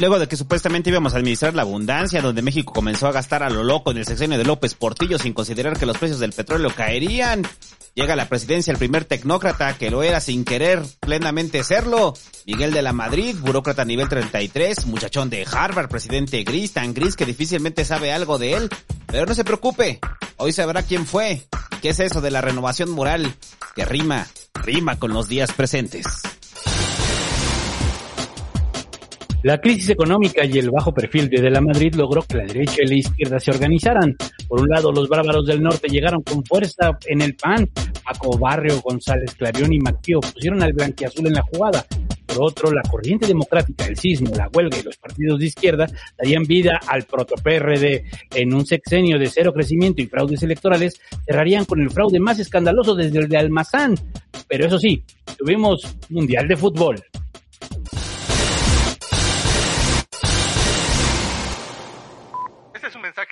Luego de que supuestamente íbamos a administrar la abundancia, donde México comenzó a gastar a lo loco en el sexenio de López Portillo sin considerar que los precios del petróleo caerían, llega a la presidencia el primer tecnócrata que lo era sin querer plenamente serlo, Miguel de la Madrid, burócrata nivel 33, muchachón de Harvard, presidente gris, tan gris que difícilmente sabe algo de él, pero no se preocupe, hoy sabrá quién fue, qué es eso de la renovación moral, que rima, rima con los días presentes. La crisis económica y el bajo perfil de De la Madrid logró que la derecha y la izquierda se organizaran. Por un lado, los bárbaros del norte llegaron con fuerza en el PAN. Paco Barrio, González Clarión y Maquio pusieron al blanquiazul en la jugada. Por otro, la corriente democrática, el sismo, la huelga y los partidos de izquierda darían vida al proto-PRD. En un sexenio de cero crecimiento y fraudes electorales, cerrarían con el fraude más escandaloso desde el de Almazán. Pero eso sí, tuvimos Mundial de Fútbol.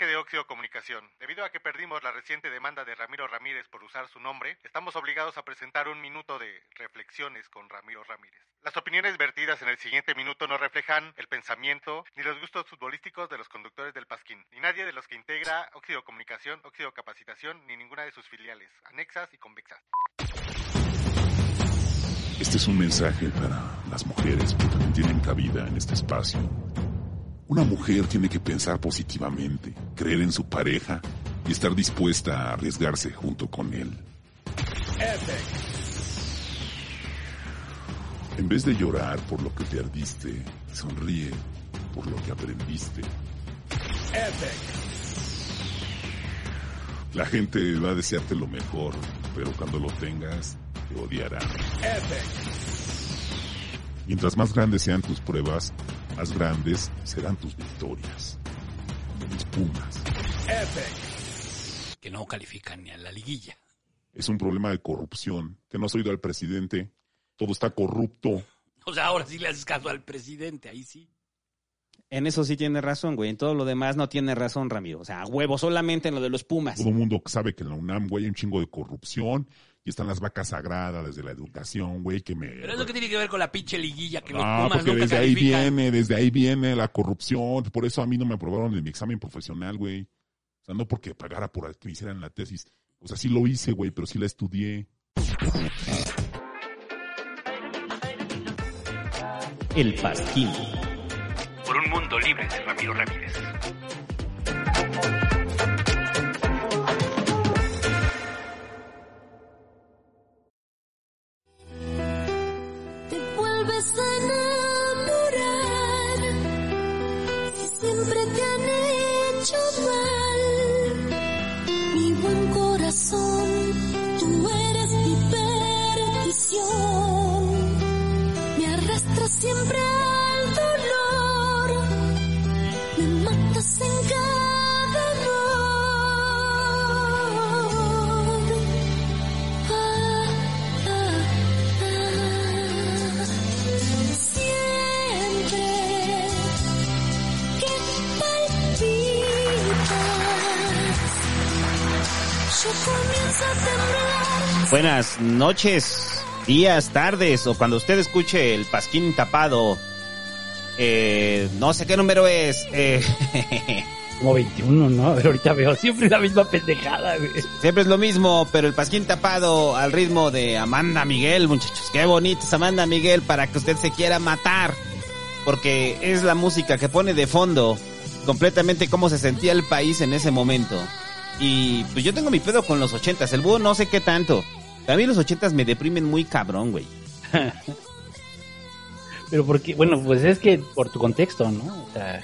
De Óxido Comunicación. Debido a que perdimos la reciente demanda de Ramiro Ramírez por usar su nombre, estamos obligados a presentar un minuto de reflexiones con Ramiro Ramírez. Las opiniones vertidas en el siguiente minuto no reflejan el pensamiento ni los gustos futbolísticos de los conductores del Pasquín, ni nadie de los que integra Óxido Comunicación, Óxido Capacitación, ni ninguna de sus filiales, anexas y convexas. Este es un mensaje para las mujeres que también tienen cabida en este espacio. Una mujer tiene que pensar positivamente, creer en su pareja y estar dispuesta a arriesgarse junto con él. En vez de llorar por lo que perdiste, sonríe por lo que aprendiste. La gente va a desearte lo mejor, pero cuando lo tengas, te odiarán. Mientras más grandes sean tus pruebas, más grandes serán tus victorias. Mis Pumas. Que no califican ni a la liguilla. Es un problema de corrupción. Que no has oído al presidente. Todo está corrupto. O sea, ahora sí le haces caso al presidente, ahí sí. En eso sí tiene razón, güey. En todo lo demás no tiene razón, Ramiro. O sea, a huevo, solamente en lo de los Pumas. Todo el mundo sabe que en la UNAM, güey, hay un chingo de corrupción. Y están las vacas sagradas desde la educación, güey, que me... Pero eso que tiene que ver con la pinche liguilla que los Ah, Pumas porque nunca desde ahí viene, desde ahí viene la corrupción. Por eso a mí no me aprobaron en mi examen profesional, güey. O sea, no porque pagara por que me hicieran la tesis. O sea, sí lo hice, güey, pero sí la estudié. El Pasquín. Por un mundo libre de Ramiro Ramírez. Buenas noches. días, tardes o cuando usted escuche el pasquín tapado. Eh, no sé qué número es. Eh, Como 21, ¿no? A ver, ahorita veo siempre la misma pendejada, güey. siempre es lo mismo, pero el pasquín tapado al ritmo de Amanda Miguel, muchachos. Qué bonito es Amanda Miguel para que usted se quiera matar. Porque es la música que pone de fondo completamente cómo se sentía el país en ese momento. Y pues yo tengo mi pedo con los ochentas. El búho no sé qué tanto. A mí los ochentas me deprimen muy cabrón, güey. Pero porque, bueno, pues es que por tu contexto, ¿no? O sea, eh,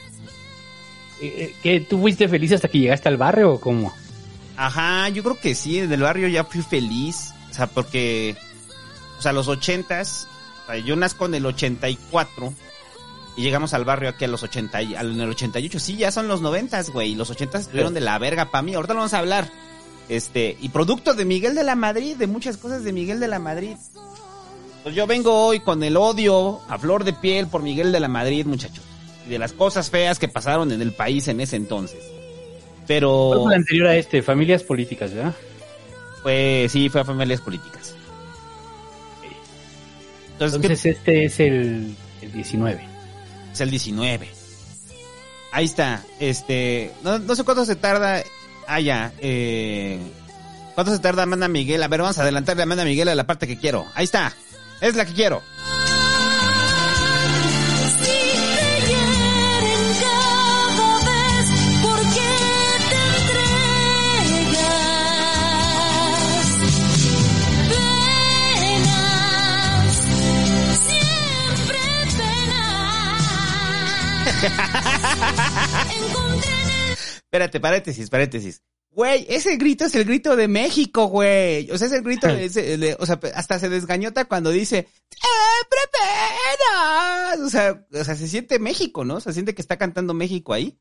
eh, ¿que tú fuiste feliz hasta que llegaste al barrio o cómo? Ajá, yo creo que sí, en el barrio ya fui feliz. O sea, porque, o sea, los ochentas, yo nazco en el 84 y llegamos al barrio aquí a los 80, y- al- en el 88. Sí, ya son los noventas, güey. y Los ochentas estuvieron de la verga para mí. Ahorita lo vamos a hablar. Este, y producto de Miguel de la Madrid, de muchas cosas de Miguel de la Madrid. Pues yo vengo hoy con el odio a flor de piel por Miguel de la Madrid, muchachos. Y de las cosas feas que pasaron en el país en ese entonces. ¿Cuál Pero... fue la anterior a este? Familias políticas, ¿verdad? Pues sí, fue a familias políticas. Entonces, Entonces este es el, el 19. Es el 19. Ahí está. Este, no, sé cuánto se tarda. Ah, ya. Eh, ¿Cuánto se tarda Amanda Miguel? A ver, vamos a adelantarle a Amanda Miguel a la parte que quiero. Ahí está. Es la que quiero. Espérate, paréntesis, paréntesis. Güey, ese grito es el grito de México, güey. O sea, es el grito, de ese- de- o sea, hasta se desgañota cuando dice, siempre penas. O sea, o sea, se siente México, ¿no? Se siente que está cantando México ahí.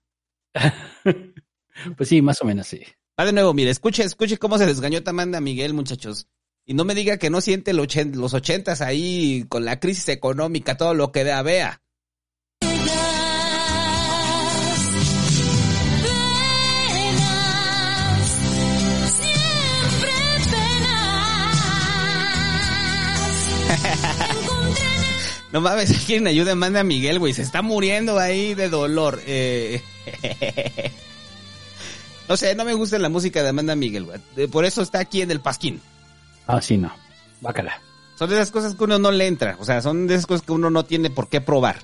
Pues sí, más o menos sí. Va de nuevo, mire, escuche, escuche cómo se desgañota Amanda Miguel, muchachos. Y no me diga que no siente los ochentas ahí con la crisis económica, todo lo que da, vea. No mames, alguien ayuda a Amanda Miguel, güey. Se está muriendo ahí de dolor. Eh, No sé, no me gusta la música de Amanda Miguel, güey. Por eso está aquí en el Pasquín. Ah, sí, no. Bácala. Son de esas cosas que uno no le entra. O sea, son de esas cosas que uno no tiene por qué probar.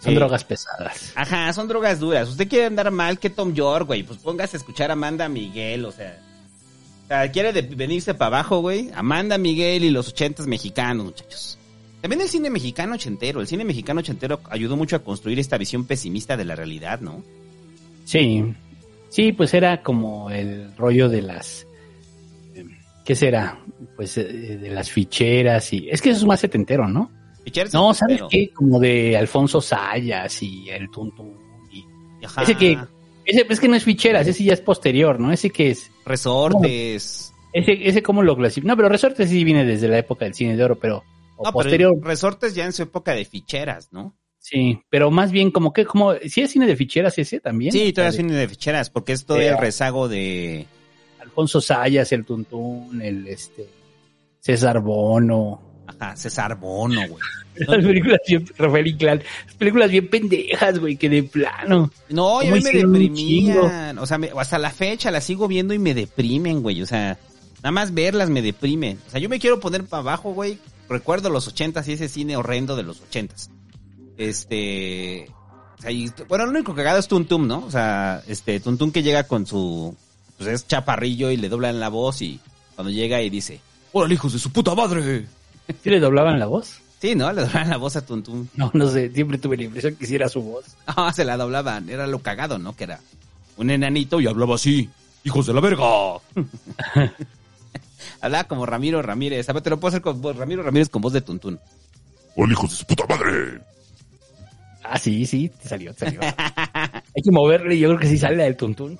Son Eh, drogas pesadas. Ajá, son drogas duras. Usted quiere andar mal que Tom York, güey. Pues póngase a escuchar a Amanda Miguel, o sea. O sea, quiere de- venirse para abajo, güey. Amanda Miguel y los ochentas mexicanos, muchachos. También el cine mexicano ochentero. El cine mexicano ochentero ayudó mucho a construir esta visión pesimista de la realidad, ¿no? Sí. Sí, pues era como el rollo de las... eh, ¿Qué será? Pues eh, de las ficheras y... Es que eso es más setentero, ¿no? Ficheras No, ¿sabes qué? Como de Alfonso Sayas y el Tuntún. Y... Ajá. Ese que... Ese, es que no es ficheras, ese ya es posterior, ¿no? Ese que es... Resortes. Ese, ese cómo lo clasifica. No, pero Resortes sí viene desde la época del cine de oro, pero... O No, posterior. pero resortes ya en su época de ficheras, ¿no? Sí, pero más bien como que, como... ¿Sí es cine de ficheras ese también? Sí, todavía es cine de ficheras, porque es todavía Eh, el rezago de... Alfonso Sayas, el Tuntún, el este... César Bono... Ajá, César Bono, güey. Las películas bien, Rafael Inclán, las películas bien pendejas, güey, que de plano. No, y a ¿Cómo mí me deprimían. O sea, me- hasta la fecha las sigo viendo y me deprimen, güey. O sea, nada más verlas me deprimen. O sea, yo me quiero poner para abajo, güey. Recuerdo los ochentas y ese cine horrendo de los ochentas. Este... o sea, y- bueno, lo único cagado es Tuntum, ¿no? O sea, este, Tuntum que llega con su... Pues es chaparrillo y le doblan la voz y cuando llega y dice... ¡Hola, hijos de su puta madre! ¿Sí le doblaban la voz? Sí, ¿no? Le doblan la voz a Tuntum. No, no sé, siempre tuve la impresión que hiciera su voz. Ah, se la doblaban. Era lo cagado, ¿no? Que era un enanito y hablaba así. ¡Hijos de la verga! hablaba como Ramiro Ramírez. A ver, te lo puedo hacer con voz. Ramiro Ramírez con voz de tuntún. ¡Hola, hijos de su puta madre! Ah, sí, sí, te salió, te salió. Hay que moverle, yo creo que sí sale la del Tuntún.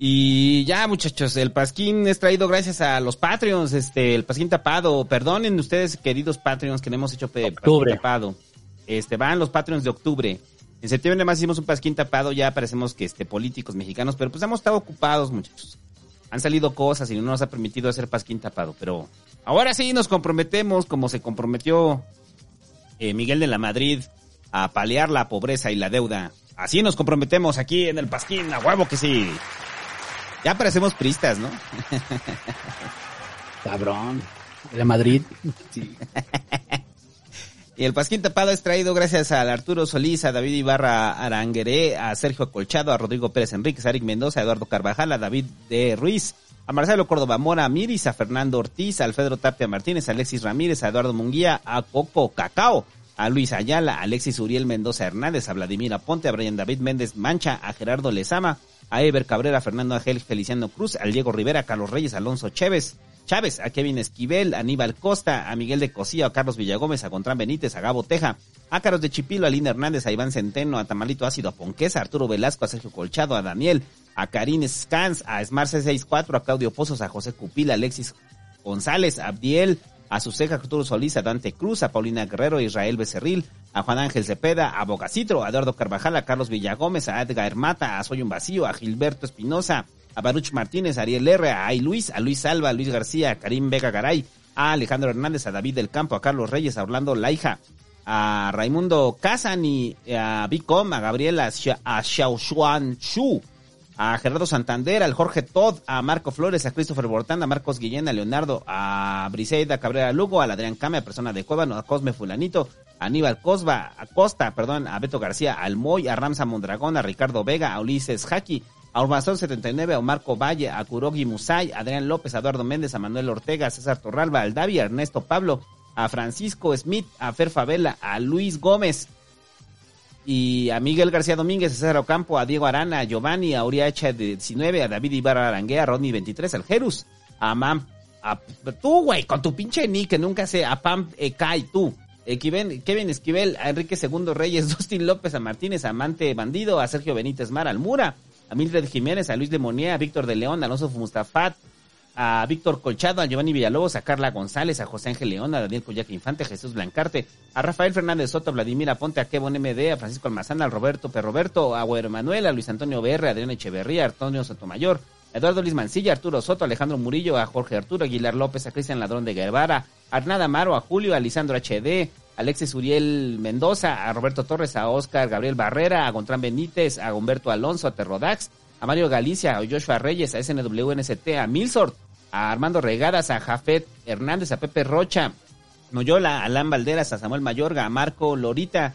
Y ya, muchachos, el Pasquín es traído gracias a los Patreons, este, el Pasquín tapado. Perdonen ustedes, queridos Patreons, que no hemos hecho Octubre. tapado. Este, van los Patreons de octubre. En septiembre además hicimos un Pasquín tapado, ya parecemos que este, políticos mexicanos, pero pues hemos estado ocupados, muchachos. Han salido cosas y no nos ha permitido hacer Pasquín tapado, pero Ahora sí nos comprometemos, como se comprometió eh, Miguel de la Madrid, a paliar la pobreza y la deuda. Así nos comprometemos aquí en el Pasquín, a huevo que sí. Ya parecemos pristas, ¿no? Cabrón. De Madrid. Sí. Y el Pasquín Tapado es traído gracias a Arturo Solís, a David Ibarra Arangueré, a Sergio Acolchado, a Rodrigo Pérez Enríquez, a Eric Mendoza, a Eduardo Carvajal, a David de Ruiz, a Marcelo Córdoba Mora, a Miris, a Fernando Ortiz, a Alfredo Tapia Martínez, a Alexis Ramírez, a Eduardo Munguía, a Coco Cacao, a Luis Ayala, a Alexis Uriel Mendoza Hernández, a Vladimir Aponte, a Brian David Méndez Mancha, a Gerardo Lezama, a Ever Cabrera, Fernando Ángel Feliciano Cruz, al Diego Rivera, Carlos Reyes, Alonso Chévez, Chávez, a Kevin Esquivel, a Aníbal Costa, a Miguel de Cosío, a Carlos Villagómez, a Contran Benítez, a Gabo Teja, a Carlos de Chipilo, a Lina Hernández, a Iván Centeno, a Tamalito Ácido, a Ponquesa, a Arturo Velasco, a Sergio Colchado, a Daniel, a Karin Scans, a Smart C64, a Claudio Pozos, a José Cupila, a Alexis González, a Abdiel, a Suceja Arturo Solís, a Dante Cruz, a Paulina Guerrero, a Israel Becerril, a Juan Ángel Cepeda, a Bocacitro, a Eduardo Carvajal, a Carlos Villagómez, a Edgar Mata, a Soy un Vacío, a Gilberto Espinosa, a Baruch Martínez, a Ariel R, a Ay Luis, a Luis Salva, a Luis García, a Karim Vega Garay, a Alejandro Hernández, a David del Campo, a Carlos Reyes, a Orlando Laija, a Raimundo Casani, a Bicom, a Gabriela a Xiaoshuan Shu, a Gerardo Santander, al Jorge Todd, a Marco Flores, a Christopher Bortán, a Marcos Guillén, a Leonardo, a Briseida Cabrera Lugo, a Adrián Came, a Persona de Cuevano, a Cosme Fulanito, a Aníbal Cosba, a Costa, perdón, a Beto García, al Moy, a Ramsa Mondragón, a Ricardo Vega, a Ulises Jaki, a Urbazón 79, a Marco Valle, a Kurogi Musay, a Adrián López, a Eduardo Méndez, a Manuel Ortega, a César Torralba, al Davi, a Ernesto Pablo, a Francisco Smith, a Fer Favela, a Luis Gómez, y a Miguel García Domínguez, a César Ocampo, a Diego Arana, a Giovanni, a Uriacha de 19, a David Ibarra Aranguea, a Rodney 23, al Jerus, a Mam, a tú, güey, con tu pinche nick que nunca sé, a Pam Ekai, tú, eh, Kevin, Kevin Esquivel, a Enrique Segundo Reyes, Dustin López, a Martínez, a Amante Bandido, a Sergio Benítez Mar, al Mura, a Mildred Jiménez, a Luis de Monía, a Víctor de León, a Alonso Mustafat, a Víctor Colchado, a Giovanni Villalobos, a Carla González, a José Ángel León, a Daniel Coyac Infante, a Jesús Blancarte, a Rafael Fernández Soto, a Vladimir Aponte, a Kevon MD, a Francisco Almazán, al Roberto Perroberto, a Güero Manuel, a Luis Antonio BR, a Adrián Echeverría, a Antonio Sotomayor, a Eduardo Luis Mancilla, a Arturo Soto, a Alejandro Murillo, a Jorge Arturo Aguilar López, a Cristian Ladrón de Guevara, a Arnada Amaro, a Julio, a Lisandro HD, a Alexis Uriel Mendoza, a Roberto Torres, a Oscar Gabriel Barrera, a Gontrán Benítez, a Humberto Alonso, a Terrodax, a Mario Galicia, a Joshua Reyes, a SNWNST, a Milsort, a Armando Regadas, a Jafet Hernández, a Pepe Rocha, Noyola, a Alan Valderas, a Samuel Mayorga, a Marco Lorita,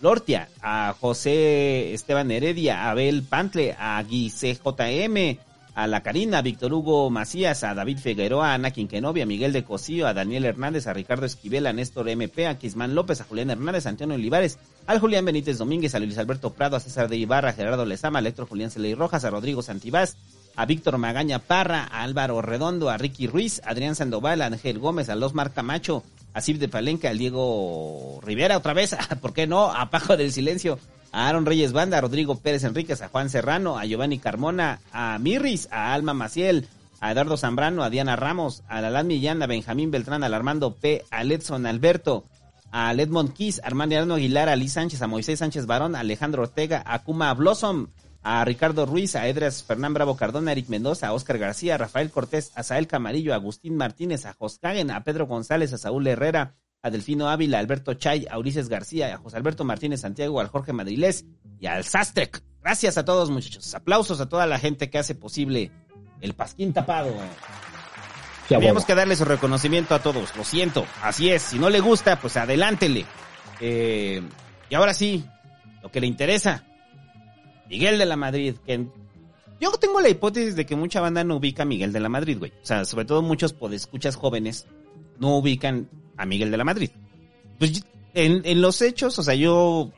Lortia, a José Esteban Heredia, a Abel Pantle, a Guise JM, a La Karina, a Víctor Hugo Macías, a David Figueroa, a Ana Quinquenovia, a Miguel de Cosío, a Daniel Hernández, a Ricardo Esquivel, a Néstor MP, a Quismán López, a Julián Hernández, a Antonio Olivares, al Julián Benítez Domínguez, a Luis Alberto Prado, a César de Ibarra, a Gerardo Lezama, a Electro Julián Celey Rojas, a Rodrigo Santibás, a Víctor Magaña Parra, a Álvaro Redondo, a Ricky Ruiz, a Adrián Sandoval, a Ángel Gómez, a Losmar Camacho, a Cip de Palenca, al Diego Rivera otra vez, ¿por qué no? A Pajo del Silencio, a Aaron Reyes Banda, a Rodrigo Pérez Enríquez, a Juan Serrano, a Giovanni Carmona, a Mirris, a Alma Maciel, a Eduardo Zambrano, a Diana Ramos, a Lalán Millán, a Benjamín Beltrán, al Armando P, a Letson Alberto, a Ledmond Kiss, a Armando Aguilar, a Liz Sánchez, a Moisés Sánchez Barón, a Alejandro Ortega, a Kuma Blossom, a Ricardo Ruiz, a Edras Fernán Bravo Cardona, a Eric Mendoza, a Oscar García, a Rafael Cortés, a Sael Camarillo, a Agustín Martínez, a Joscagen, a Pedro González, a Saúl Herrera, a Delfino Ávila, a Alberto Chay, a Ulises García, a José Alberto Martínez Santiago, al Jorge Madrilés y al Sastrec. Gracias a todos muchachos. Aplausos a toda la gente que hace posible el Pasquín Tapado. Tenemos que darle su reconocimiento a todos. Lo siento. Así es. Si no le gusta, pues adelántele. Eh, y ahora sí, lo que le interesa. Miguel de la Madrid, que yo tengo la hipótesis de que mucha banda no ubica a Miguel de la Madrid, güey. O sea, sobre todo muchos podescuchas jóvenes no ubican a Miguel de la Madrid. Pues en, en los hechos, o sea, yo...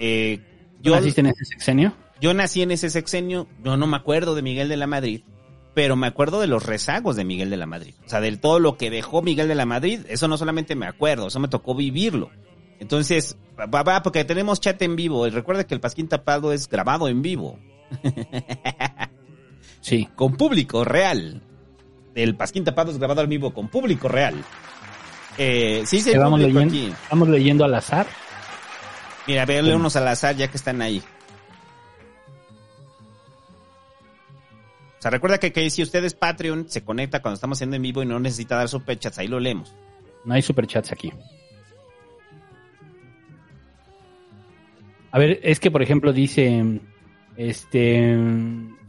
Eh, ¿Tú yo naciste en ese sexenio? yo nací en ese sexenio, yo no me acuerdo de Miguel de la Madrid, pero me acuerdo de los rezagos de Miguel de la Madrid. O sea, de todo lo que dejó Miguel de la Madrid, eso no solamente me acuerdo, eso me tocó vivirlo. Entonces, va, va, porque tenemos chat en vivo. Y recuerda que el Pasquín Tapado es grabado en vivo. Sí. Con público real. El Pasquín Tapado es grabado en vivo con público real. Eh, sí, sí, vamos, leyendo, aquí. vamos leyendo al azar. Mira, verle unos al azar ya que están ahí. O sea, recuerda que, que si usted es Patreon, se conecta cuando estamos haciendo en vivo y no necesita dar superchats, ahí lo leemos. No hay superchats aquí. A ver, es que por ejemplo dice, este,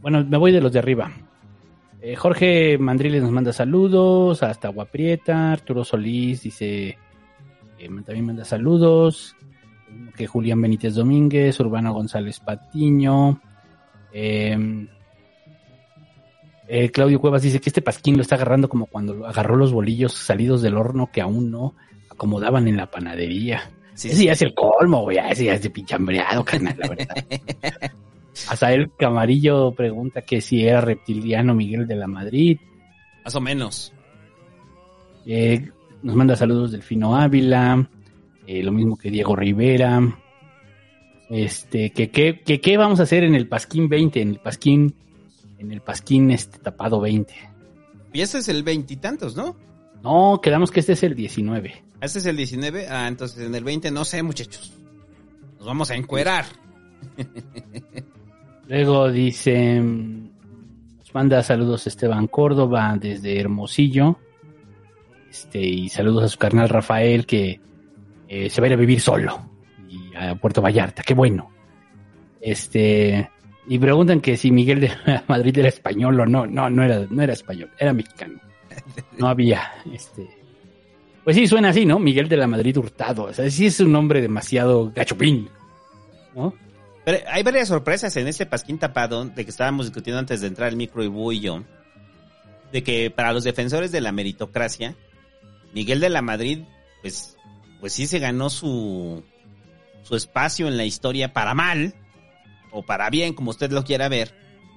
bueno, me voy de los de arriba. Eh, Jorge Mandriles nos manda saludos, hasta Guaprieta, Arturo Solís dice, eh, también manda saludos, que Julián Benítez Domínguez, Urbano González Patiño, eh, eh, Claudio Cuevas dice que este pasquín lo está agarrando como cuando agarró los bolillos salidos del horno que aún no acomodaban en la panadería. Sí, ese ya es el colmo, güey. Ese ya es de pichambreado, carnal, la verdad. Hasta el Camarillo pregunta que si era reptiliano Miguel de la Madrid. Más o menos. Eh, nos manda saludos Delfino Ávila. eh, lo mismo que Diego Rivera. Este, que qué que, qué vamos a hacer en el Pasquín 20, en el Pasquín, en el Pasquín este tapado 20. Y este es el veintitantos, ¿no? No, quedamos que este es el 19. Este es el 19. Ah, entonces en el 20 no sé, muchachos. Nos vamos a encuerar. Luego dice, mm, nos manda saludos Esteban Córdoba desde Hermosillo. Este, y saludos a su carnal Rafael que eh, se va a ir a vivir solo y a Puerto Vallarta, qué bueno. Este, y preguntan que si Miguel de Madrid era español o no. No, no era, no era español, era mexicano. No había, este. Pues sí, suena así, ¿no? Miguel de la Madrid Hurtado. O sea, sí es un nombre demasiado gachupín, ¿no? Pero hay varias sorpresas en este pasquín tapado de que estábamos discutiendo antes de entrar el micro y Bu y yo. De que para los defensores de la meritocracia, Miguel de la Madrid, pues, pues sí se ganó su, su espacio en la historia para mal, o para bien, como usted lo quiera ver,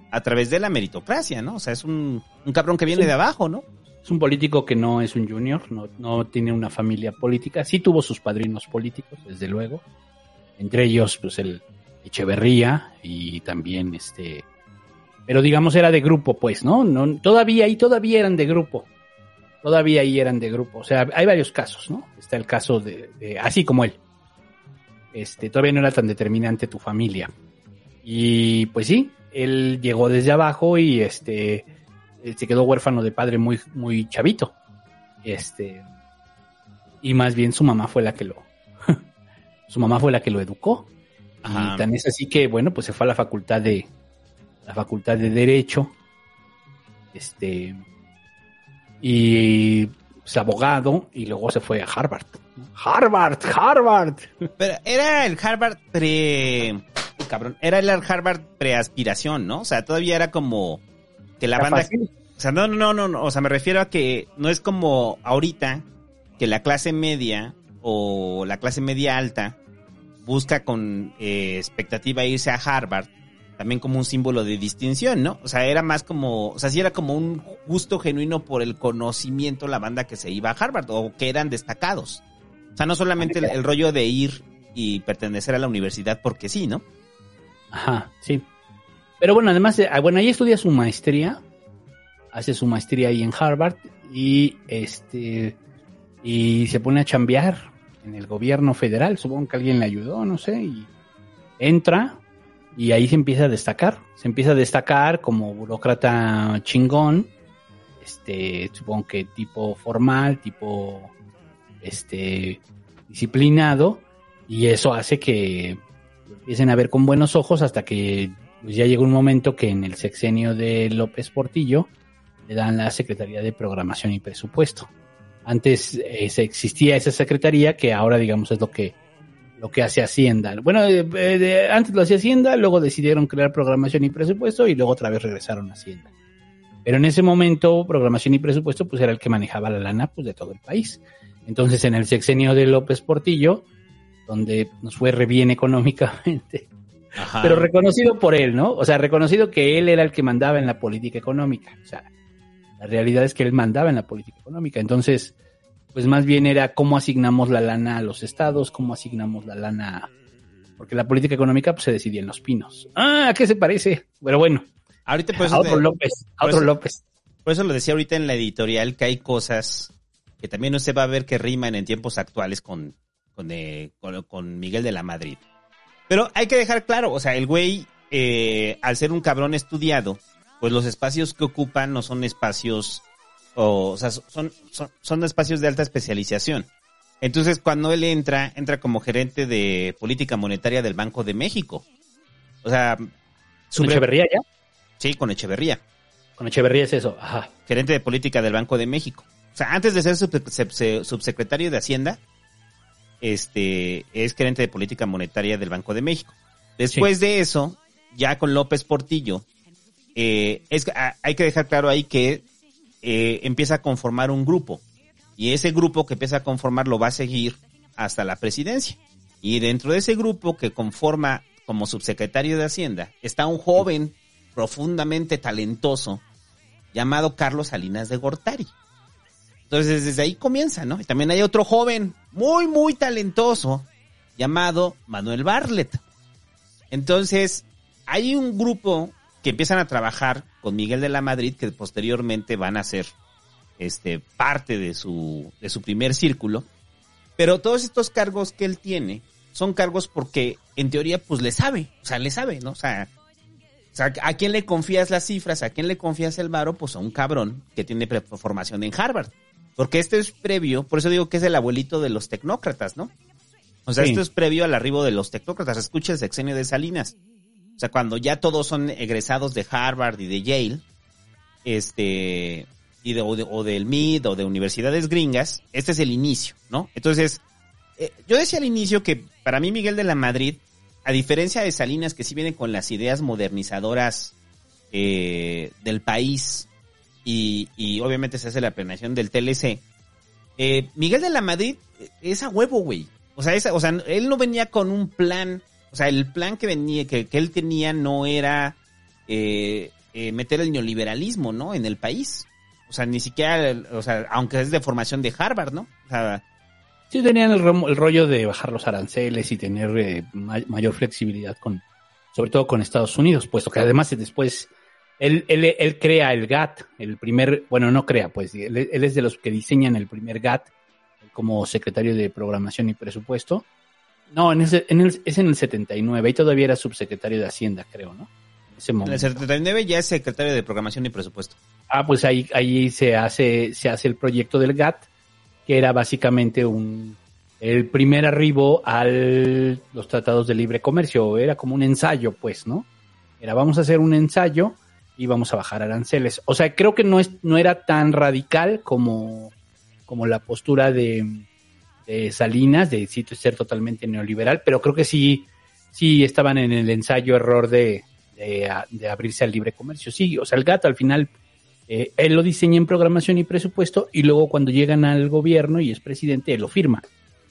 a través de la meritocracia, ¿no? O sea, es un, un cabrón que viene Sí. de abajo, ¿no? Es un político que no es un junior, no, no tiene una familia política. Sí tuvo sus padrinos políticos, desde luego. Entre ellos, pues el Echeverría y también este. Pero digamos era de grupo, pues, ¿no? no todavía ahí todavía eran de grupo. Todavía ahí eran de grupo. O sea, hay varios casos, ¿no? Está el caso de, de- así como él. Este, todavía no era tan determinante tu familia. Y pues sí, él llegó desde abajo y este se quedó huérfano de padre muy, muy chavito. Este, y más bien su mamá fue la que lo, su mamá fue la que lo educó. Ajá. Y tan es así que, bueno, pues se fue a la facultad de, la facultad de Derecho. Este, y pues, abogado, y luego se fue a Harvard. Harvard, Harvard. Pero era el Harvard pre... Cabrón, era el Harvard preaspiración, ¿no? O sea, todavía era como que la banda... fácil. O sea, no, no, no, no, no, o sea, me refiero a que no es como ahorita que la clase media o la clase media alta busca con eh, expectativa irse a Harvard, también como un símbolo de distinción, ¿no? O sea, era más como, o sea, sí era como un gusto genuino por el conocimiento la banda que se iba a Harvard o que eran destacados. O sea, no solamente el, el rollo de ir y pertenecer a la universidad porque sí, ¿no? Ajá, sí. Pero bueno, además, eh, bueno, ahí estudia su maestría, hace su maestría ahí en Harvard y este y se pone a chambear en el gobierno federal, supongo que alguien le ayudó, no sé, y entra y ahí se empieza a destacar, se empieza a destacar como burócrata chingón, este, supongo que tipo formal, tipo este disciplinado y eso hace que empiecen a ver con buenos ojos hasta que pues, ya llega un momento que en el sexenio de López Portillo le dan la Secretaría de Programación y Presupuesto. Antes existía esa secretaría que ahora digamos es lo que lo que hace Hacienda. Bueno, eh, eh, antes lo hacía Hacienda, luego decidieron crear Programación y Presupuesto y luego otra vez regresaron a Hacienda. Pero en ese momento, programación y presupuesto, pues era el que manejaba la lana pues, de todo el país. Entonces, en el sexenio de López Portillo, donde nos fue re bien económicamente, Ajá. pero reconocido por él, ¿no? O sea, reconocido que él era el que mandaba en la política económica. O sea, la realidad es que él mandaba en la política económica. Entonces, pues más bien era cómo asignamos la lana a los estados, cómo asignamos la lana. Porque la política económica pues, se decidía en los pinos. Ah, ¿a qué se parece? Pero bueno, Ahorita por eso a otro de- López, a otro eso- López. Por eso lo decía ahorita en la editorial que hay cosas que también usted va a ver que riman en tiempos actuales con, con, eh, con, con Miguel de la Madrid. Pero hay que dejar claro, o sea, el güey, eh, al ser un cabrón estudiado, pues los espacios que ocupan no son espacios, o, o sea, son, son, son espacios de alta especialización. Entonces, cuando él entra, entra como gerente de política monetaria del Banco de México. O sea, ¿Con Echeverría ya? Sí, con Echeverría. Con Echeverría es eso, ajá. Gerente de política del Banco de México. O sea, antes de ser sub- sub- subsecretario de Hacienda, este, es gerente de política monetaria del Banco de México. Después de eso, ya con López Portillo, eh, es, ah, hay que dejar claro ahí que eh, empieza a conformar un grupo. Y ese grupo que empieza a conformar lo va a seguir hasta la presidencia. Y dentro de ese grupo que conforma como subsecretario de Hacienda está un joven profundamente talentoso llamado Carlos Salinas de Gortari. Entonces desde ahí comienza, ¿no? Y también hay otro joven muy, muy talentoso llamado Manuel Barlet. Entonces hay un grupo que empiezan a trabajar con Miguel de la Madrid que posteriormente van a ser este, parte de su, de su primer círculo. Pero todos estos cargos que él tiene son cargos porque en teoría pues le sabe, o sea, le sabe, ¿no? O sea, o sea, ¿a quién le confías las cifras? ¿A quién le confías el varo? Pues a un cabrón que tiene formación en Harvard. Porque esto es previo, por eso digo que es el abuelito de los tecnócratas, ¿no? O sea, Sí. esto es previo al arribo de los tecnócratas. Escucha el sexenio de Salinas. O sea, cuando ya todos son egresados de Harvard y de Yale, este, y de, o, de- o del MIT o de universidades gringas, este es el inicio, ¿no? Entonces, eh, yo decía al inicio que para mí Miguel de la Madrid, a diferencia de Salinas, que sí viene con las ideas modernizadoras eh, del país y, y obviamente se hace la planeación del TLC, eh, Miguel de la Madrid es a huevo, güey. O sea, o sea, él no venía con un plan, o sea, el plan que venía, que, que él tenía no era eh, eh, meter el neoliberalismo, ¿no? En el país. O sea, ni siquiera, o sea, aunque es de formación de Harvard, ¿no? O sea, Sí, tenían el, rollo de bajar los aranceles y tener ma- mayor flexibilidad con, sobre todo con Estados Unidos, puesto que además después él, él, él crea el GATT, el primer, bueno, no crea, pues él, él es de los que diseñan el primer GATT como secretario de programación y presupuesto. No, en ese- en el- es en el 79 y todavía era subsecretario de Hacienda, creo, ¿no? En ese en el momento. 79 ya es secretario de programación y presupuesto. Ah, pues ahí, ahí se hace, se hace el proyecto del GATT, que era básicamente un el primer arribo a los tratados de libre comercio. Era como un ensayo, pues, ¿no? Era vamos a hacer un ensayo y vamos a bajar aranceles. O sea, creo que no es, no era tan radical como, como la postura de, de Salinas, de ser totalmente neoliberal, pero creo que sí, sí estaban en el ensayo error de, de, de abrirse al libre comercio. Sí, o sea, el GATT al final eh, él lo diseña en programación y presupuesto y luego cuando llegan al gobierno y es presidente, él lo firma.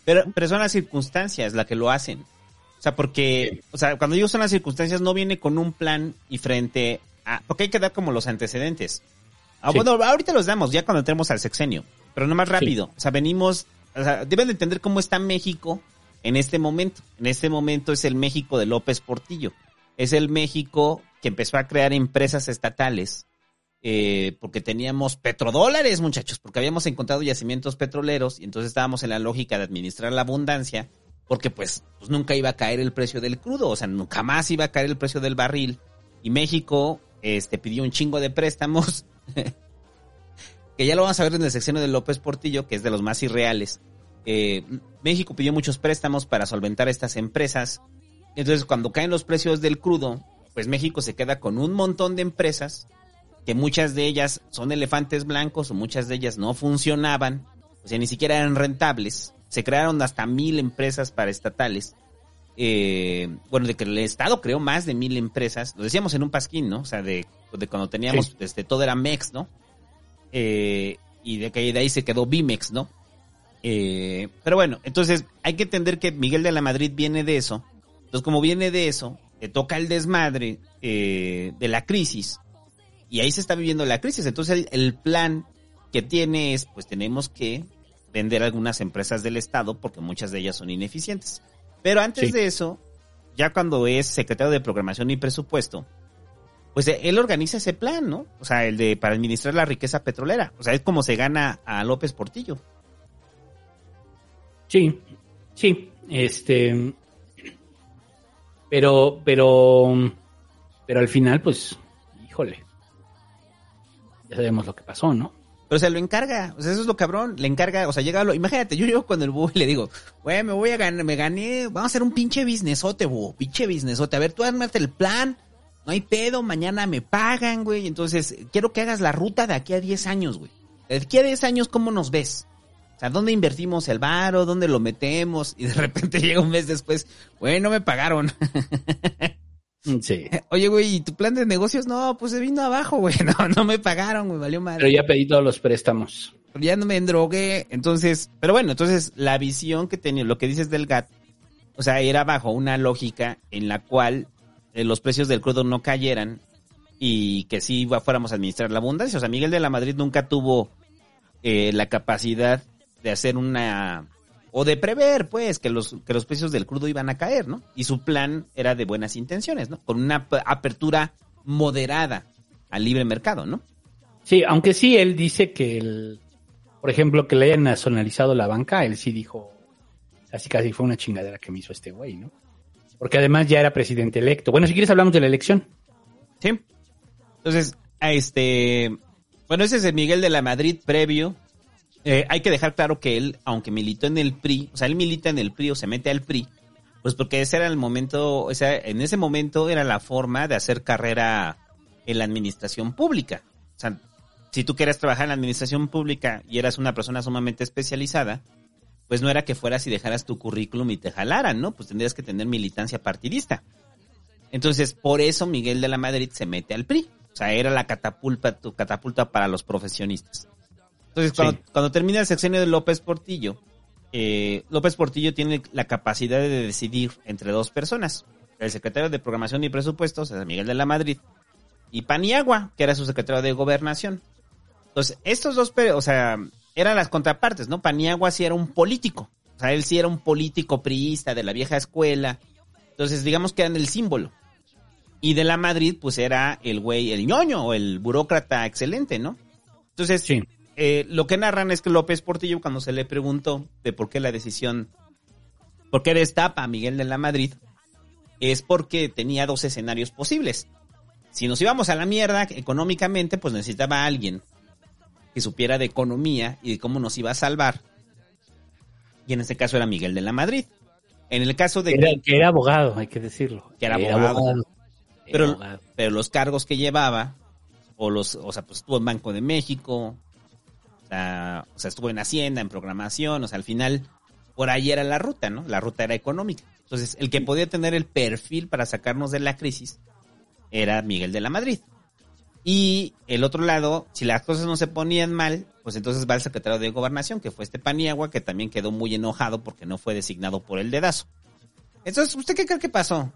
Pero, pero son las circunstancias las que lo hacen. O sea, porque, o sea, cuando digo son las circunstancias, no viene con un plan y frente a, porque hay que dar como los antecedentes. Ah, Sí. Bueno, ahorita los damos, ya cuando entremos al sexenio, pero no más rápido. O sea, venimos, o sea, deben de entender cómo está México en este momento. En este momento es el México de López Portillo. Es el México que empezó a crear empresas estatales eh, porque teníamos petrodólares, muchachos, porque habíamos encontrado yacimientos petroleros y entonces estábamos en la lógica de administrar la abundancia, porque pues, pues nunca iba a caer el precio del crudo, o sea, nunca más iba a caer el precio del barril. Y México este, pidió un chingo de préstamos, que ya lo vamos a ver en el sección de López Portillo, que es de los más irreales. Eh, México pidió muchos préstamos para solventar estas empresas. Entonces, cuando caen los precios del crudo, pues México se queda con un montón de empresas que muchas de ellas son elefantes blancos o muchas de ellas no funcionaban, o sea, ni siquiera eran rentables. Se crearon hasta mil empresas paraestatales. Eh, bueno, de que el Estado creó más de mil empresas, lo decíamos en un pasquín, ¿no? O sea, de, de cuando teníamos, Sí. este, todo era MEX, ¿no? Eh, y de que de ahí se quedó Bimex, ¿no? Eh, pero bueno, entonces hay que entender que Miguel de la Madrid viene de eso. Entonces, como viene de eso, le toca el desmadre eh, de la crisis y ahí se está viviendo la crisis. Entonces, el, el plan que tiene es, pues tenemos que vender algunas empresas del Estado porque muchas de ellas son ineficientes. Pero antes Sí. de eso, ya cuando es secretario de Programación y Presupuesto, pues eh, él organiza ese plan, ¿no? O sea, el de para administrar la riqueza petrolera. O sea, es como se gana a López Portillo. Sí, sí, este, pero, pero, pero al final, pues, híjole, ya sabemos lo que pasó, ¿no? Pero se lo encarga, o sea, eso es lo cabrón, le encarga, o sea, llega lo, imagínate, yo llego con el búho y le digo, güey, me voy a ganar, me gané, vamos a hacer un pinche businessote, búho, pinche businessote, a ver, tú ármate el plan, no hay pedo, mañana me pagan, güey, entonces, quiero que hagas la ruta de aquí a 10 años, güey. De aquí a 10 años, ¿cómo nos ves? O sea, ¿dónde invertimos el varo? ¿Dónde lo metemos? Y de repente llega un mes después, güey, no me pagaron. Sí. Oye, güey, ¿y tu plan de negocios? No, pues se vino abajo, güey. No, no me pagaron, güey, valió mal. Pero ya pedí todos los préstamos. ya no me endrogué. Entonces, pero bueno, entonces la visión que tenía, lo que dices del GATT, o sea, era bajo una lógica en la cual eh, los precios del crudo no cayeran y que sí iba- fuéramos a administrar la abundancia. O sea, Miguel de la Madrid nunca tuvo eh, la capacidad de hacer una o de prever, pues, que los que los precios del crudo iban a caer, ¿no? Y su plan era de buenas intenciones, ¿no? Con una ap- apertura moderada al libre mercado, ¿no? Sí, aunque sí, él dice que, el, por ejemplo, que le hayan nacionalizado la banca, él sí dijo, casi casi fue una chingadera que me hizo este güey, ¿no? Porque además ya era presidente electo. Bueno, si quieres hablamos de la elección. Sí. Entonces, a este, bueno, ese es el Miguel de la Madrid previo. Eh, hay que dejar claro que él, aunque militó en el PRI, o sea, él milita en el PRI o se mete al PRI, pues porque ese era el momento, o sea, en ese momento era la forma de hacer carrera en la administración pública. O sea, si tú querías trabajar en la administración pública y eras una persona sumamente especializada, pues no era que fueras y dejaras tu currículum y te jalaran, ¿no? Pues tendrías que tener militancia partidista. Entonces, por eso Miguel de la Madrid se mete al PRI. O sea, era la catapulta, tu catapulta para los profesionistas. Entonces, cuando, Sí. cuando termina el sexenio de López Portillo, eh, López Portillo tiene la capacidad de decidir entre dos personas. El secretario de Programación y Presupuestos, Miguel de la Madrid, y Paniagua, que era su secretario de Gobernación. Entonces, estos dos, o sea, eran las contrapartes, ¿no? Paniagua sí era un político. O sea, él sí era un político priista de la vieja escuela. Entonces, digamos que eran el símbolo. Y de la Madrid, pues era el güey, el ñoño o el burócrata excelente, ¿no? Entonces, Sí. Eh, lo que narran es que López Portillo, cuando se le preguntó de por qué la decisión, por qué destapa a Miguel de la Madrid, es porque tenía dos escenarios posibles. Si nos íbamos a la mierda económicamente, pues necesitaba a alguien que supiera de economía y de cómo nos iba a salvar. Y en este caso era Miguel de la Madrid. En el caso de Era, que era abogado, hay que decirlo. Que era abogado. Pero, pero los cargos que llevaba, o los, o sea, pues estuvo en Banco de México, o sea, o sea, estuvo en Hacienda, en programación, o sea, al final, por ahí era la ruta, ¿no? La ruta era económica. Entonces, el que podía tener el perfil para sacarnos de la crisis era Miguel de la Madrid. Y el otro lado, si las cosas no se ponían mal, pues entonces va el secretario de Gobernación, que fue este Paniagua, que también quedó muy enojado porque no fue designado por el dedazo. Entonces, ¿usted qué cree que pasó?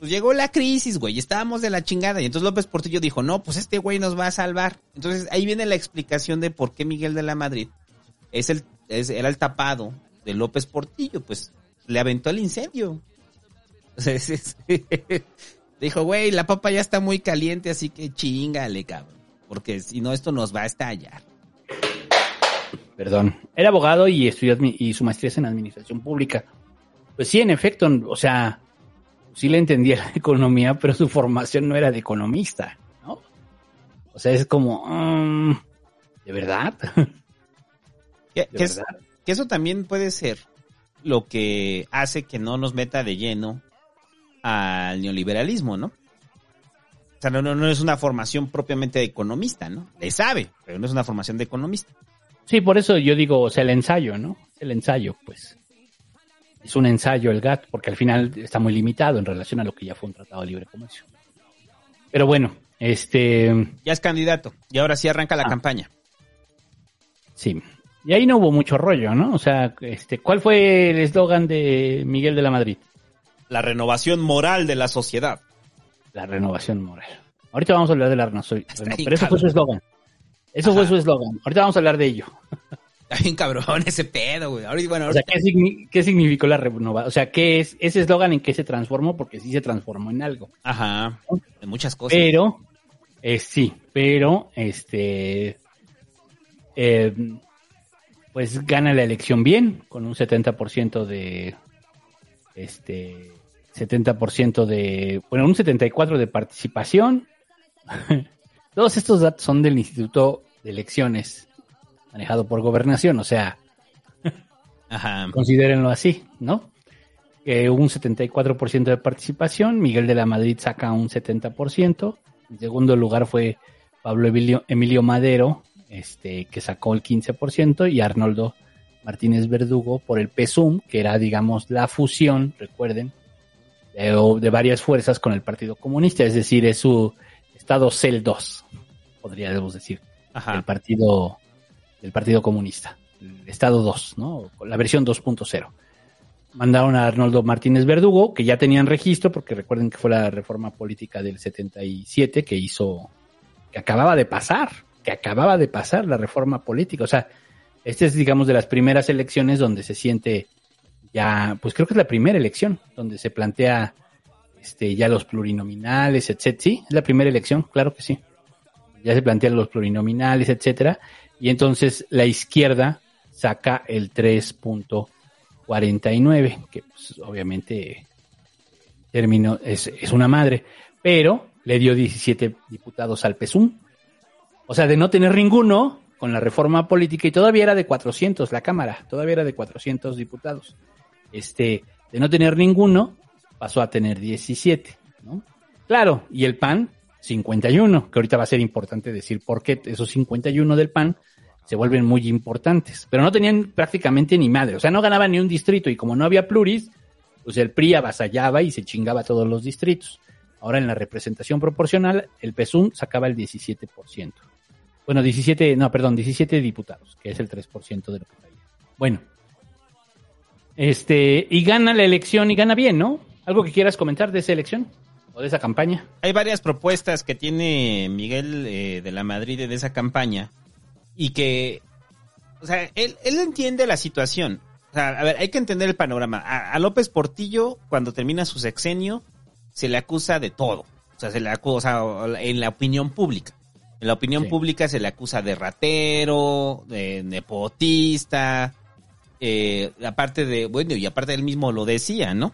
Pues llegó la crisis, güey, estábamos de la chingada. Y entonces López Portillo dijo, no, pues este güey nos va a salvar. Entonces ahí viene la explicación de por qué Miguel de la Madrid es el, es- era el tapado de López Portillo, pues le aventó el incendio. Dijo, güey, la papa ya está muy caliente, así que chingale, cabrón. Porque si no, esto nos va a estallar. Perdón. Era abogado y estudió y su maestría es en administración pública. Pues sí, en efecto, o sea, sí le entendía la economía, pero su formación no era de economista, ¿no? O sea, es como, mm, ¿de verdad? Que, ¿De que es- verdad? que eso también puede ser lo que hace que no nos meta de lleno al neoliberalismo, ¿no? O sea, no, no, no es una formación propiamente de economista, ¿no? Le sabe, pero no es una formación de economista. Sí, por eso yo digo, o sea, el ensayo, ¿no? El ensayo, pues. Es un ensayo el GATT, porque al final está muy limitado en relación a lo que ya fue un tratado de libre comercio. Pero bueno, este, Ya es candidato y ahora sí arranca la Ah. campaña. sí. Y ahí no hubo mucho rollo, ¿no? O sea, este, ¿cuál fue el eslogan de Miguel de la Madrid? La renovación moral de la sociedad. La renovación moral. Ahorita vamos a hablar de la renovación. Pero eso fue su eslogan. Eso fue su eslogan. Ahorita vamos a hablar de ello. Está bien cabrón ese pedo, güey. Ahorita, bueno, O sea, ahorita- ¿qué, signi- qué significó la renovación? O sea, ¿qué es ese eslogan en qué se transformó? Porque sí se transformó en algo. Ajá, en muchas cosas. Pero, eh, sí, pero, este, eh, pues gana la elección bien, con un 70% de, este, 70% de, bueno, un 74% de participación, Todos estos datos son del Instituto de Elecciones, manejado por Gobernación, o sea, Ajá. considérenlo así, ¿no? Que un 74% de participación, Miguel de la Madrid saca un 70%, en segundo lugar fue Pablo Emilio, Emilio Madero, este, que sacó el 15%, y Arnoldo Martínez Verdugo por el PSUM, que era, digamos, la fusión, recuerden, de, varias fuerzas con el Partido Comunista, es decir, es su estado CEL 2, podríamos decir, Ajá. del Partido, del Partido Comunista, el estado 2, ¿no? La versión 2.0 mandaron a Arnoldo Martínez Verdugo, que ya tenían registro, porque recuerden que fue la reforma política del 77 que hizo, que acababa de pasar, que acababa de pasar la reforma política. O sea, esta es, digamos, de las primeras elecciones donde se siente ya, pues creo que es la primera elección, donde se plantea este, ya los plurinominales, etcétera. Sí, es la primera elección, claro que sí. Ya se plantean los plurinominales, etcétera. Y entonces la izquierda saca el 3.49, que pues, obviamente término es, es una madre, pero le dio 17 diputados al PESUM. O sea, de no tener ninguno con la reforma política y todavía era de 400 la Cámara, todavía era de 400 diputados. Este, de no tener ninguno, pasó a tener 17, ¿no? Claro, y el PAN, 51, que ahorita va a ser importante decir por qué esos 51 del PAN se vuelven muy importantes, pero no tenían prácticamente ni madre, o sea, no ganaban ni un distrito y como no había pluris, pues el PRI avasallaba y se chingaba todos los distritos. Ahora en la representación proporcional, el PSUM sacaba el 17%. Bueno, 17, no, perdón, 17 diputados, que es el 3% de lo que traía. Bueno, este, y gana la elección y gana bien, ¿no? ¿Algo que quieras comentar de esa elección o de esa campaña? Hay varias propuestas que tiene Miguel eh, de la Madrid de esa campaña y que, o sea, él, él entiende la situación. O sea, a ver, hay que entender el panorama. A, a López Portillo, cuando termina su sexenio, se le acusa de todo. O sea, se le acusa en la opinión pública. En la opinión Sí. pública se le acusa de ratero, de nepotista, eh, aparte de, bueno, y aparte él mismo lo decía, ¿no?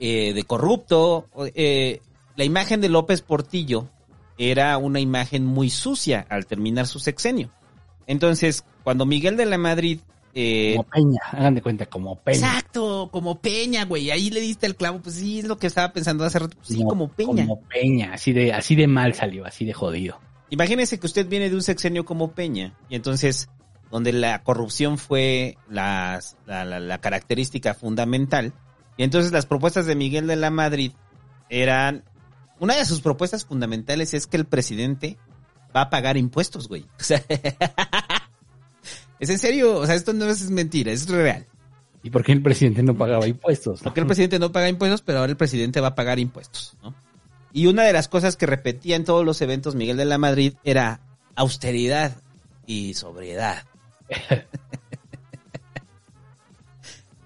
Eh, de corrupto. eh, la imagen de López Portillo era una imagen muy sucia al terminar su sexenio. Entonces, cuando Miguel de la Madrid... eh, Como Peña, hagan de cuenta, como Peña. Exacto, como Peña, güey. Ahí le diste el clavo. Pues sí, es lo que estaba pensando hace rato. Pues sí, como Peña. Como Peña, así de, así de mal salió, así de jodido. Imagínese que usted viene de un sexenio como Peña y entonces donde la corrupción fue la, la- la característica fundamental y entonces las propuestas de Miguel de la Madrid eran una de sus propuestas fundamentales es que el presidente va a pagar impuestos, güey. O sea, es en serio, o sea, esto no es mentira, es real. ¿Y por qué el presidente no pagaba impuestos? Porque el presidente no paga impuestos, pero ahora el presidente va a pagar impuestos, ¿no? Y una de las cosas que repetía en todos los eventos Miguel de la Madrid era austeridad y sobriedad.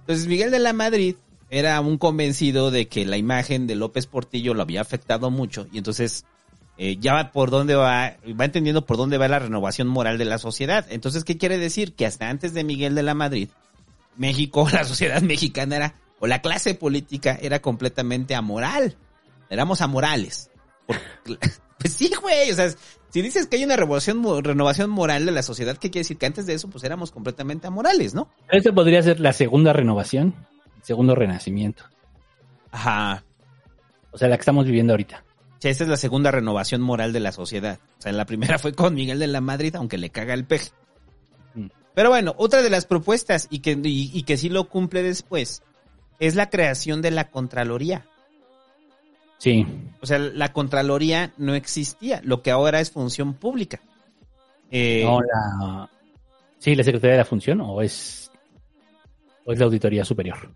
Entonces Miguel de la Madrid era un convencido de que la imagen de López Portillo lo había afectado mucho y entonces eh, ya va por dónde va, va entendiendo por dónde va la renovación moral de la sociedad. Entonces, ¿qué quiere decir? Que hasta antes de Miguel de la Madrid, México, la sociedad mexicana era, o la clase política era completamente amoral. Éramos amorales. Pues sí, güey, o sea, si dices que hay una renovación, mo- renovación moral de la sociedad, ¿qué quiere decir? Que antes de eso, pues éramos completamente amorales, ¿no? Esta podría ser la segunda renovación, segundo renacimiento. Ajá. O sea, la que estamos viviendo ahorita. Sí, esta es la segunda renovación moral de la sociedad. O sea, la primera fue con Miguel de la Madrid, aunque le caga el peje. Mm. Pero bueno, otra de las propuestas y que, y, y que sí lo cumple después es la creación de la Contraloría. Sí. O sea, la Contraloría no existía, lo que ahora es función pública. Eh, No, la... Sí, la Secretaría de la Función o es, o es la Auditoría Superior.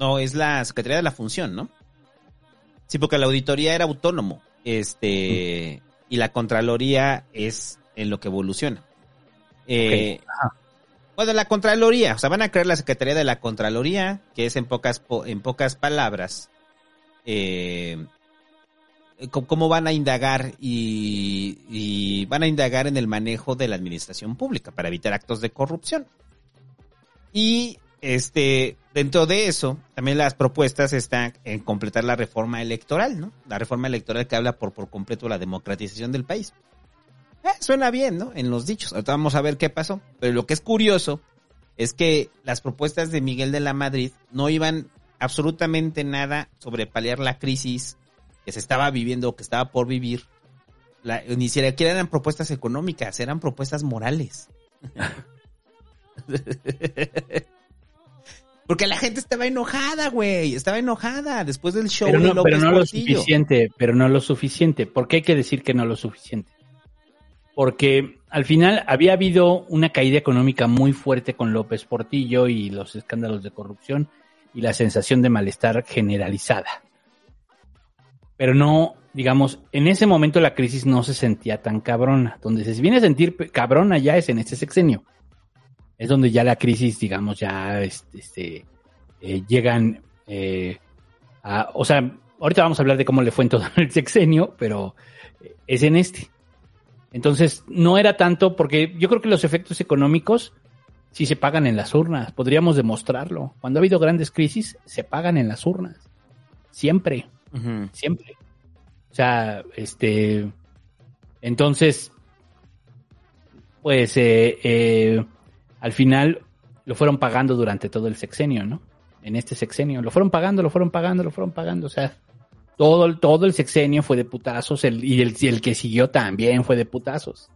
No, es la Secretaría de la Función, ¿no? Sí, porque la auditoría era autónomo. Este, y la Contraloría es en lo que evoluciona. Eh. Bueno, la Contraloría, o sea, van a crear la Secretaría de la Contraloría, que es en pocas, po- en pocas palabras, eh, cómo van a indagar y, y van a indagar en el manejo de la administración pública para evitar actos de corrupción. Y este, dentro de eso, también las propuestas están en completar la reforma electoral, ¿no? La reforma electoral que habla por, por completo la democratización del país. Eh, suena bien, ¿no? En los dichos. Ahorita vamos a ver qué pasó. Pero lo que es curioso es que las propuestas de Miguel de la Madrid no iban absolutamente nada sobre paliar la crisis que se estaba viviendo o que estaba por vivir. Ni siquiera eran propuestas económicas, eran propuestas morales. Porque la gente estaba enojada, güey. Estaba enojada después del show Pero de no, López pero no lo suficiente, pero no lo suficiente. ¿Por qué hay que decir que no lo suficiente? Porque al final había habido una caída económica muy fuerte con López Portillo y los escándalos de corrupción y la sensación de malestar generalizada. Pero no, digamos, en ese momento la crisis no se sentía tan cabrona. Donde se viene a sentir cabrona ya es en este sexenio. Es donde ya la crisis, digamos, ya este, este, eh, llegan eh, a- o sea, ahorita vamos a hablar de cómo le fue en todo el sexenio, pero eh, es en este. Entonces, no era tanto porque yo creo que los efectos económicos sí se pagan en las urnas, podríamos demostrarlo. Cuando ha habido grandes crisis, se pagan en las urnas. Siempre, siempre. O sea, este, entonces, pues, eh, eh, al final lo fueron pagando durante todo el sexenio, ¿no? En este sexenio. Lo fueron pagando, lo fueron pagando, lo fueron pagando. O sea, todo, el- todo el sexenio fue de putazos el, y, el, y el que siguió también fue de putazos.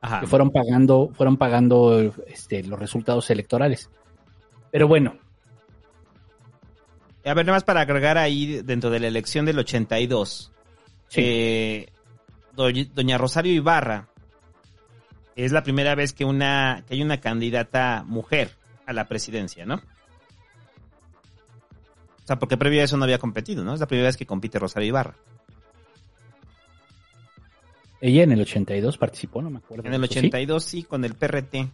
Ajá. Que fueron pagando, fueron pagando este, los resultados electorales. Pero bueno, A ver, nada más para agregar ahí dentro de la elección del 82. Sí. eh, doña Rosario Ibarra es la primera vez que una que hay una candidata mujer a la presidencia, ¿no? O sea, porque previo a eso no había competido, ¿no? Es la primera vez que compite Rosario Ibarra. ella en el 82 participó, no me acuerdo. En el ¿Sí? 82 sí, con el PRT.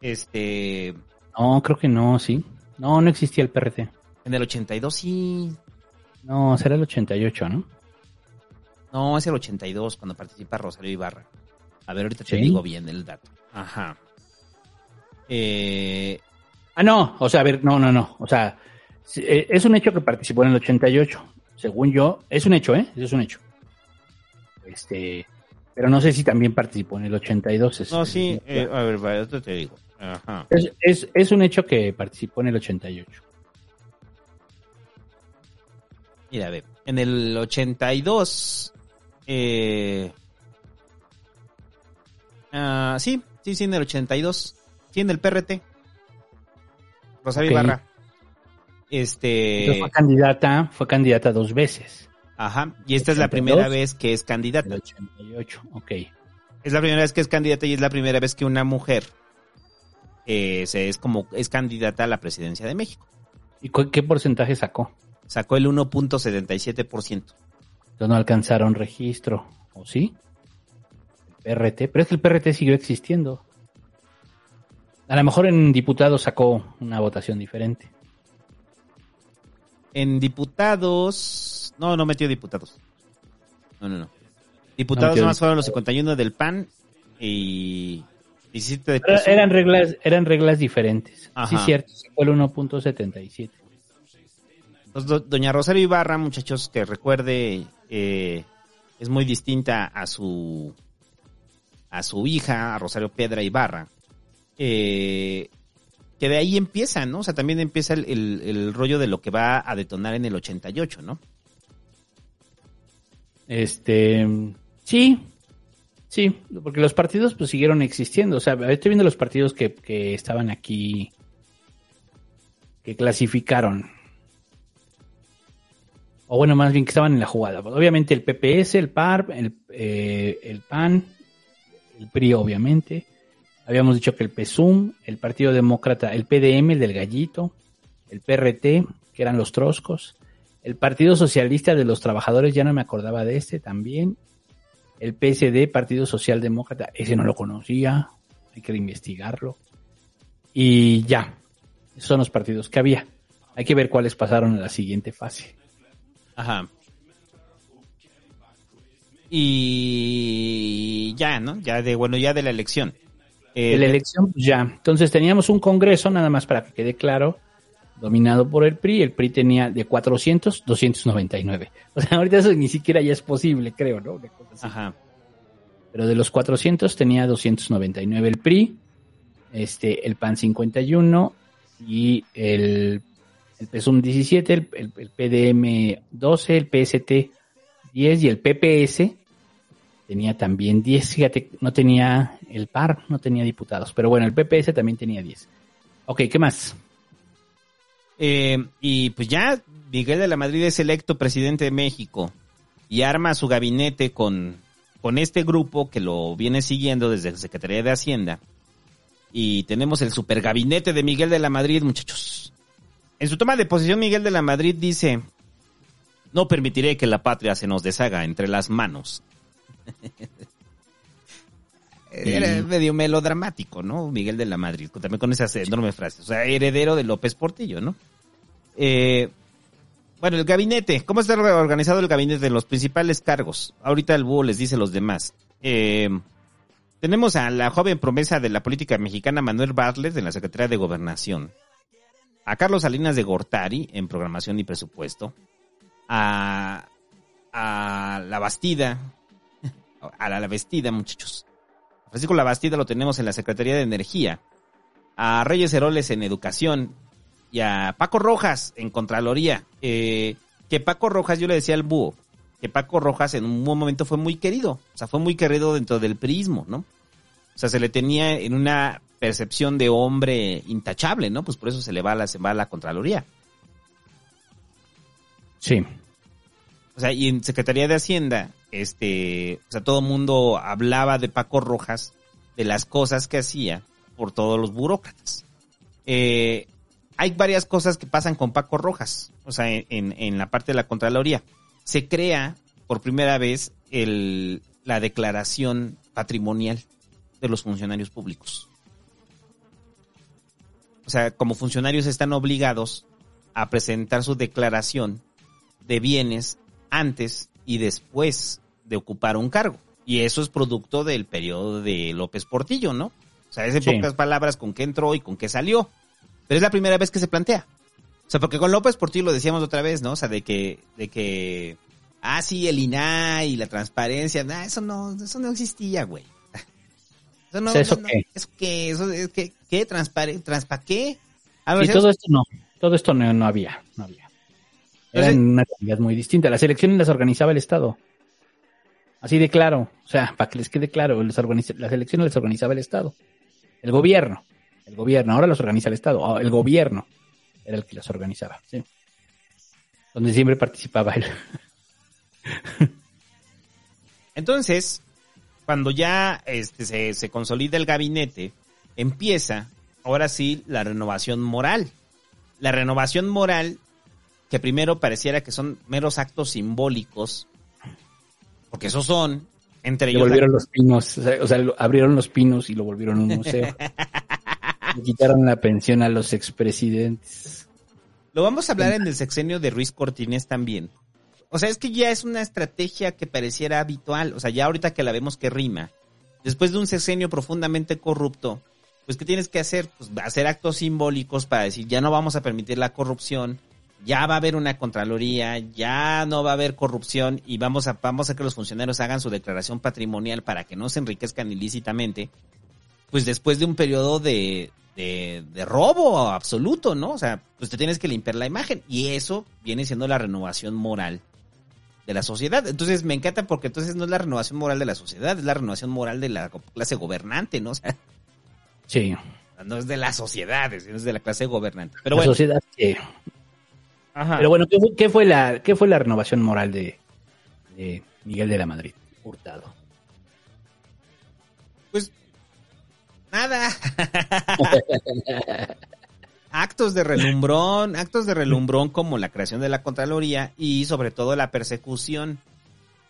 Este, No, creo que no, sí. No, no existía el PRT. en el 82 sí. No, será el 88, ¿no? No, es el 82 cuando participa Rosario Ibarra. A ver, ahorita te digo bien el dato. Ajá. Eh, Ah, no, o sea, a ver, no, no, no. O sea, eh, es un hecho que participó en el 88. Según yo, es un hecho, ¿eh? Es un hecho. Este, pero no sé si también participó en el 82. Es, no, sí, eh, a ver, va, esto te digo. Ajá. es, es- es un hecho que participó en el 88. Mira, a ver, en el 82, eh, ah, sí, sí, sí, en el 82, sí, en el PRT. Rosario Ok. Ibarra. Este, Entonces fue candidata, fue candidata dos veces. ajá, y esta es la 82. primera vez que es candidata. el 88, ok. Es la primera vez que es candidata y es la primera vez que una mujer eh, se es como es candidata a la presidencia de México. ¿Y qué porcentaje sacó? Sacó el 1.77%. Entonces no alcanzaron registro, ¿o sí? PRT, pero es que el PRT siguió existiendo. A lo mejor en diputados sacó una votación diferente. En diputados, no, no metió diputados. No, no, no. Diputados metió nomás fueron los 51 del PAN y 17 de PSUV. eran reglas, eran reglas diferentes. Ajá. Sí, cierto, sacó el 1.77. Entonces, do- doña Rosario Ibarra, muchachos, que recuerde, eh, es muy distinta a su a su hija, a Rosario Piedra Ibarra. Eh, que de ahí empieza, ¿no? O sea, también empieza el, el- rollo de lo que va a detonar en el 88, ¿no? Este, sí, sí, porque los partidos pues siguieron existiendo. O sea, estoy viendo los partidos que, que estaban aquí, que clasificaron. O bueno, más bien que estaban en la jugada. Obviamente el PPS, el PAR, el, eh, el PAN, el PRI obviamente. Habíamos dicho que el PSUM, el Partido Demócrata, el PDM, el del Gallito, el PRT, que eran los troscos, el Partido Socialista de los Trabajadores, ya no me acordaba de este también, el PSD, Partido Socialdemócrata, ese no lo conocía, hay que investigarlo. Y ya, esos son los partidos que había. Hay que ver cuáles pasaron a la siguiente fase. Ajá. Y ya, ¿no? Ya de, bueno, ya de la elección. Eh, De la elección, pues ya. Entonces teníamos un congreso, nada más para que quede claro, dominado por el PRI. El PRI tenía de 400, 299. O sea, ahorita eso ni siquiera ya es posible, creo, ¿no? Una cosa así. Ajá. Pero de los 400 tenía 299 el PRI, este, el PAN 51 y el, el PSUM 17, el, el- el PDM 12, el PST 10 y el PPS tenía también 10. Fíjate, no tenía el PAR, no tenía diputados. Pero bueno, el PPS también tenía 10. Ok, ¿qué más? Eh, y pues ya Miguel de la Madrid es electo presidente de México y arma su gabinete con, con este grupo que lo viene siguiendo desde la Secretaría de Hacienda. Y tenemos el supergabinete de Miguel de la Madrid, muchachos. En su toma de posición, Miguel de la Madrid dice, no permitiré que la patria se nos deshaga entre las manos. Era medio melodramático, ¿no? Miguel de la Madrid, también con esas enormes frases. O sea, heredero de López Portillo, ¿no? Eh, bueno, el gabinete. ¿Cómo está organizado el gabinete de los principales cargos? Ahorita el búho les dice los demás. Eh, tenemos a la joven promesa de la política mexicana, Manuel Bartlett, en la Secretaría de Gobernación. A Carlos Salinas de Gortari, en programación y presupuesto. A, a la Bastida. A la, Vestida, muchachos. A Francisco La Bastida lo tenemos en la Secretaría de Energía. A Reyes Heroles en Educación. Y a Paco Rojas en Contraloría. Eh, que Paco Rojas, yo le decía al búho, que Paco Rojas en un momento fue muy querido. O sea, fue muy querido dentro del prismo, ¿no? O sea, se le tenía en una percepción de hombre intachable, ¿no? Pues por eso se le va a la, se va a la Contraloría. Sí. O sea, y en Secretaría de Hacienda, este, o sea, todo el mundo hablaba de Paco Rojas, de las cosas que hacía por todos los burócratas. Eh, hay varias cosas que pasan con Paco Rojas, o sea, en, en- la parte de la Contraloría. Se crea por primera vez el, la declaración patrimonial de los funcionarios públicos. O sea, como funcionarios están obligados a presentar su declaración de bienes antes y después de ocupar un cargo. Y eso es producto del periodo de López Portillo, ¿no? O sea, es en Sí. pocas palabras con qué entró y con qué salió. Pero es la primera vez que se plantea. O sea, porque con López Portillo lo decíamos otra vez, ¿no? O sea, de que, de que, ah, sí, el INAI y la transparencia, nah, eso no, eso no existía, güey. Eso no, ¿eso no, qué? ¿Eso qué? ¿Eso es que, qué? ¿Transparencia? ¿Transpa qué? A Sí, todo esto no. Todo esto no, no había. No había. Era Entonces- una realidad muy distinta. Las elecciones las organizaba el Estado. Así de claro. O sea, para que les quede claro, les organiza- las elecciones las organizaba el Estado. El gobierno. El gobierno. Ahora las organiza el Estado. Ah, El gobierno era el que las organizaba. Sí. Donde siempre participaba él. Entonces, cuando ya este, se, se consolida el gabinete, empieza ahora sí la renovación moral. La renovación moral, que primero pareciera que son meros actos simbólicos, porque esos son, entre ellos... volvieron los pinos. O sea, o sea, lo- abrieron los pinos y lo volvieron un museo. Le quitaron la pensión a los expresidentes. Lo vamos a hablar en el sexenio de Ruiz Cortines también. O sea, es que ya es una estrategia que pareciera habitual. O sea, ya ahorita que la vemos que rima, después de un sexenio profundamente corrupto, pues ¿qué tienes que hacer? Pues hacer actos simbólicos para decir, ya no vamos a permitir la corrupción, ya va a haber una contraloría, ya no va a haber corrupción y vamos a, vamos a que los funcionarios hagan su declaración patrimonial para que no se enriquezcan ilícitamente. Pues después de un periodo de, de, de robo absoluto, ¿no? O sea, pues te tienes que limpiar la imagen. Y eso viene siendo la renovación moral de la sociedad. Entonces me encanta porque entonces no es la renovación moral de la sociedad, es la renovación moral de la clase gobernante, ¿no? O sea, Sí. no es de la sociedad, es de la clase gobernante. Pero la bueno. sociedad que... Ajá. Pero bueno, ¿qué fue, qué fue la, qué fue la renovación moral de, de Miguel de la Madrid? Hurtado. Pues nada. actos de relumbrón, actos de relumbrón como la creación de la Contraloría y sobre todo la persecución.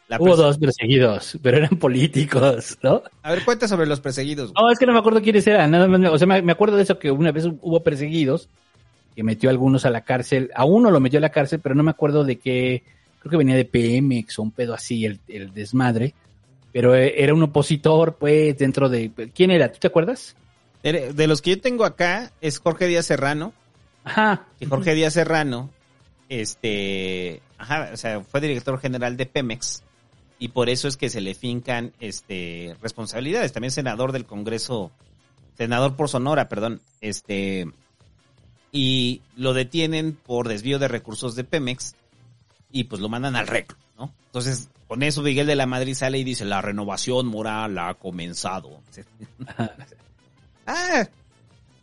La Hubo perse- dos perseguidos, pero eran políticos, ¿no? A ver, cuenta sobre los perseguidos. No, es que no me acuerdo quiénes eran. Nada más, o sea, me, me acuerdo de eso que una vez hubo perseguidos que metió a algunos a la cárcel. A uno lo metió a la cárcel, pero no me acuerdo de qué. Creo que venía de PMX o un pedo así, el, el desmadre. Pero eh, era un opositor, pues, dentro de. ¿Quién era? ¿Tú te acuerdas? De los que yo tengo acá es Jorge Díaz Serrano. Ajá. Que Jorge Díaz Serrano, este, ajá, o sea, fue director general de Pemex. y por eso es que se le fincan este responsabilidades. También senador del Congreso, senador por Sonora, perdón, este y lo detienen por desvío de recursos de Pemex y pues lo mandan al reclo, ¿no? Entonces, con eso Miguel de la Madrid sale y dice, la renovación moral ha comenzado. ah,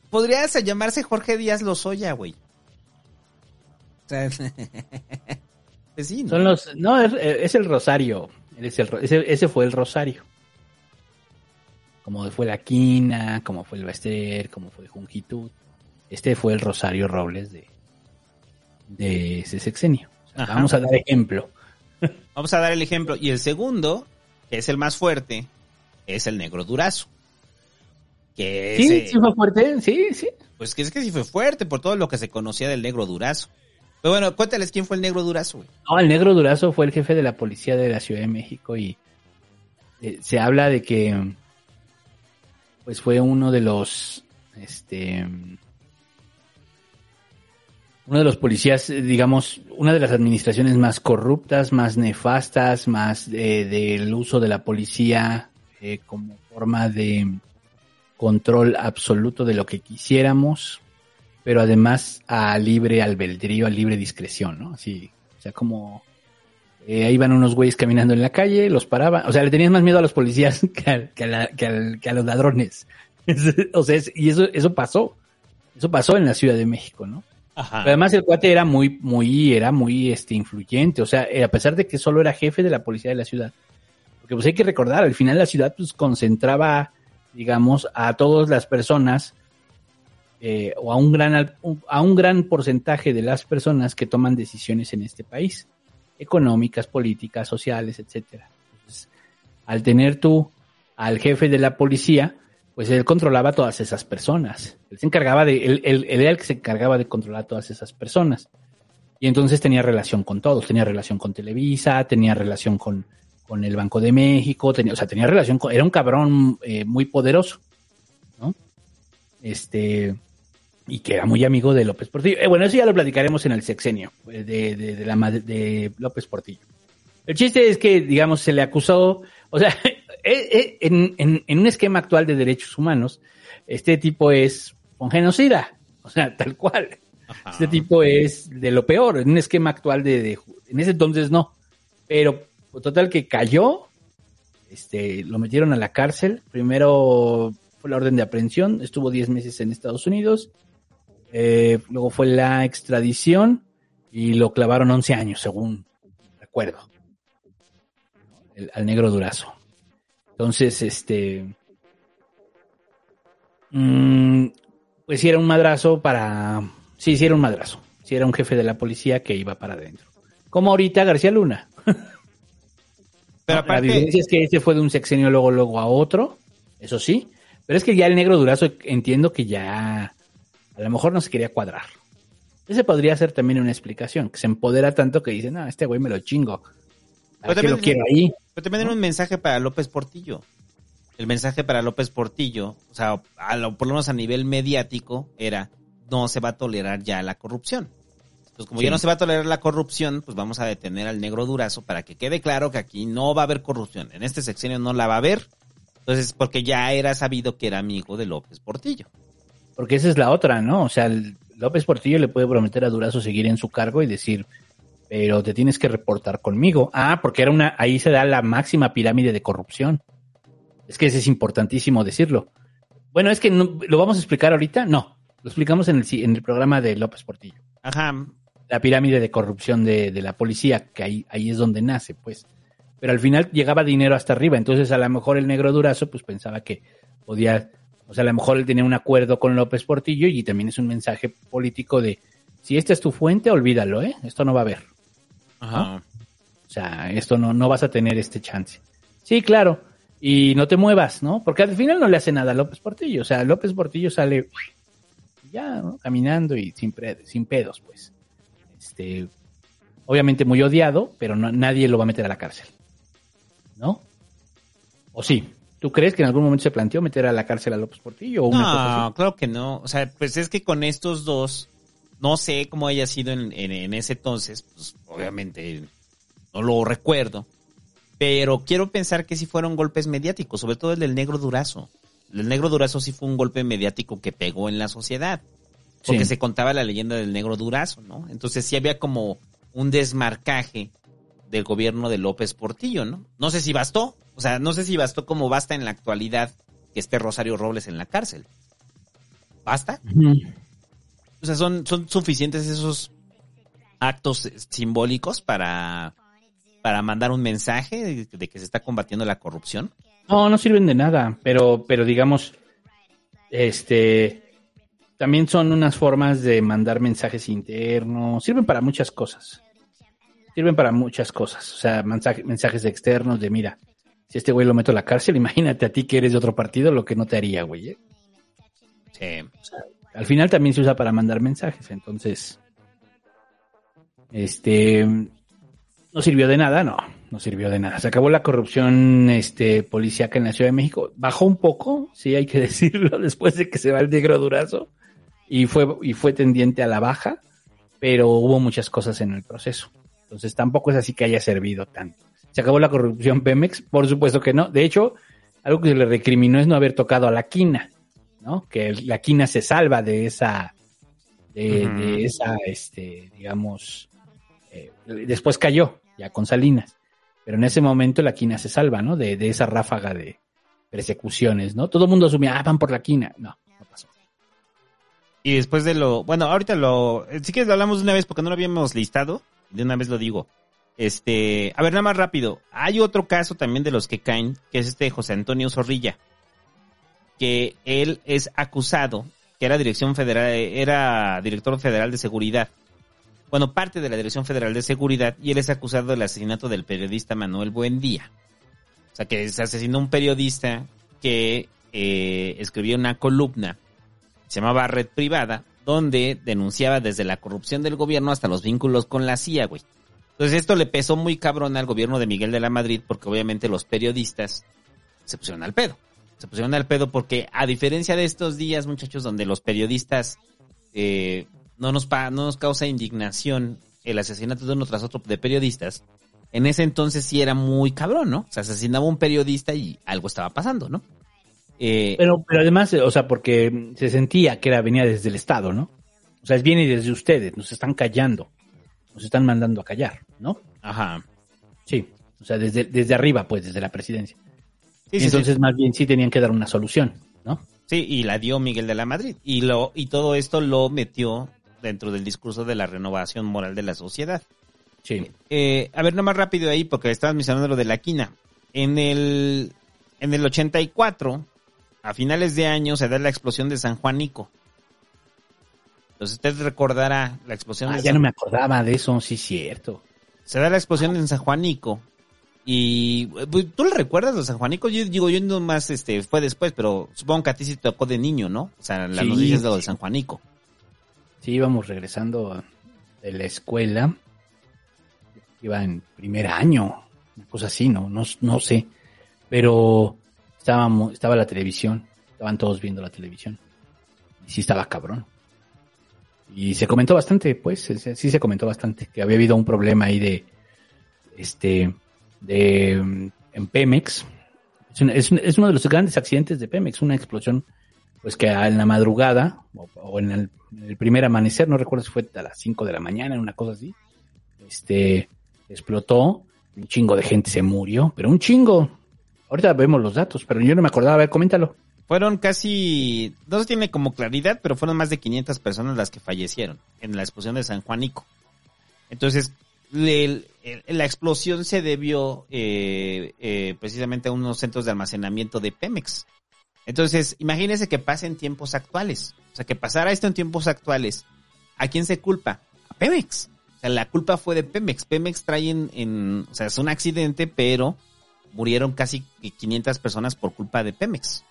podría hasta llamarse Jorge Díaz Lozoya, güey. O sea, pues sí, ¿no? Son los, no, es, es el Rosario. Es el ese, ese fue el Rosario. Como fue la Quina, como fue el Bester, como fue Junquitud. Este fue el Rosario Robles de, de ese sexenio. O sea, Ajá. vamos a dar ejemplo. Vamos a dar el ejemplo. Y el segundo, que es el más fuerte, es el negro durazo. Que Sí, ese- sí fue fuerte, sí, sí. Pues que es que sí fue fuerte por todo lo que se conocía del negro durazo. Pero bueno, cuéntales quién fue el negro durazo, güey. No, el negro Durazo fue el jefe de la policía de la Ciudad de México y eh, se habla de que pues fue uno de los este uno de los policías, eh, digamos, una de las administraciones más corruptas, más nefastas, más eh, del uso de la policía eh, como forma de control absoluto de lo que quisiéramos, pero además a libre albedrío, a libre discreción, ¿no? Así, o sea, como eh, ahí iban unos güeyes caminando en la calle, los paraban, o sea, le tenías más miedo a los policías que a, que a los ladrones. o sea, es- y eso, eso pasó, eso pasó en la Ciudad de México, ¿no? Pero además el cuate era muy, muy, era muy, este, influyente, o sea, eh, a pesar de que solo era jefe de la policía de la ciudad, porque pues hay que recordar, al final la ciudad pues concentraba, digamos, a todas las personas, eh, o a un gran, a un gran porcentaje de las personas que toman decisiones en este país, económicas, políticas, sociales, etcétera. Entonces, al tener tú al jefe de la policía, pues él controlaba a todas esas personas. Él se encargaba de, él, él- él era el que se encargaba de controlar a todas esas personas. Y entonces tenía relación con todos, tenía relación con Televisa, tenía relación con, con el Banco de México, tenía, o sea, tenía relación con, era un cabrón eh, muy poderoso, ¿no? Este, y que era muy amigo de López Portillo. Eh, bueno, eso ya lo platicaremos en el sexenio eh, de, de, de la, mad- de López Portillo. El chiste es que, digamos, se le acusó, o sea, en, en, en un esquema actual de derechos humanos, este tipo es un genocida, o sea, tal cual. Este tipo es de lo peor, en un esquema actual de, de- en ese entonces no, pero pues, total que cayó, este, lo metieron a la cárcel, primero fue la orden de aprehensión, estuvo 10 meses en Estados Unidos, eh, luego fue la extradición y lo clavaron 11 años, según recuerdo, el- al negro durazo. Entonces, este, mm, pues sí era un madrazo para, sí, sí era un madrazo, sí era un jefe de la policía que iba para adentro. Como ahorita García Luna. Pero La aparte, diferencia es que este fue de un sexenio luego, luego a otro, eso sí, pero es que ya el negro durazo entiendo que ya a lo mejor no se quería cuadrar. Ese podría ser también una explicación, que se empodera tanto que dice, no, este güey me lo chingo. ¿Para Pero lo también- quiero ahí? pero también era un mensaje para López Portillo. El mensaje para López Portillo, o sea, a lo- por lo menos a nivel mediático, era no se va a tolerar ya la corrupción. Entonces, como Sí. ya no se va a tolerar la corrupción, pues vamos a detener al negro durazo para que quede claro que aquí no va a haber corrupción. En este sexenio no la va a haber. Entonces, porque ya era sabido que era amigo de López Portillo. Porque esa es la otra, ¿no? O sea, López Portillo le puede prometer a Durazo seguir en su cargo y decir, pero te tienes que reportar conmigo. Ah, porque era una, ahí se da la máxima pirámide de corrupción. Es que ese es importantísimo decirlo. Bueno, es que no- lo vamos a explicar ahorita. No, lo explicamos en el, en el programa de López Portillo. Ajá. La pirámide de corrupción de, de la policía, que ahí, ahí es donde nace, pues. Pero al final llegaba dinero hasta arriba. Entonces, a lo mejor el negro Durazo, pues pensaba que podía, o sea, a lo mejor él tenía un acuerdo con López Portillo y también es un mensaje político de, si esta es tu fuente, olvídalo, ¿eh? Esto no va a haber. Ajá. O sea, esto no, no vas a tener este chance. Sí, claro. Y no te muevas, ¿no? Porque al final no le hace nada a López Portillo. O sea, López Portillo sale ya, ¿no? Caminando y sin, pedos, pues. Este, obviamente muy odiado, pero no- nadie lo va a meter a la cárcel. ¿No? ¿O sí? ¿Tú crees que en algún momento se planteó meter a la cárcel a López Portillo? O una cosa así? No, claro que no. O sea, pues es que con estos dos, no sé cómo haya sido en, en, en ese entonces, pues obviamente no lo recuerdo. Pero quiero pensar que sí fueron golpes mediáticos, sobre todo el del negro Durazo. El negro Durazo sí fue un golpe mediático que pegó en la sociedad. Porque Sí. se contaba la leyenda del negro Durazo, ¿no? Entonces sí había como un desmarcaje del gobierno de López Portillo, ¿no? No sé si bastó, o sea, no sé si bastó como basta en la actualidad que esté Rosario Robles en la cárcel. ¿Basta? O sea, son, son suficientes esos actos simbólicos para, para mandar un mensaje de, de que se está combatiendo la corrupción. No, no sirven de nada, pero, pero digamos, este, también son unas formas de mandar mensajes internos, sirven para muchas cosas. Sirven para muchas cosas, o sea, mensaje- mensajes externos de, mira, si este güey lo meto a la cárcel, imagínate a ti que eres de otro partido lo que no te haría, güey. ¿eh? Sí. Al final también se usa para mandar mensajes, entonces, este, no sirvió de nada, no, no sirvió de nada. Se acabó la corrupción, este, policíaca en la Ciudad de México. Bajó un poco, sí, hay que decirlo, después de que se va el negro Durazo y fue, y fue tendiente a la baja, pero hubo muchas cosas en el proceso. Entonces tampoco es así que haya servido tanto. ¿Se acabó la corrupción Pemex? Por supuesto que no. De hecho, algo que se le recriminó es no haber tocado a la quina, ¿no? Que la quina se salva de esa, de, de esa, este, digamos, eh, después cayó, ya con Salinas. Pero en ese momento la quina se salva, ¿no? De, de esa ráfaga de persecuciones, ¿no? Todo el mundo asumía, ah, van por la quina. No, no pasó. Y después de lo, bueno, ahorita lo, eh, si quieres lo hablamos de una vez porque no lo habíamos listado, de una vez lo digo. Este, a ver, nada más rápido. Hay otro caso también de los que caen, que es este José Antonio Zorrilla, que él es acusado, que era dirección federal, era director federal de seguridad. Bueno, parte de la Dirección Federal de Seguridad y él es acusado del asesinato del periodista Manuel Buendía. O sea, que se asesinó un periodista que eh, escribió una columna se llamaba Red Privada, donde denunciaba desde la corrupción del gobierno hasta los vínculos con la CIA, güey. Entonces esto le pesó muy cabrón al gobierno de Miguel de la Madrid porque obviamente los periodistas se pusieron al pedo. Se pusieron al pedo porque a diferencia de estos días, muchachos, donde los periodistas eh, no, nos pa- no nos causa indignación el asesinato de uno tras otro de periodistas, en ese entonces sí era muy cabrón, ¿no? Se asesinaba un periodista y algo estaba pasando, ¿no? Eh, Pero, pero además, eh, o sea, porque se sentía que era, venía desde el Estado, ¿no? O sea, viene desde ustedes, nos están callando, nos están mandando a callar, ¿no? Ajá. Sí, o sea, desde, desde arriba, pues, desde la presidencia. Sí, Entonces, sí. más bien sí tenían que dar una solución, ¿no? Sí, y la dio Miguel de la Madrid. Y lo, y todo esto lo metió dentro del discurso de la renovación moral de la sociedad. Sí. Eh, a ver, nomás rápido ahí, porque estabas mencionando lo de la quina. En el, en el 84, a finales de año, se da la explosión de San Juanico. Entonces usted recordará la explosión Ah, de ya San- no me acordaba de eso, sí, cierto. se da la explosión en San Juanico. Y pues, tú le recuerdas de San Juanico, yo digo, yo nomás este fue después, pero supongo que a ti sí te tocó de niño, ¿no? O sea, las Sí. noticias de lo de San Juanico. Sí, íbamos regresando de la escuela. Iba en primer año, una cosa así, ¿no? No, no sé. Pero estábamos, estaba la televisión, estaban todos viendo la televisión. Y sí estaba cabrón. Y se comentó bastante, pues, sí se comentó bastante, que había habido un problema ahí de, este, de, en Pemex. Es, es un- es uno de los grandes accidentes de Pemex, una explosión, pues que en la madrugada, o, o en, el, en el primer amanecer, no recuerdo si fue a las 5 de la mañana, una cosa así, este, explotó, un chingo de gente se murió, pero un chingo. Ahorita vemos los datos, pero yo no me acordaba, a ver, coméntalo. Fueron casi, no se tiene como claridad, pero fueron más de 500 personas las que fallecieron en la explosión de San Juanico. Entonces, el- el- la explosión se debió eh, eh, precisamente a unos centros de almacenamiento de Pemex. Entonces, imagínense que pase en tiempos actuales. O sea, que pasara esto en tiempos actuales. ¿A quién se culpa? A Pemex. O sea, la culpa fue de Pemex. Pemex trae en, en- o sea, es un accidente, pero murieron casi 500 personas por culpa de Pemex.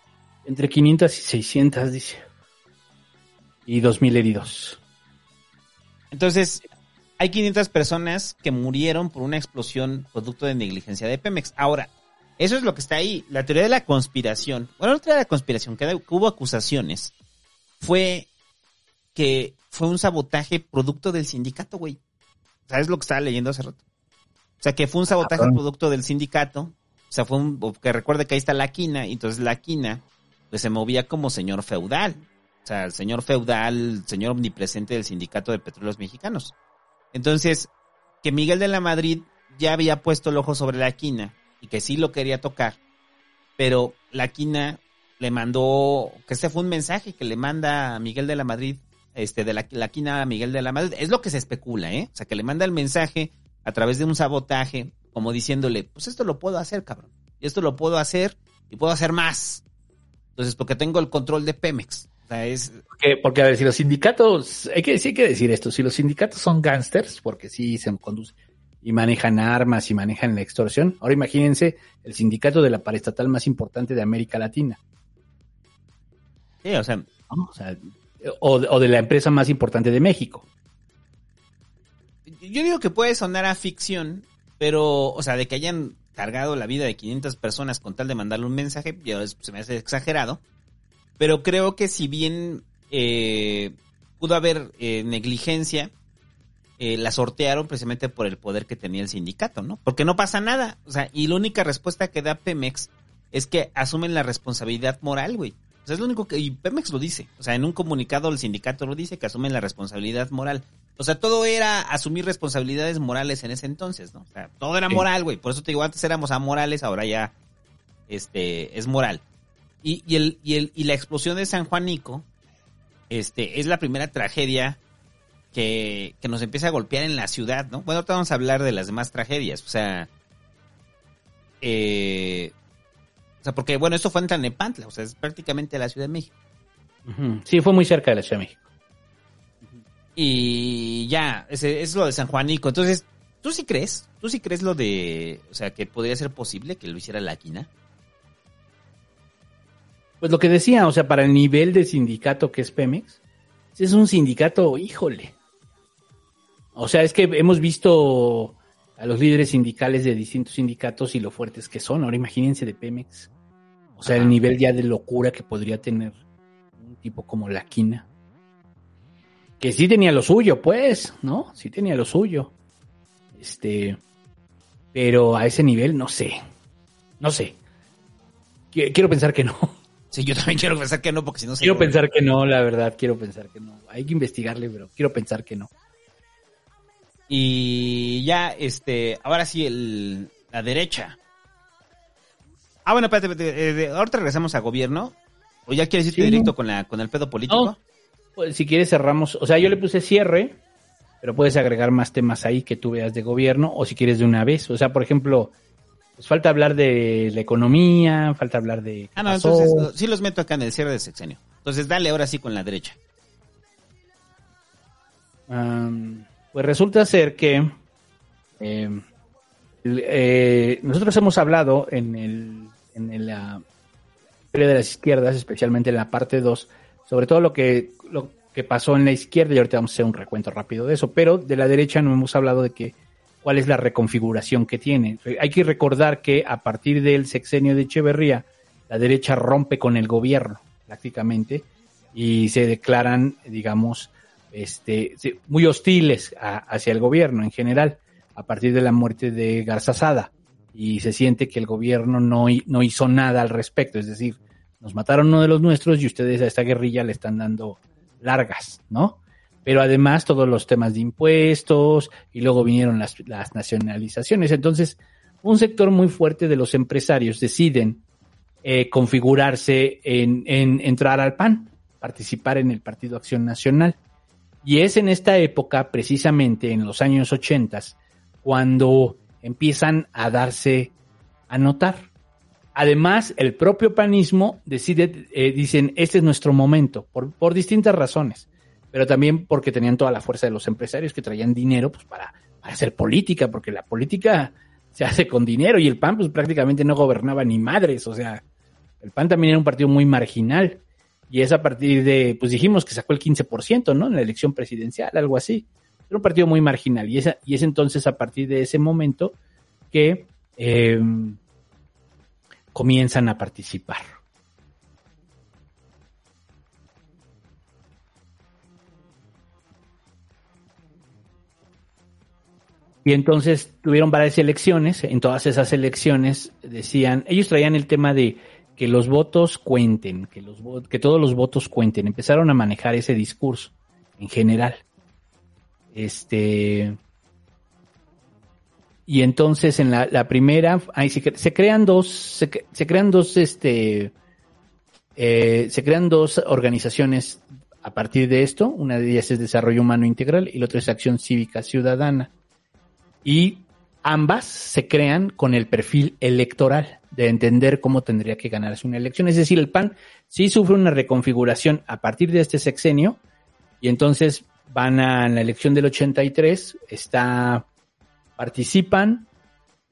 Entre 500 y 600, dice. Y 2.000 heridos. Entonces, hay 500 personas que murieron por una explosión producto de negligencia de Pemex. Ahora, eso es lo que está ahí. La teoría de la conspiración, bueno, la teoría de la conspiración, que hubo acusaciones, fue que fue un sabotaje producto del sindicato, güey. ¿Sabes lo que estaba leyendo hace rato? O sea, que fue un sabotaje producto del sindicato. O sea, fue un, que recuerde que ahí está la quina, y entonces la quina, pues se movía como señor feudal. O sea, el señor feudal, el señor omnipresente del sindicato de petróleos mexicanos. Entonces, que Miguel de la Madrid ya había puesto el ojo sobre la quina y que sí lo quería tocar, pero la quina le mandó, que este fue un mensaje que le manda a Miguel de la Madrid, este, de la, la quina a Miguel de la Madrid, es lo que se especula, ¿eh? O sea, que le manda el mensaje a través de un sabotaje, como diciéndole, pues esto lo puedo hacer, cabrón, y esto lo puedo hacer, y puedo hacer más. Entonces, porque tengo el control de Pemex. Sea, es, Porque, porque, a ver, si los sindicatos, hay que, sí hay que decir esto, si los sindicatos son gángsters, porque sí se conducen y manejan armas y manejan la extorsión, ahora imagínense el sindicato de la paraestatal más importante de América Latina. sí, o sea, ¿no? O, sea, o, o de la empresa más importante de México. yo digo que puede sonar a ficción, pero, o sea, de que hayan cargado la vida de 500 personas con tal de mandarle un mensaje, yo, se me hace exagerado. Pero creo que si bien eh, pudo haber eh, negligencia, eh, la sortearon precisamente por el poder que tenía el sindicato, ¿no? Porque no pasa nada. O sea, y la única respuesta que da Pemex es que asumen la responsabilidad moral, güey. O sea, es lo único que... Y Pemex lo dice. O sea, en un comunicado el sindicato lo dice, que asumen la responsabilidad moral. O sea, todo era asumir responsabilidades morales en ese entonces, ¿no? O sea, todo era moral, güey. Por eso te digo, antes éramos amorales, ahora ya este, es moral. Y, y, el, y, el, y la explosión de San Juanico este, es la primera tragedia que, que nos empieza a golpear en la ciudad, ¿no? Bueno, ahorita vamos a hablar de las demás tragedias. O sea, eh, o sea, porque, bueno, esto fue en Tlanepantla, o sea, es prácticamente la Ciudad de México. Sí, fue muy cerca de la Ciudad de México. Y ya, ese es lo de San Juanico. Entonces, ¿tú sí crees? ¿Tú sí crees lo de, o sea, que podría ser posible que lo hiciera la quina? Pues lo que decía, o sea, para el nivel de sindicato que es Pemex, es un sindicato, híjole. O sea, es que hemos visto a los líderes sindicales de distintos sindicatos y lo fuertes que son. Ahora imagínense de Pemex. O sea, el nivel ya de locura que podría tener un tipo como la quina. Que sí tenía lo suyo, pues, ¿no? Sí tenía lo suyo. Este. Pero a ese nivel, no sé. No sé. Qui- Quiero pensar que no. Sí, yo también quiero pensar que no, porque si no se... Quiero pensar que no, la verdad, quiero pensar que no. Hay que investigarle, pero quiero pensar que no. Y ya, este, ahora sí, el, la derecha. Ah, bueno, espérate, espérate, eh, ahorita regresamos a gobierno. ¿O ya quieres irte Sí, directo no. con, la, con el pedo político? No, pues, si quieres cerramos, o sea, yo le puse cierre, pero puedes agregar más temas ahí que tú veas de gobierno, o si quieres de una vez. O sea, por ejemplo, pues falta hablar de la economía, falta hablar de... Ah, no, pasó. entonces sí los meto acá en el cierre de sexenio. Entonces dale ahora sí con la derecha. Pues resulta ser que eh, el- eh, nosotros hemos hablado en el en el, la feria de las izquierdas, especialmente en la parte 2, sobre todo lo que lo que pasó en la izquierda y ahorita vamos a hacer un recuento rápido de eso, pero de la derecha no hemos hablado de que cuál es la reconfiguración que tiene. Hay que recordar que a partir del sexenio de Echeverría, la derecha rompe con el gobierno prácticamente y se declaran, digamos, este, muy hostiles hacia el gobierno en general a partir de la muerte de Garza Sada y se siente que el gobierno no, no hizo nada al respecto, es decir, nos mataron uno de los nuestros y ustedes a esta guerrilla le están dando largas, ¿no? Pero además todos los temas de impuestos y luego vinieron las, nacionalizaciones. Entonces, un sector muy fuerte de los empresarios deciden eh, configurarse en, en entrar al PAN, participar en el Partido Acción Nacional. Y es en esta época, precisamente en los años 80, cuando empiezan a darse a notar. Además, el propio panismo decide, eh, dicen, este es nuestro momento, por, por distintas razones, pero también porque tenían toda la fuerza de los empresarios que traían dinero pues, para, para hacer política, porque la política se hace con dinero y el PAN pues prácticamente no gobernaba ni madres, o sea, el PAN también era un partido muy marginal y es a partir de, pues dijimos que sacó el 15%, ¿no? En la elección presidencial, algo así. Era un partido muy marginal y, esa, y es entonces a partir de ese momento que eh, comienzan a participar. Y entonces tuvieron varias elecciones. En todas esas elecciones decían, ellos traían el tema de que los votos cuenten, que, los, que todos los votos cuenten. Empezaron a manejar ese discurso en general. Este. Y entonces en la, primera, se, cre- se crean dos, se crean dos, este, eh, se crean dos organizaciones a partir de esto. Una de ellas es Desarrollo Humano Integral y la otra es Acción Cívica Ciudadana. Y ambas se crean con el perfil electoral de entender cómo tendría que ganarse una elección. Es decir, el PAN sí sufre una reconfiguración a partir de este sexenio y entonces van a la elección del 83, está, participan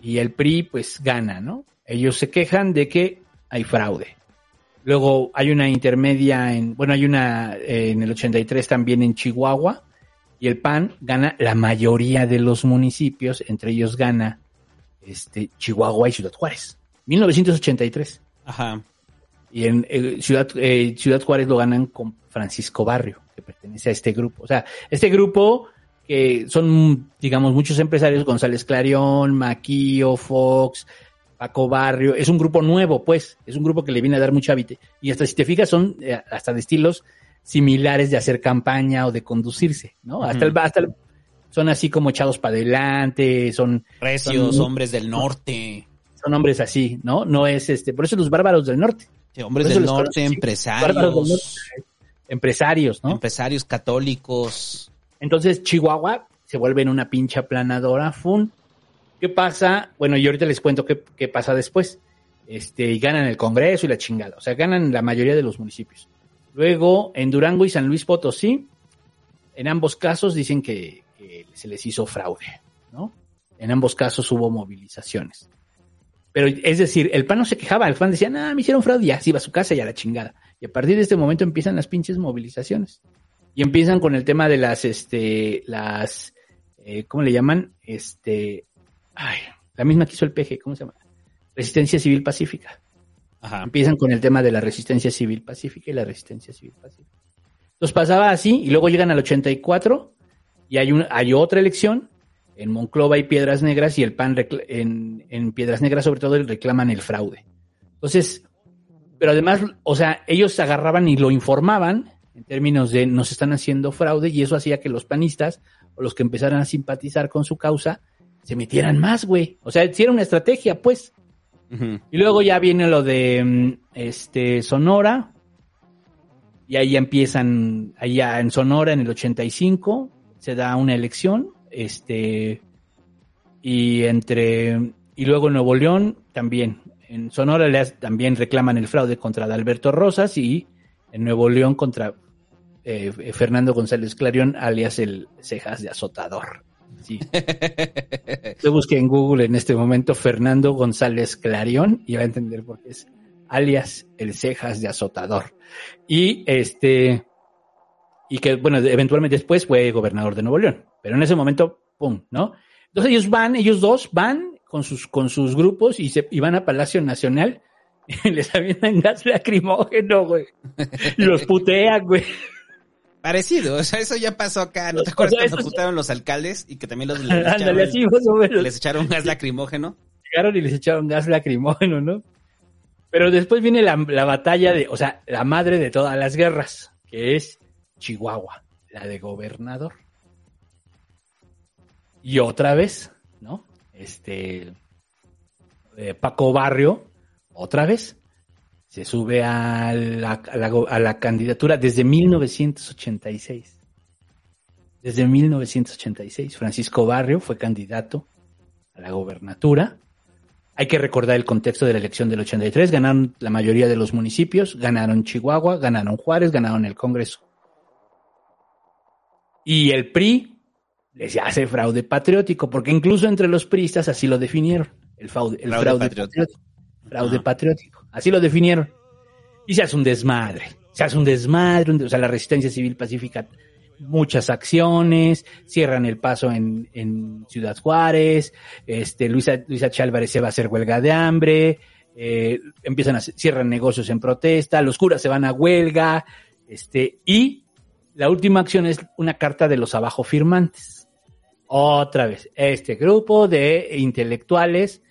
y el PRI pues gana, ¿no? Ellos se quejan de que hay fraude. Luego hay una intermedia en, bueno, hay una eh, en el 83 también en Chihuahua y el PAN gana la mayoría de los municipios, entre ellos gana este Chihuahua y Ciudad Juárez. 1983. Ajá. Y en eh, Ciudad, eh, Ciudad Juárez lo ganan con Francisco Barrio, que pertenece a este grupo. O sea, este grupo que son, digamos, muchos empresarios, González Clarión, Maquillo, Fox, Paco Barrio, es un grupo nuevo, pues, es un grupo que le viene a dar mucho hábito. Y hasta si te fijas, son eh, hasta de estilos similares de hacer campaña o de conducirse, ¿no? Hasta el, hasta el- son así como echados para adelante, son Recios, son- hombres del norte. son hombres así, ¿no? No es este, por eso los bárbaros del norte. Sí, hombres del norte, del empresarios. norte, empresarios, ¿no? Empresarios católicos. Entonces Chihuahua se vuelve en una pincha planadora, fun. ¿Qué pasa? Bueno, y ahorita les cuento qué, qué pasa después. Este, y ganan el Congreso y la chingada. O sea, ganan la mayoría de los municipios. Luego, en Durango y San Luis Potosí, en ambos casos dicen que, se les hizo fraude, ¿no? En ambos casos hubo movilizaciones. Pero es decir, el PAN no se quejaba, el PAN decía, ah, me hicieron fraude, ya se iba a su casa y a la chingada. Y a partir de este momento empiezan las pinches movilizaciones. Y empiezan con el tema de las, este, las, eh, ¿cómo le llaman? Este, ay, la misma que hizo el PG, ¿cómo se llama? Resistencia Civil Pacífica. Ajá. Empiezan con el tema de la resistencia civil pacífica y la resistencia civil pacífica. Entonces pasaba así y luego llegan al 84 y hay, un, hay otra elección en Monclova y Piedras Negras y el PAN en, en Piedras Negras sobre todo reclaman el fraude. Entonces, pero además, o sea, ellos agarraban y lo informaban en términos de nos están haciendo fraude y eso hacía que los panistas o los que empezaran a simpatizar con su causa se metieran más, güey. O sea, hicieron una estrategia, pues. Y luego ya viene lo de mm, este Sonora. Y ahí empiezan, allá en Sonora en el 85 se da una elección, este y entre y luego en Nuevo León también. En Sonora también reclaman el fraude contra Adalberto Rosas y en Nuevo León contra eh, Fernando González Clarión, alias el Cejas de Azotador. Sí. Yo busqué en Google en este momento Fernando González Clarión y va a entender por qué es alias el cejas de azotador. Y este, y que bueno, eventualmente después fue gobernador de Nuevo León, pero en ese momento, pum, ¿no? Entonces ellos van, ellos dos van con sus, con sus grupos y se, y van a Palacio Nacional y les avientan gas lacrimógeno, güey. Los putean, güey. Parecido, o sea, eso ya pasó acá. ¿No te O acuerdas sea, cuando sí. los alcaldes y que también los les echaron, así o les echaron gas lacrimógeno? llegaron y les echaron gas lacrimógeno, ¿no? Pero después viene la, la batalla de, o sea, la madre de todas las guerras, que es Chihuahua, la de gobernador. Y otra vez, ¿no? Este, eh, Paco Barrio, otra vez, se sube a la, a la a la candidatura desde 1986. Desde 1986, Francisco Barrio fue candidato a la gobernatura. Hay que recordar el contexto de la elección del 83. Ganaron la mayoría de los municipios, ganaron Chihuahua, ganaron Juárez, ganaron el Congreso. Y el PRI les hace fraude patriótico, porque incluso entre los priistas así lo definieron. El fraude, el Fraude fraude, patriótico. patriótico. Fraude patriótico. Así lo definieron. Y se hace un desmadre. Se hace un desmadre. o sea, la resistencia civil pacífica, muchas acciones, cierran el paso en, en Ciudad Juárez, este, Luisa, Luisa Chálvarez se va a hacer huelga de hambre, eh, empiezan a, cierran negocios en protesta, los curas se van a huelga, este, y la última acción es una carta de los abajo firmantes. Otra vez, este grupo de intelectuales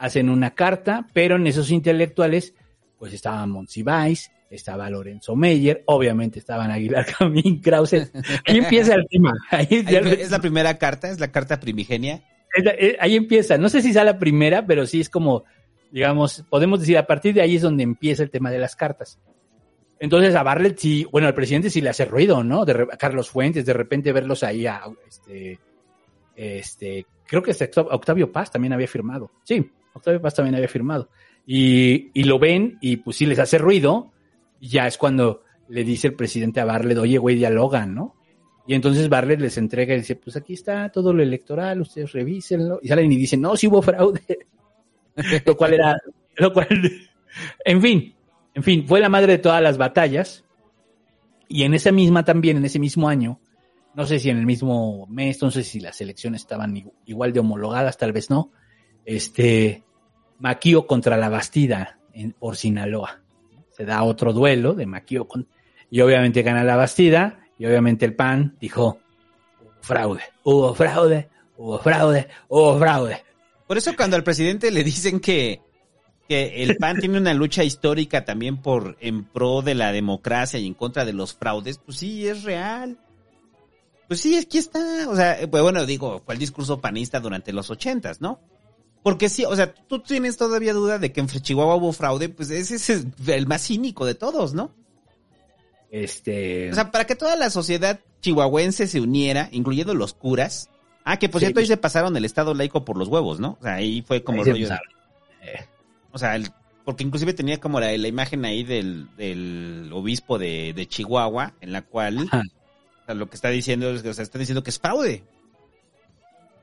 hacen una carta, pero en esos intelectuales, pues estaba Monsiváis, estaba Lorenzo Meyer, obviamente estaban Aguilar Camín, Krause. Ahí empieza el tema. Ahí, Ahí es la primera carta, es la carta primigenia. la- eh, ahí empieza. No sé si sea la primera, pero sí es como, digamos, podemos decir, a partir de ahí es donde empieza el tema de las cartas. Entonces a Bartlett sí, bueno, al presidente sí le hace ruido, ¿no? De re- a Carlos Fuentes, de repente verlos ahí a, este, este, creo que Octav- Octavio Paz también había firmado. Sí, Octavio Paz también había firmado. Y, y lo ven y pues sí les hace ruido. Y ya es cuando le dice el presidente a Bartlett, oye, güey, dialogan, ¿no? Y entonces Bartlett les entrega y dice, pues aquí está todo lo electoral, ustedes revísenlo. Y salen y dicen, no, sí hubo fraude. lo cual era, lo cual, en fin, en fin, fue la madre de todas las batallas. Y en esa misma también, en ese mismo año, no sé si en el mismo mes, no sé si las elecciones estaban igu- igual de homologadas, tal vez no. Este, Maquío contra la Bastida en, por Sinaloa. Se da otro duelo de Maquío con, y obviamente gana la Bastida, y obviamente el PAN dijo, "Hubo fraude, hubo fraude, hubo fraude, hubo fraude. Por eso cuando al presidente le dicen que, que el PAN tiene una lucha histórica también por en pro de la democracia y en contra de los fraudes, pues sí, es real. Pues sí, aquí está. O sea, pues bueno, digo, fue el discurso panista durante los ochentas, ¿no? Porque sí, o sea, tú tienes todavía duda de que en Chihuahua hubo fraude, pues ese es el más cínico de todos, ¿no? Este, O sea, para que toda la sociedad chihuahuense se uniera, incluyendo los curas. Ah, que por Sí. cierto, ahí se pasaron el Estado laico por los huevos, ¿no? O sea, ahí fue como Ahí rollo. Eh. O sea, el- porque inclusive tenía como la, la imagen ahí del, del obispo de, de Chihuahua, en la cual Ajá. o sea, lo que está diciendo es que, o sea, está diciendo que es fraude.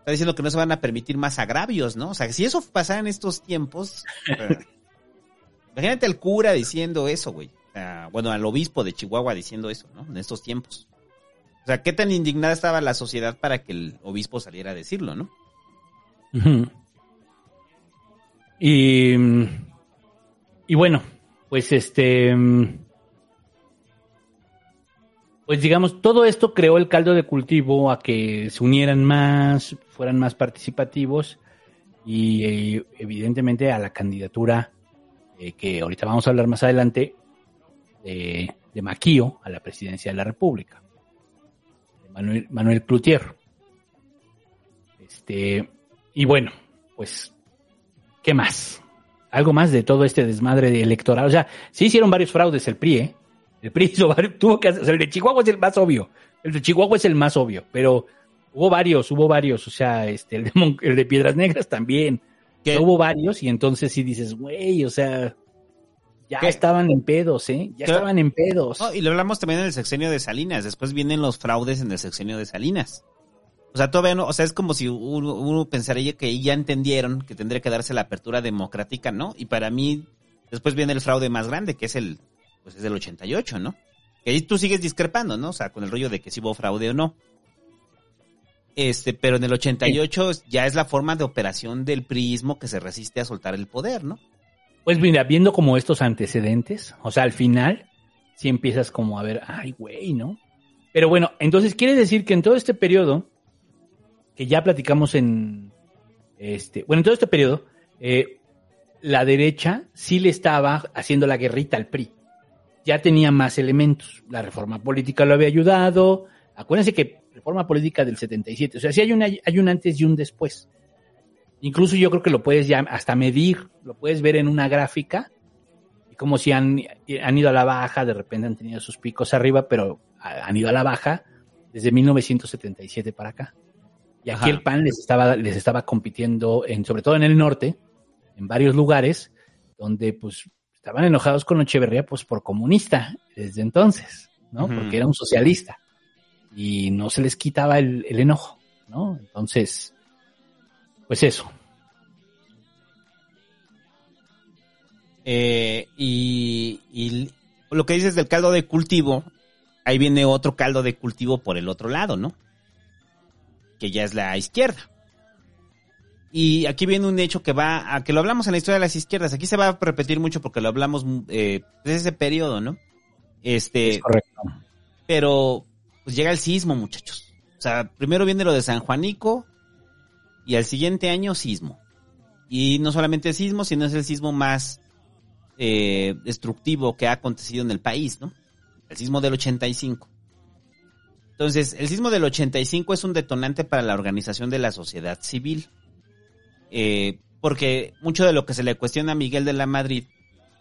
Está diciendo que no se van a permitir más agravios, ¿no? O sea, si eso pasara en estos tiempos, sea, imagínate al cura diciendo eso, güey. Bueno, al obispo de Chihuahua diciendo eso, ¿no? En estos tiempos. O sea, qué tan indignada estaba la sociedad para que el obispo saliera a decirlo, ¿no? Y, y bueno, pues este, pues digamos, todo esto creó el caldo de cultivo a que se unieran más, fueran más participativos y eh, evidentemente a la candidatura eh, que ahorita vamos a hablar más adelante de, de Maquío a la presidencia de la República, Manuel, Manuel Cloutier. Este, y bueno, pues, ¿qué más? Algo más de todo este desmadre de electoral. O sea, sí hicieron varios fraudes el PRI, ¿eh? El PRI hizo varios, tuvo que hacer, o sea, el de Chihuahua es el más obvio. El de Chihuahua es el más obvio, pero hubo varios, hubo varios. O sea, este, el de, Mon- el de Piedras Negras también. Hubo varios y entonces sí dices, güey, o sea, ya ¿Qué? estaban en pedos, ¿eh? Ya ¿Qué? estaban en pedos. No, y lo hablamos también en el sexenio de Salinas. Después vienen los fraudes en el sexenio de Salinas. O sea, todavía no, o sea, es como si uno, uno pensaría que ya entendieron que tendría que darse la apertura democrática, ¿no? Y para mí, después viene el fraude más grande, que es el, pues es el 88, ¿no? Que ahí tú sigues discrepando, ¿no? O sea, con el rollo de que si hubo fraude o no. Este, pero en el 88 ya es la forma de operación del prismo que se resiste a soltar el poder, ¿no? Pues mira, viendo como estos antecedentes, o sea, al final, sí empiezas como a ver, ay, güey, ¿no? Pero bueno, entonces quiere decir que en todo este periodo, que ya platicamos en, este, bueno, en todo este periodo, eh, la derecha sí le estaba haciendo la guerrita al PRI. Ya tenía más elementos. La reforma política lo había ayudado. Acuérdense que reforma política del 77, o sea, sí hay, una, hay un antes y un después. Incluso yo creo que lo puedes ya hasta medir, lo puedes ver en una gráfica, y como si han, han ido a la baja, de repente han tenido sus picos arriba, pero ha- han ido a la baja desde 1977 para acá. Y aquí Ajá. el PAN les estaba, les estaba compitiendo, en, sobre todo en el norte, en varios lugares, donde pues estaban enojados con Echeverría pues por comunista desde entonces, ¿no? Porque era un socialista y no se les quitaba el, el enojo, ¿no? Entonces, pues eso. Eh, y, y lo que dices del caldo de cultivo, ahí viene otro caldo de cultivo por el otro lado, ¿no? Que ya es la izquierda. Y aquí viene un hecho que va, a que lo hablamos en la historia de las izquierdas. Aquí se va a repetir mucho porque lo hablamos eh, de ese periodo, ¿no? Este, Es correcto. pero pues llega el sismo, muchachos. O sea, primero viene lo de San Juanico y al siguiente año sismo. Y no solamente sismo, sino es el sismo más eh, destructivo que ha acontecido en el país, ¿no? El sismo del 85. Entonces, el sismo del 85 es un detonante para la organización de la sociedad civil. Eh, porque mucho de lo que se le cuestiona a Miguel de la Madrid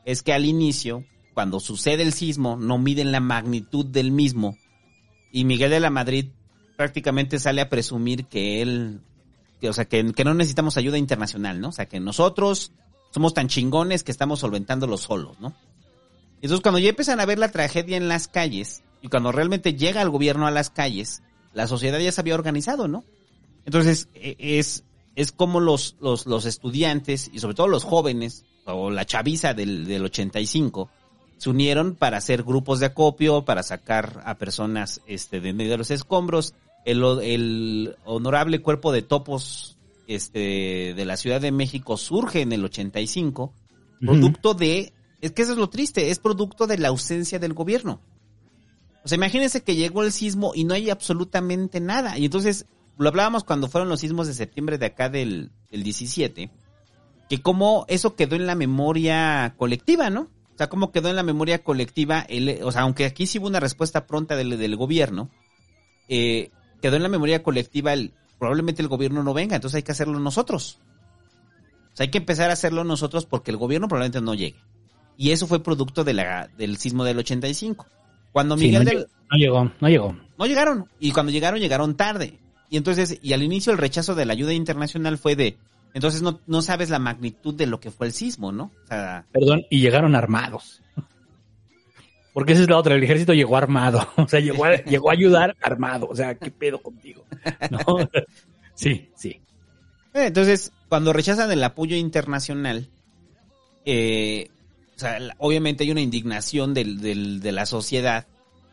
es que al inicio, cuando sucede el sismo, no miden la magnitud del mismo. Y Miguel de la Madrid prácticamente sale a presumir que él, o sea, que, que no necesitamos ayuda internacional, ¿no? O sea, que nosotros somos tan chingones que estamos solventándolo solos, ¿no? Entonces, cuando ya empiezan a ver la tragedia en las calles, y cuando realmente llega el gobierno a las calles, la sociedad ya se había organizado, ¿no? Entonces, e- es, es como los, los, los estudiantes, y sobre todo los jóvenes, o la chaviza del, del 85, se unieron para hacer grupos de acopio, para sacar a personas este, de medio de los escombros. El, el honorable cuerpo de topos este, de la Ciudad de México surge en el 85, producto de, es que eso es lo triste, es producto de la ausencia del gobierno. O sea, imagínense que llegó el sismo y no hay absolutamente nada. Y entonces, lo hablábamos cuando fueron los sismos de septiembre de acá del, del 17, que como eso quedó en la memoria colectiva, ¿no? O sea, cómo quedó en la memoria colectiva, el, o sea, aunque aquí sí hubo una respuesta pronta del, del gobierno, eh, quedó en la memoria colectiva el, probablemente el gobierno no venga, entonces hay que hacerlo nosotros. O sea, hay que empezar a hacerlo nosotros porque el gobierno probablemente no llegue. Y eso fue producto de la, del sismo del 85. Cuando Sí, Miguel no, del, no llegó, no llegó. no llegaron. Y cuando llegaron, llegaron tarde. Y entonces, y al inicio el rechazo de la ayuda internacional fue de, entonces no, no sabes la magnitud de lo que fue el sismo, ¿no? O sea, Perdón, y llegaron armados. Porque esa es la otra, el ejército llegó armado. O sea, llegó a, llegó a ayudar armado. O sea, ¿qué pedo contigo? ¿No? Sí, sí. Eh, Entonces, cuando rechazan el apoyo internacional, eh, o sea, obviamente hay una indignación del, del- de la sociedad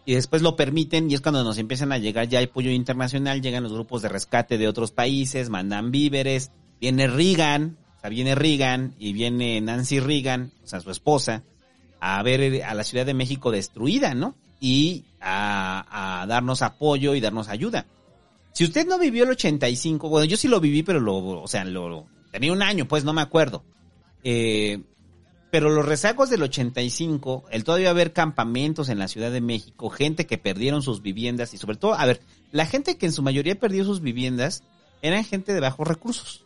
y después lo permiten y es cuando nos empiezan a llegar ya apoyo internacional, llegan los grupos de rescate de otros países, mandan víveres, viene Reagan, o sea, viene Reagan y viene Nancy Reagan, o sea, su esposa, a ver a la Ciudad de México destruida, ¿no? Y a, darnos apoyo y darnos ayuda. Si usted no vivió el 85, bueno, yo sí lo viví, pero lo, o sea, lo, lo- tenía un año, pues no me acuerdo. Eh, pero los rezagos del 85, el todavía haber campamentos en la Ciudad de México, gente que perdieron sus viviendas y sobre todo, a ver, la gente que en su mayoría perdió sus viviendas eran gente de bajos recursos.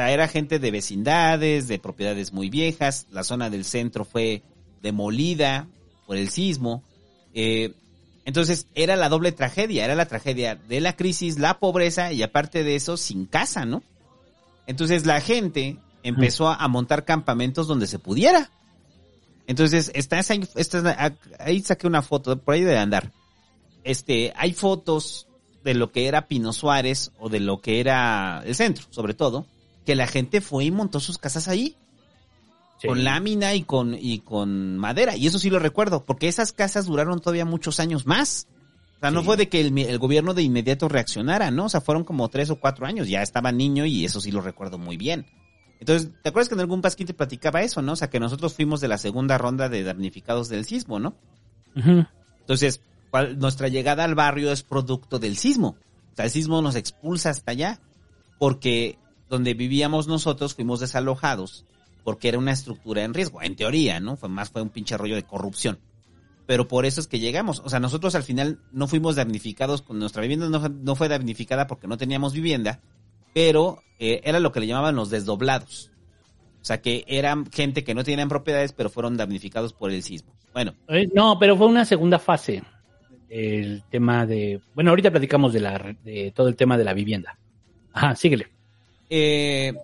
Sea, era gente de vecindades, de propiedades muy viejas, la zona del centro fue demolida por el sismo. Eh, entonces era la doble tragedia, era la tragedia de la crisis, la pobreza y aparte de eso sin casa, ¿no? Entonces la gente empezó a, montar campamentos donde se pudiera. Entonces está esa, esta- ahí saqué una foto, por ahí de andar. Este, hay fotos de lo que era Pino Suárez o de lo que era el centro, sobre todo, que la gente fue y montó sus casas ahí con lámina y con, y con madera. Y eso sí lo recuerdo, porque esas casas duraron todavía muchos años más. O sea, no fue de que el, gobierno de inmediato reaccionara, ¿no? O sea, fueron como tres o cuatro años. Ya estaba niño y eso sí lo recuerdo muy bien. Entonces, ¿te acuerdas que en algún pasquín te platicaba eso, no? O sea, que nosotros fuimos de la segunda ronda de damnificados del sismo, ¿no? Entonces, cual- nuestra llegada al barrio es producto del sismo. O sea, el sismo nos expulsa hasta allá. Porque donde vivíamos nosotros fuimos desalojados. Porque era una estructura en riesgo. En teoría, ¿no? Fue más fue un pinche rollo de corrupción. Pero por eso es que llegamos. O sea, nosotros al final no fuimos damnificados con nuestra vivienda, no no fue damnificada porque no teníamos vivienda. Pero eh, era lo que le llamaban los desdoblados. O sea, que eran gente que no tenían propiedades, pero fueron damnificados por el sismo. Bueno, Eh, No, pero fue una segunda fase. El tema de. Bueno, ahorita platicamos de, la, de todo el tema de la vivienda. Ajá, síguele. Eh,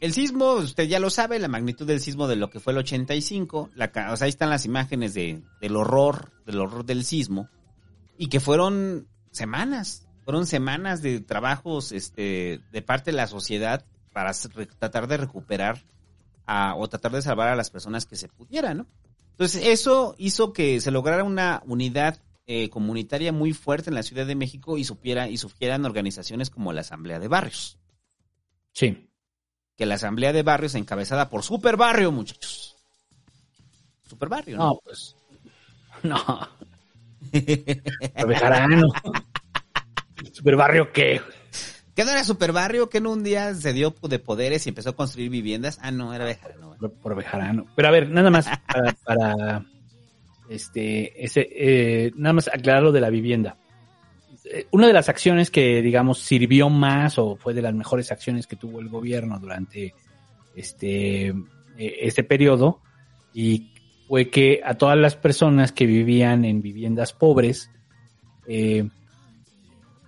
el sismo, usted ya lo sabe, la magnitud del sismo de lo que fue el 85, la, o sea, ahí están las imágenes de, del horror, del horror del sismo, y que fueron semanas, fueron semanas de trabajos este, de parte de la sociedad para tratar de recuperar o tratar de salvar a las personas que se pudieran, ¿no? Entonces, eso hizo que se lograra una unidad eh, comunitaria muy fuerte en la Ciudad de México y supiera y supieran organizaciones como la Asamblea de Barrios Sí. que la asamblea de barrios encabezada por Super Barrio, muchachos. Super Barrio, ¿no? No, pues. No. Bejarano. Super barrio qué? ¿Qué no era super barrio? que en un día se dio de poderes y empezó a construir viviendas? Ah, no, era Bejarano. Por, por Bejarano. Pero a ver, nada más para, para, este, ese, eh, nada más aclarar lo de la vivienda. Eh, Una de las acciones que, digamos, sirvió más o fue de las mejores acciones que tuvo el gobierno durante este, eh, este periodo y fue que a todas las personas que vivían en viviendas pobres, eh,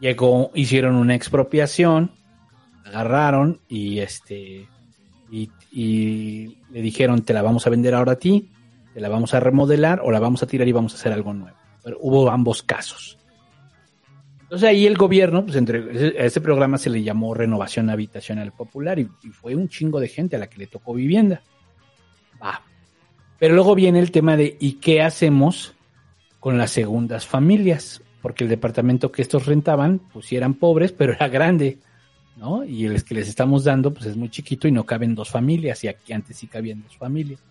llegó, hicieron una expropiación, agarraron y este y, le dijeron te la vamos a vender ahora a ti, te la vamos a remodelar o la vamos a tirar y vamos a hacer algo nuevo. Pero hubo ambos casos. Entonces ahí el gobierno, pues entre a ese programa se le llamó Renovación Habitacional Popular y, fue un chingo de gente a la que le tocó vivienda. Va. Pero luego viene el tema de ¿y qué hacemos con las segundas familias? Porque el departamento que estos rentaban, pues eran pobres, pero era grande, ¿no? Y el que les estamos dando, pues es muy chiquito y no caben dos familias, y aquí antes sí cabían dos familias.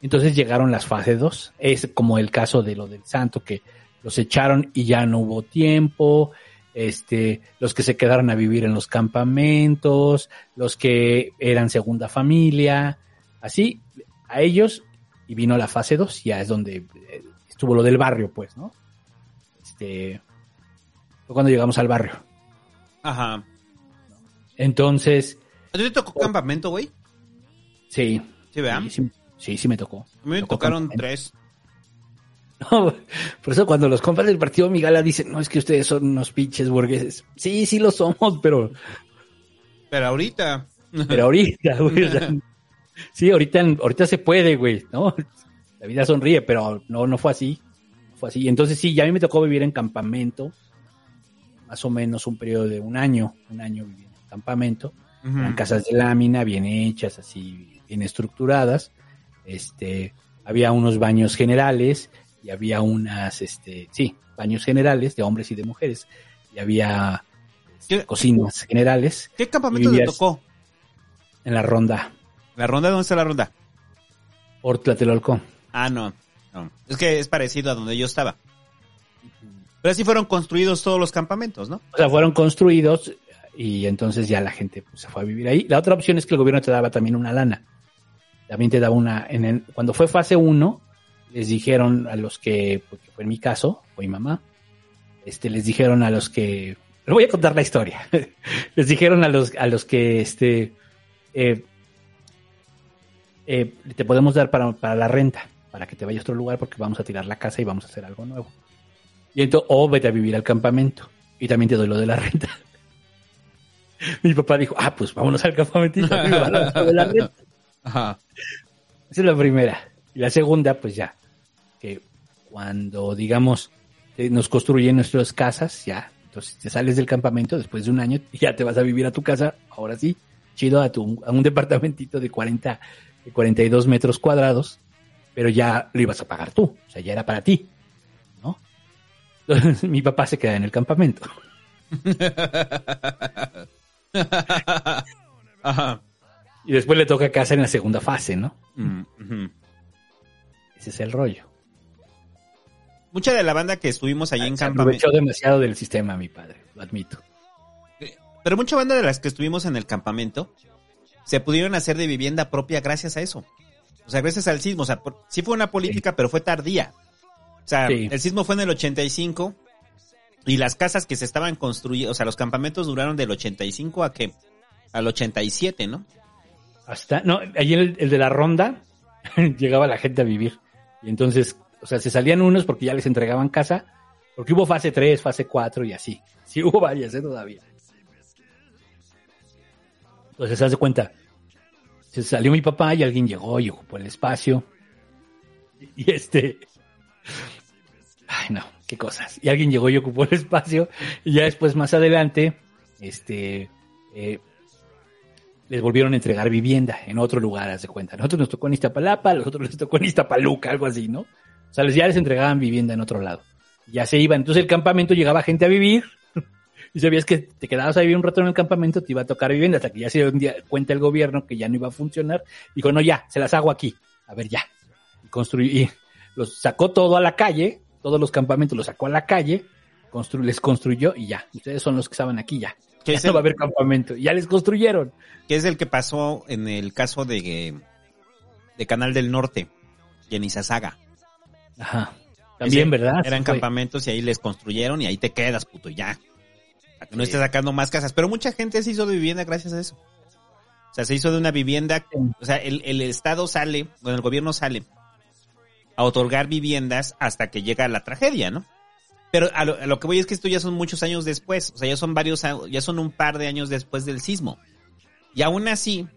Entonces llegaron las fases 2. Es como el caso de lo del santo, que los echaron y ya no hubo tiempo. Este, los que se quedaron a vivir en los campamentos, los que eran segunda familia, así, a ellos, y vino la fase 2, ya es donde eh, estuvo lo del barrio, pues, ¿no? Este, fue cuando llegamos al barrio. Ajá. Entonces, ¿A ti te tocó campamento, güey? sí. Sí, ¿verdad? Sí, sí, me tocó. A mí me tocaron campamento. tres. No, por eso cuando los compas del partido Migala dicen, no, es que ustedes son unos pinches burgueses. Sí, sí lo somos, pero, Pero ahorita. pero ahorita, güey. o sea, sí, ahorita, ahorita se puede, güey, ¿no? La vida sonríe, pero no, no fue así. No Fue así. Entonces sí, ya a mí me tocó vivir en campamento. Más o menos un periodo de un año, un año viví en campamento. Ujú. Eran casas de lámina, bien hechas, así, bien estructuradas. Este, había unos baños generales y había unas, este, sí, baños generales de hombres y de mujeres. Y había este, ¿Qué- cocinas generales ¿Qué campamento te tocó? en la ronda ¿La ronda? ¿Dónde está la ronda? por Tlatelolco. Ah, no. no. Es que es parecido a donde yo estaba. Pero así fueron construidos todos los campamentos, ¿no? O sea, fueron construidos y entonces ya la gente pues, se fue a vivir ahí. La otra opción es que el gobierno te daba también una lana. También te daba una, en el- cuando fue fase 1, les dijeron a los que, porque fue en mi caso, fue mi mamá, este, les dijeron a los que, les voy a contar la historia, les dijeron a los, a los que, este, eh, eh, te podemos dar para, para la renta, para que te vayas a otro lugar porque vamos a tirar la casa y vamos a hacer algo nuevo. Y entonces, o vete a vivir al campamento. Y también te doy lo de la renta. Mi papá dijo, ah, pues vámonos al campamento y te doy lo de la renta. Ajá. Esa es la primera. Y la segunda, pues ya, que cuando, digamos, nos construyen nuestras casas, ya, entonces te sales del campamento después de un año y ya te vas a vivir a tu casa, ahora sí, chido, a, tu, a un departamentito de 40, de 42 metros cuadrados, pero ya lo ibas a pagar tú, o sea, ya era para ti, ¿no? Entonces mi papá se queda en el campamento. Ajá. Y después le toca casa en la segunda fase, ¿no? Mm. Ese es el rollo. Mucha de la banda que estuvimos allí en campamento. aprovechó demasiado del sistema, mi padre, lo admito. Pero mucha banda de las que estuvimos en el campamento se pudieron hacer de vivienda propia gracias a eso. O sea, gracias al sismo. O sea, por- sí fue una política, pero fue tardía. O sea, Sí. el sismo fue en el 85 y las casas que se estaban construyendo, o sea, los campamentos duraron del 85 a que al 87, ¿no? Hasta, no, allí el, el de la ronda llegaba la gente a vivir. Y entonces, o sea, se salían unos porque ya les entregaban casa, porque hubo fase 3, fase 4 y así. Sí hubo varias, ¿eh? Todavía. Entonces, se hace cuenta. Se salió mi papá y alguien llegó y ocupó el espacio. Y este. Ay, no, qué cosas. Y alguien llegó y ocupó el espacio. Y ya después, más adelante, este. eh, les volvieron a entregar vivienda en otro lugar, haz de cuenta. Nosotros nos tocó en Iztapalapa, los otros les tocó en Iztapaluca, algo así, ¿no? O sea, ya les entregaban vivienda en otro lado. Ya se iban. Entonces el campamento llegaba gente a vivir. Y sabías que te quedabas a vivir un rato en el campamento, te iba a tocar vivienda, hasta que ya se dio cuenta el gobierno que ya no iba a funcionar. Dijo, no, ya, se las hago aquí. A ver, ya. Y y los sacó todo a la calle, todos los campamentos los sacó a la calle, constru- les construyó y ya. Ustedes son los que estaban aquí ya. ¿Qué Ya es no el- va a haber campamento. Ya les construyeron. Que es el que pasó en el caso de, de Canal del Norte y en Izazaga. Ajá. También, Ese- ¿verdad? Eran Fue. campamentos y ahí les construyeron y ahí te quedas, puto, ya. Para que no estés sacando más casas. Pero mucha gente se hizo de vivienda gracias a eso. O sea, se hizo de una vivienda. O sea, el, el Estado sale, bueno, el gobierno sale a otorgar viviendas hasta que llega la tragedia, ¿no? Pero a lo, a lo que voy es que esto ya son muchos años después. O sea, ya son varios, ya son un par de años después del sismo. Y aún así,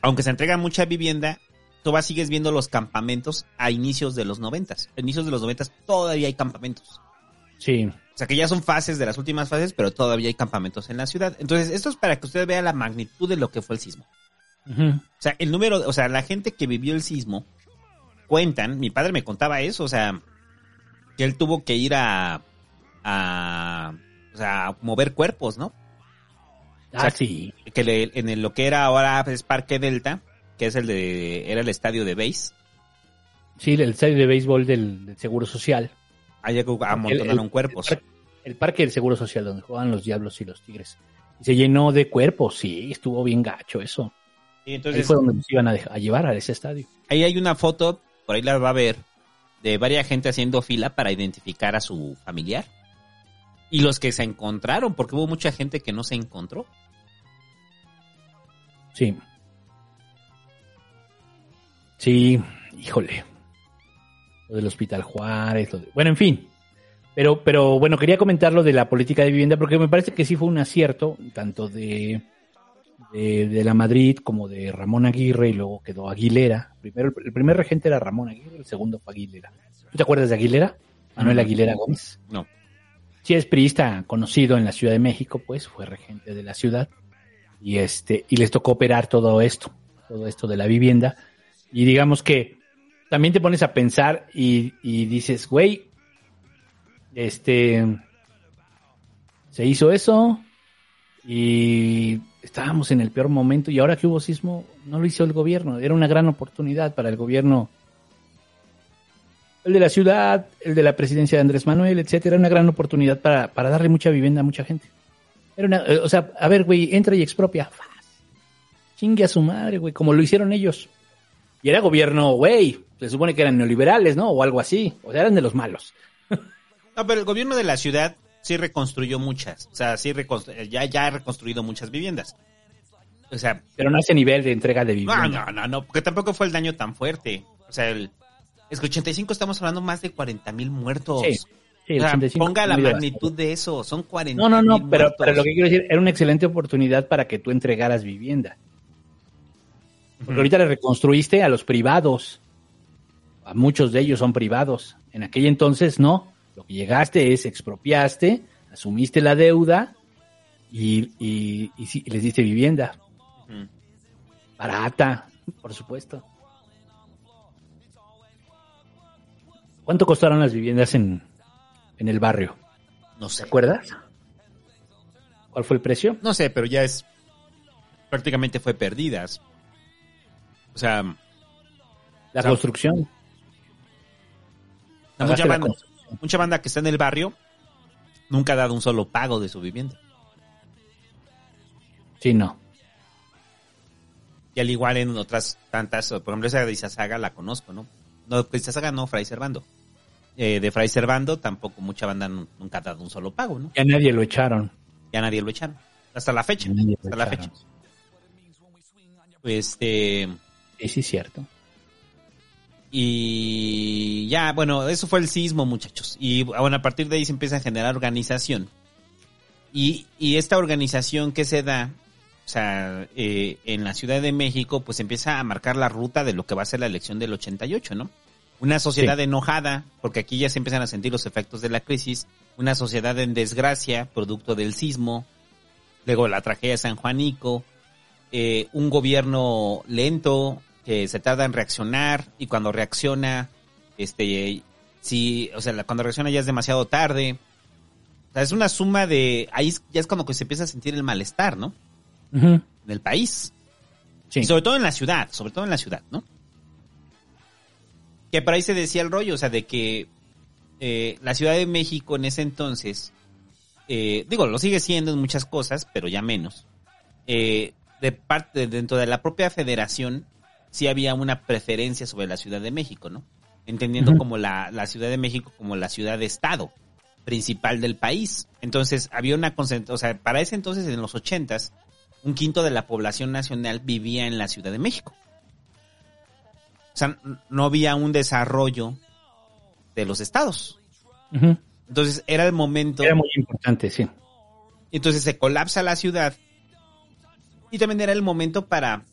aunque se entrega mucha vivienda, todavía sigues viendo los campamentos a inicios de los noventas. A inicios de los noventas todavía hay campamentos. Sí. O sea que ya son fases de las últimas fases, pero todavía hay campamentos en la ciudad. Entonces, esto es para que usted vea la magnitud de lo que fue el sismo. O sea, el número, o sea, la gente que vivió el sismo cuentan, mi padre me contaba eso, o sea, que él tuvo que ir a, a, o sea, a mover cuerpos, ¿no? Ah, sí. Que le- en el- lo que era ahora es Parque Delta, que es el de, era el estadio de base, Sí, el estadio de béisbol del, del Seguro Social. allá amontonaron cuerpos. El, par- el parque del Seguro Social, donde juegan los Diablos y los Tigres. Y se llenó de cuerpos, sí, estuvo bien gacho eso. Y Ahí entonces, fue donde nos iban a, a llevar a ese estadio. Ahí hay una foto, por ahí la va a ver, de varias gente haciendo fila para identificar a su familiar. Y los que se encontraron, porque hubo mucha gente que no se encontró. Sí. Sí, híjole. Lo del Hospital Juárez, lo de- bueno, en fin. Pero, pero bueno, quería comentar lo de la política de vivienda porque me parece que sí fue un acierto, tanto de, de, de la Madrid como de Ramón Aguirre y luego quedó Aguilera. Primero, el primer regente era Ramón Aguirre, el segundo fue Aguilera. ¿Tú te acuerdas de Aguilera? Manuel Mm. Aguilera Gómez. No. Sí, es priista conocido en la Ciudad de México, pues fue regente de la ciudad y este y les tocó operar todo esto, todo esto de la vivienda y digamos que también te pones a pensar y, y dices, güey, este se hizo eso y estábamos en el peor momento y ahora que hubo sismo no lo hizo el gobierno, era una gran oportunidad para el gobierno el de la ciudad, el de la presidencia de Andrés Manuel, etcétera, una gran oportunidad para, para darle mucha vivienda a mucha gente. Era una, eh, o sea, a ver, güey, entra y expropia. Chingue a su madre, güey, como lo hicieron ellos. Y era gobierno, güey, se supone que eran neoliberales, ¿no? O algo así. O sea, eran de los malos. No, pero el gobierno de la ciudad sí reconstruyó muchas. O sea, sí reconstru- ya, ya ha reconstruido muchas viviendas. O sea, Pero no a ese nivel de entrega de no, vivienda. no, no, no, porque tampoco fue el daño tan fuerte. O sea, el, es que 85 estamos hablando más de 40 mil muertos. Sí, sí, O sea, 85 ponga la magnitud de eso, son 40 No, no, no, mil pero, muertos. pero lo que quiero decir, era una excelente oportunidad para que tú entregaras vivienda. Porque ahorita le reconstruiste a los privados. A muchos de ellos son privados. En aquel entonces no. Lo que llegaste es expropiaste, asumiste la deuda y, y, y sí, les diste vivienda. Barata, por supuesto. ¿Cuánto costaron las viviendas en, en el barrio? No sé. ¿Te acuerdas? ¿Cuál fue el precio? No sé, pero ya es. Prácticamente fue perdidas. O sea, La O sea, construcción. Mucha banda que está en el barrio nunca ha dado un solo pago de su vivienda. Sí, no. Y al igual en otras tantas, por ejemplo, esa de Izazaga la conozco, ¿no? No, de Izazaga no, Fray Servando. Eh, de Fray Servando tampoco mucha banda nu- nunca ha dado un solo pago, ¿no? Ya nadie lo echaron. Ya nadie lo echaron. Hasta la fecha. Hasta la fecha. Este. Sí, sí, cierto. Y ya, bueno, eso fue el sismo, muchachos. Y bueno, a partir de ahí se empieza a generar organización. Y, y esta organización que se da, o sea, eh, en la Ciudad de México, pues empieza a marcar la ruta de lo que va a ser la elección del 88, ¿no? Una sociedad Sí. enojada, porque aquí ya se empiezan a sentir los efectos de la crisis. Una sociedad en desgracia, producto del sismo. Luego la tragedia de San Juanico. eh, un gobierno lento, que se tarda en reaccionar y cuando reacciona, este, sí, o sea, cuando reacciona ya es demasiado tarde. O sea, es una suma de, ahí ya es como que se empieza a sentir el malestar, ¿no? En el país. Sí. Y sobre todo en la ciudad, sobre todo en la ciudad, ¿no? Que por ahí se decía el rollo, o sea, de que eh, la Ciudad de México en ese entonces, eh, digo, lo sigue siendo en muchas cosas, pero ya menos. Eh, de parte, dentro de la propia federación, sí había una preferencia sobre la Ciudad de México, ¿no? Entendiendo como la, la Ciudad de México como la ciudad de Estado principal del país. Entonces, había una concentración, o sea, para ese entonces, en los ochentas, un quinto de la población nacional vivía en la Ciudad de México. O sea, no había un desarrollo de los estados. Entonces, era el momento. Era muy importante, sí. Entonces se colapsa la ciudad. Y también era el momento para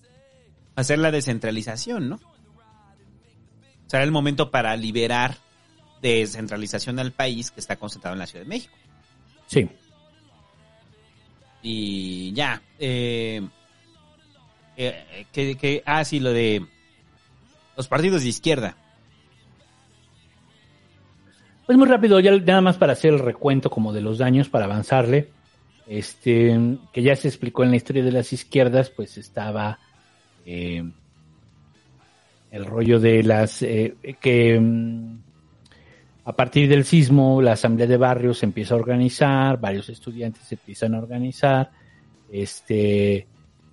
hacer la descentralización, ¿no? O era el momento para liberar de descentralización al país que está concentrado en la Ciudad de México. Sí. Y ya. Eh, eh, que, que- ah, sí, lo de los partidos de izquierda. Pues muy rápido, ya nada más para hacer el recuento como de los daños, para avanzarle. Este, que ya se explicó en la historia de las izquierdas, pues estaba eh, el rollo de las eh, que mm, a partir del sismo la asamblea de barrios se empieza a organizar, varios estudiantes se empiezan a organizar, este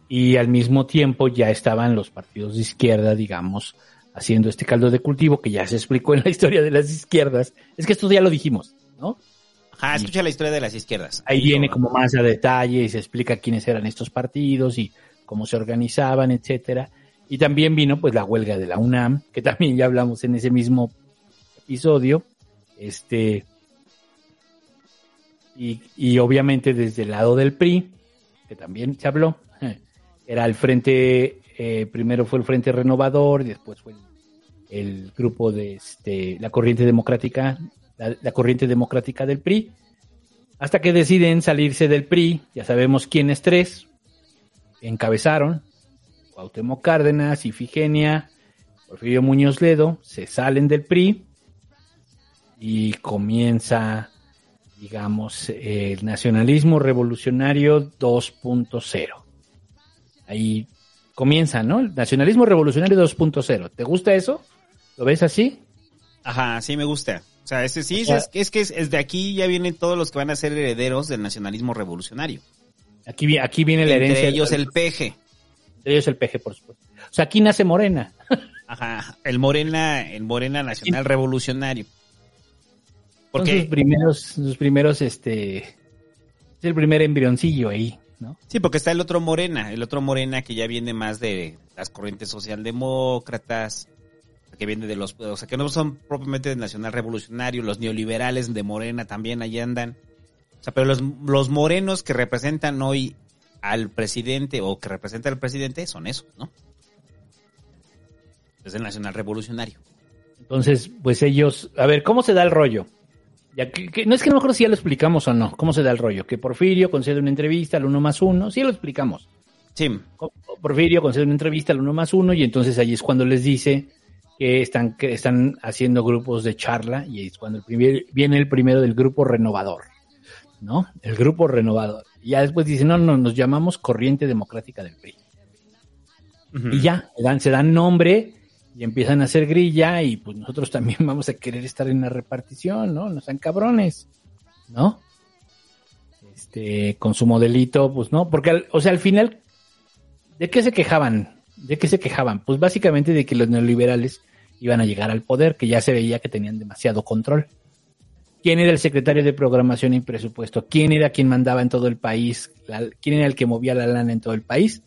y al mismo tiempo ya estaban los partidos de izquierda, digamos, haciendo este caldo de cultivo que ya se explicó en la historia de las izquierdas. Es que esto ya lo dijimos, ¿no? Ajá, escucha la historia de las izquierdas. Ahí viene como más a detalle y se explica quiénes eran estos partidos y cómo se organizaban, etcétera. Y también vino pues la huelga de la UNAM, que también ya hablamos en ese mismo episodio. Este y, y obviamente desde el lado del PRI, que también se habló, era el frente, eh, primero fue el Frente Renovador, y después fue el, grupo de este, la corriente democrática, la, la corriente democrática del PRI, hasta que deciden salirse del PRI, ya sabemos quiénes tres encabezaron, Cuauhtémoc Cárdenas, Ifigenia, Porfirio Muñoz Ledo, se salen del PRI y comienza, digamos, el nacionalismo revolucionario 2.0. Ahí comienza, ¿no? El nacionalismo revolucionario 2.0. ¿Te gusta eso? ¿Lo ves así? Ajá, sí me gusta. O sea, ese sí, O sea- es, es que es, es de aquí ya vienen todos los que van a ser herederos del nacionalismo revolucionario. Aquí, aquí viene la Entre herencia. ellos el peje. Entre ellos el peje, por supuesto. O sea, aquí nace Morena. Ajá, el Morena, el Morena Nacional Revolucionario. Son Porque sus primeros, sus primeros, este, es el primer embrioncillo ahí, ¿no? Sí, porque está el otro Morena, el otro Morena que ya viene más de las corrientes socialdemócratas, que viene de los, o sea, que no son propiamente del nacional revolucionario, los neoliberales de Morena también ahí andan. O sea, pero los, los morenos que representan hoy al presidente o que representan al presidente son esos, ¿no? Es el nacional revolucionario. Entonces, pues ellos, a ver, ¿cómo se da el rollo? Ya que, que- no es que no me acuerdo si ya lo explicamos o no. ¿Cómo se da el rollo? Que Porfirio concede una entrevista al uno más uno. Sí lo explicamos. Sí. Porfirio concede una entrevista al uno más uno y entonces ahí es cuando les dice que están, que están haciendo grupos de charla y ahí es cuando el primer, viene el primero del grupo renovador, ¿no? El grupo renovador. Y ya después dice, no, no, nos llamamos Corriente Democrática del PRI. Y ya, le dan, se dan nombre y empiezan a hacer grilla y pues nosotros también vamos a querer estar en la repartición, ¿no? No sean cabrones, ¿no? Este, con su modelito, pues no, porque, al- o sea, al final, ¿de qué se quejaban? ¿De qué se quejaban? Pues básicamente de que los neoliberales iban a llegar al poder, que ya se veía que tenían demasiado control. ¿Quién era el secretario de programación y presupuesto? ¿Quién era quien mandaba en todo el país? La- ¿Quién era el que movía la lana en todo el país?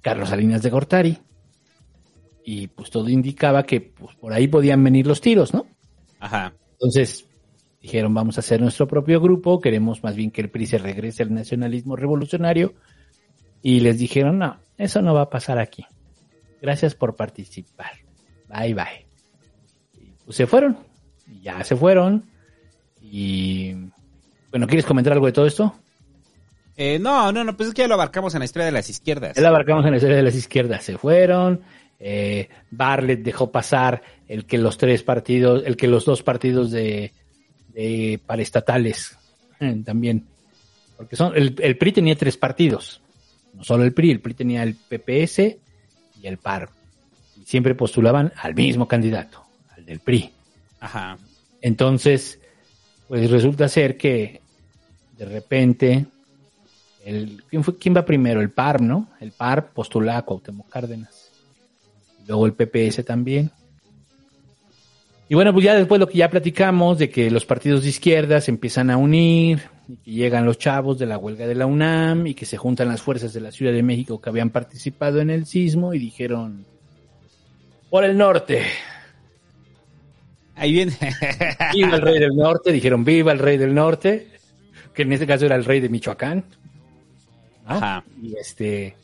Carlos Salinas de Gortari. Y pues todo indicaba que pues, por ahí podían venir los tiros, ¿no? Ajá. Entonces dijeron, vamos a hacer nuestro propio grupo, queremos más bien que el PRI se regrese al nacionalismo revolucionario. Y les dijeron, no, eso no va a pasar aquí. Gracias por participar. Bye, bye. Y, pues se fueron. Y ya se fueron. Y bueno, ¿quieres comentar algo de todo esto? Eh, no, no, no, pues es que ya lo abarcamos en la historia de las izquierdas. Ya la abarcamos en la historia de las izquierdas. Se fueron. eh, Bartlett dejó pasar el que los tres partidos, el que los dos partidos de, de paraestatales eh, también. Porque son, el, el PRI tenía tres partidos. No solo el PRI, el PRI tenía el PPS y el PAR. Y siempre postulaban al mismo candidato, al del PRI. Ajá. Entonces, pues resulta ser que de repente, el, ¿quién, fue, ¿quién va primero? El PAR, ¿no? El PAR postula a Cuauhtémoc Cárdenas. Luego el PPS también. Y bueno, pues ya después lo que ya platicamos de que los partidos de izquierda se empiezan a unir, y que llegan los chavos de la huelga de la UNAM y que se juntan las fuerzas de la Ciudad de México que habían participado en el sismo y dijeron, por el norte, Ahí viene. viva el rey del norte, dijeron, viva el rey del norte, que en este caso era el rey de Michoacán. ¿no? Ajá. Y este,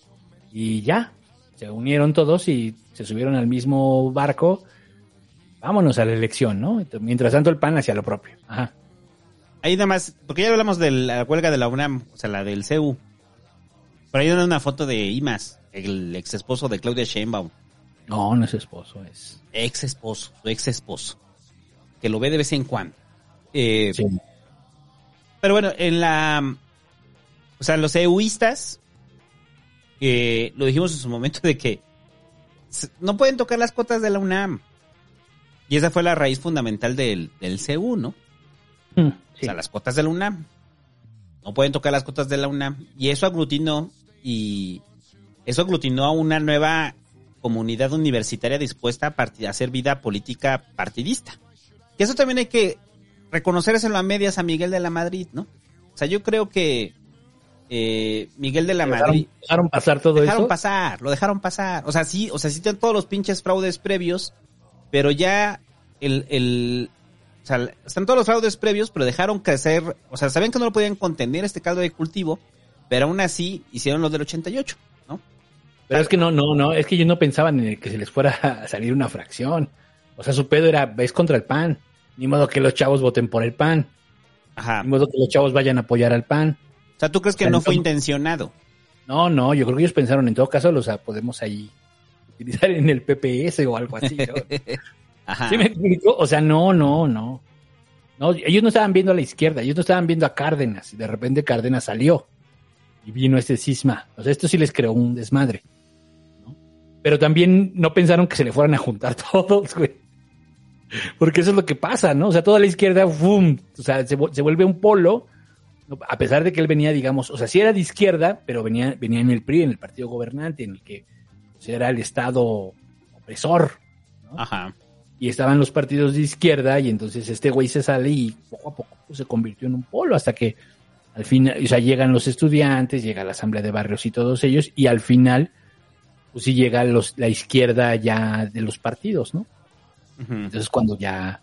y ya, se unieron todos y se subieron al mismo barco. Vámonos a la elección, ¿no? Mientras tanto el PAN hacia lo propio. Ajá. Ahí nada más, porque ya hablamos de la huelga de la UNAM, o sea, la del CEU. Pero ahí hay una foto de Imas, el ex esposo de Claudia Sheinbaum. No, no es esposo, es. Ex esposo, su ex esposo. Que lo ve de vez en cuando. Eh, Sí. Pero bueno, en la. O sea, los EUistas. eh, lo dijimos en su momento de que. No pueden tocar las cotas de la UNAM. Y esa fue la raíz fundamental del, del CEU, ¿no? Mm, O sea, las cotas de la UNAM. No pueden tocar las cotas de la UNAM. Y eso aglutinó y eso aglutinó a una nueva comunidad universitaria dispuesta a, a hacer vida política partidista. Que eso también hay que reconocérselo a medias a Miguel de la Madrid, ¿no? O sea, yo creo que eh, Miguel de la Dejaron, Madrid dejaron pasar todo dejaron eso. pasar, lo dejaron pasar. O sea, sí, o sea, sí tienen todos los pinches fraudes previos, pero ya el, el, o sea, están todos los fraudes previos, pero dejaron crecer, o sea, sabían que no lo podían contener este caldo de cultivo, pero aún así hicieron los del 88, ¿no? Pero es que no, no, no, es que ellos no pensaban en el que se les fuera a salir una fracción. O sea, su pedo era, es contra el PAN. Ni modo que los chavos voten por el PAN. Ajá. Ni modo que los chavos vayan a apoyar al PAN. O sea, ¿tú crees que O sea, no fue intencionado? No, no, yo creo que ellos pensaron, en todo caso, los podemos ahí utilizar en el PPS o algo así. ¿no? Ajá. ¿Sí me explico? O sea, no, no, no. No, ellos no estaban viendo a la izquierda, ellos no estaban viendo a Cárdenas. Y de repente Cárdenas salió. Y vino este cisma. O sea, esto sí les creó un desmadre. ¿no? Pero también no pensaron que se le fueran a juntar todos, güey. Porque eso es lo que pasa, ¿no? O sea, toda la izquierda, ¡fum! O sea, se, vu- se vuelve un polo. ¿no? A pesar de que él venía, digamos, o sea, sí era de izquierda, pero venía, venía en el PRI, en el partido gobernante, en el que pues, era el Estado opresor. Ajá. Y estaban los partidos de izquierda, y entonces este güey se sale y poco a poco pues, se convirtió en un polo hasta que al final, o sea, llegan los estudiantes, llega la asamblea de barrios y todos ellos, y al final, pues sí llega los, la izquierda ya de los partidos, ¿no? Entonces cuando ya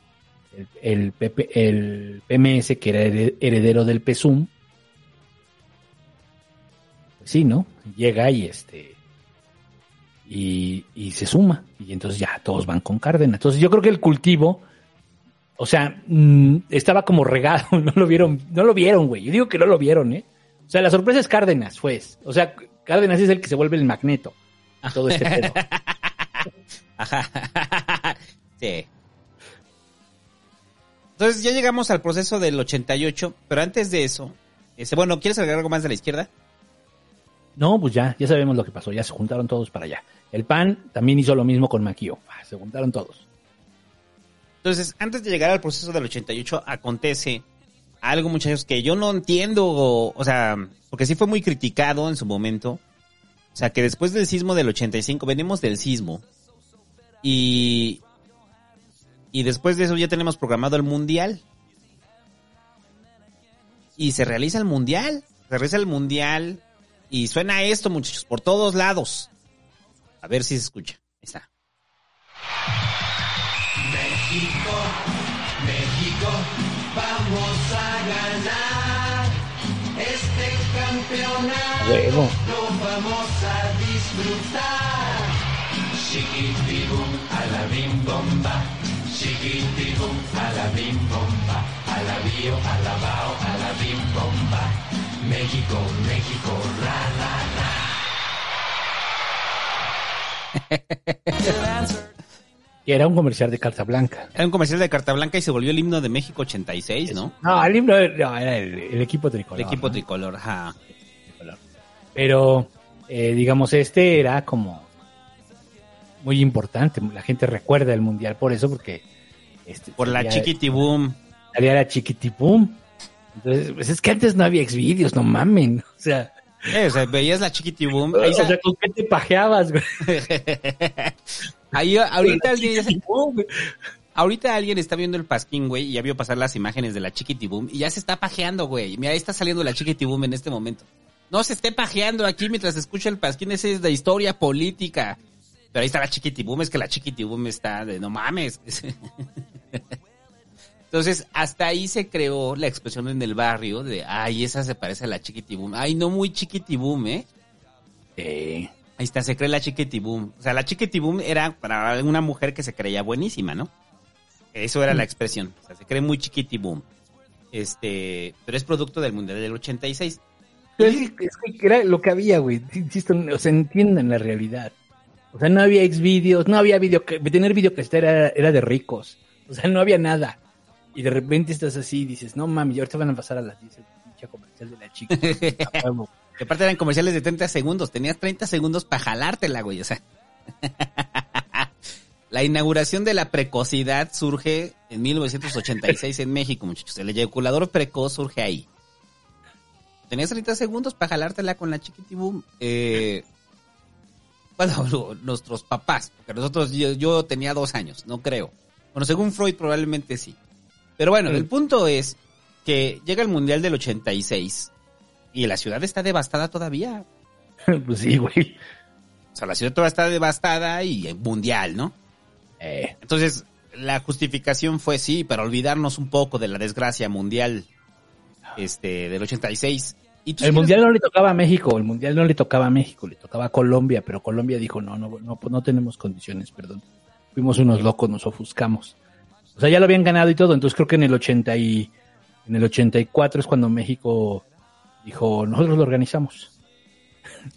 el, el, PP el PMS, que era hered- heredero del PSUM, pues sí, ¿no? Llega y este y, y se suma. Y entonces ya todos van con Cárdenas. Entonces yo creo que el cultivo, o sea, mm, estaba como regado, no lo vieron, no lo vieron, güey. Yo digo que no lo vieron, ¿eh? O sea, la sorpresa es Cárdenas, pues. O sea, Cárdenas es el que se vuelve el magneto. a Todo este pedo. Ajá. Sí. Entonces ya llegamos al proceso del 88, pero antes de eso, este, bueno, ¿quieres agregar algo más de la izquierda? No, pues ya, ya sabemos lo que pasó, ya se juntaron todos para allá. El PAN también hizo lo mismo con Maquio, Ah, se juntaron todos. Entonces, antes de llegar al proceso del 88, acontece algo, muchachos, que yo no entiendo, o, o sea, porque sí fue muy criticado en su momento. O sea, que después del sismo del 85, venimos del sismo, y, y después de eso ya tenemos programado el mundial. Y se realiza el mundial, se realiza el mundial, y suena esto, muchachos, por todos lados. A ver si se escucha. Ahí está. México, México, vamos a ganar este campeonato. Huevo. Lo vamos a disfrutar. Chiquitibum, a la bim bomba. Chiquitibum, a la bim bomba. A la bio, a la bao, a la bim bomba. México, México, ra, ra, ra. Era un comercial de carta blanca. Era un comercial de carta blanca y se volvió el himno de México 86, ¿no? No, el himno era, no, era el, el equipo tricolor. El equipo ¿no? tricolor, ajá. Pero, eh, digamos, este era como muy importante. La gente recuerda el mundial por eso, porque Este, Por la chiquitiboom. Salía la chiquitipum. Entonces, pues es que antes no había exvideos, no mamen. O sea, Eh, o sea, veías la chiquitiboom. o Ahí sa- sea, ¿con qué te pajeabas, güey? Ahí, ahorita alguien, ahorita alguien está viendo el pasquín, güey, y ya vio pasar las imágenes de la chiquitiboom y ya se está pajeando, güey. Mira, ahí está saliendo la chiquitiboom en este momento. No se esté pajeando aquí mientras escucha el pasquín, ese es de historia política. Pero ahí está la chiquitiboom, es que la chiquitiboom está de no mames. Entonces, hasta ahí se creó la expresión en el barrio de, ay, esa se parece a la chiquitiboom. Ay, no muy chiquitiboom, ¿eh? Ahí está, se cree la chiquitiboom. O sea, la chiquitiboom era para una mujer que se creía buenísima, ¿no? Eso era la expresión. O sea, se cree muy chiquitiboom. Este, pero es producto del Mundial del 86. pero es, es que era lo que había, güey. Insisto, o sea, entiendan la realidad. O sea, no había exvideos, no había video, tener videocasetera era, era de ricos. O sea, no había nada. Y de repente estás así y dices, no mami, ahorita van a pasar a las 10 el pinche comercial de la chica. Que aparte eran comerciales de 30 segundos. Tenías 30 segundos para jalártela, güey. O sea. la inauguración de la precocidad surge en 1986 en México, muchachos. El eyaculador precoz surge ahí. Tenías 30 segundos para jalártela con la chiquitibum. Eh, bueno, lo- nuestros papás, porque nosotros, yo, yo tenía dos años, no creo. Bueno, según Freud probablemente sí. Pero bueno, el punto es que llega el Mundial del 86 y la ciudad está devastada todavía. pues sí, güey. O sea, la ciudad todavía está devastada y mundial, ¿no? Eh, Entonces, la justificación fue sí, para olvidarnos un poco de la desgracia mundial este del 86. Y el mundial no le tocaba a México, el mundial no le tocaba a México, le tocaba a Colombia, pero Colombia dijo, no, no, no, no tenemos condiciones, perdón. Fuimos unos locos, nos ofuscamos. O sea, ya lo habían ganado y todo, entonces creo que en el 80 y en el 84 es cuando México dijo, nosotros lo organizamos.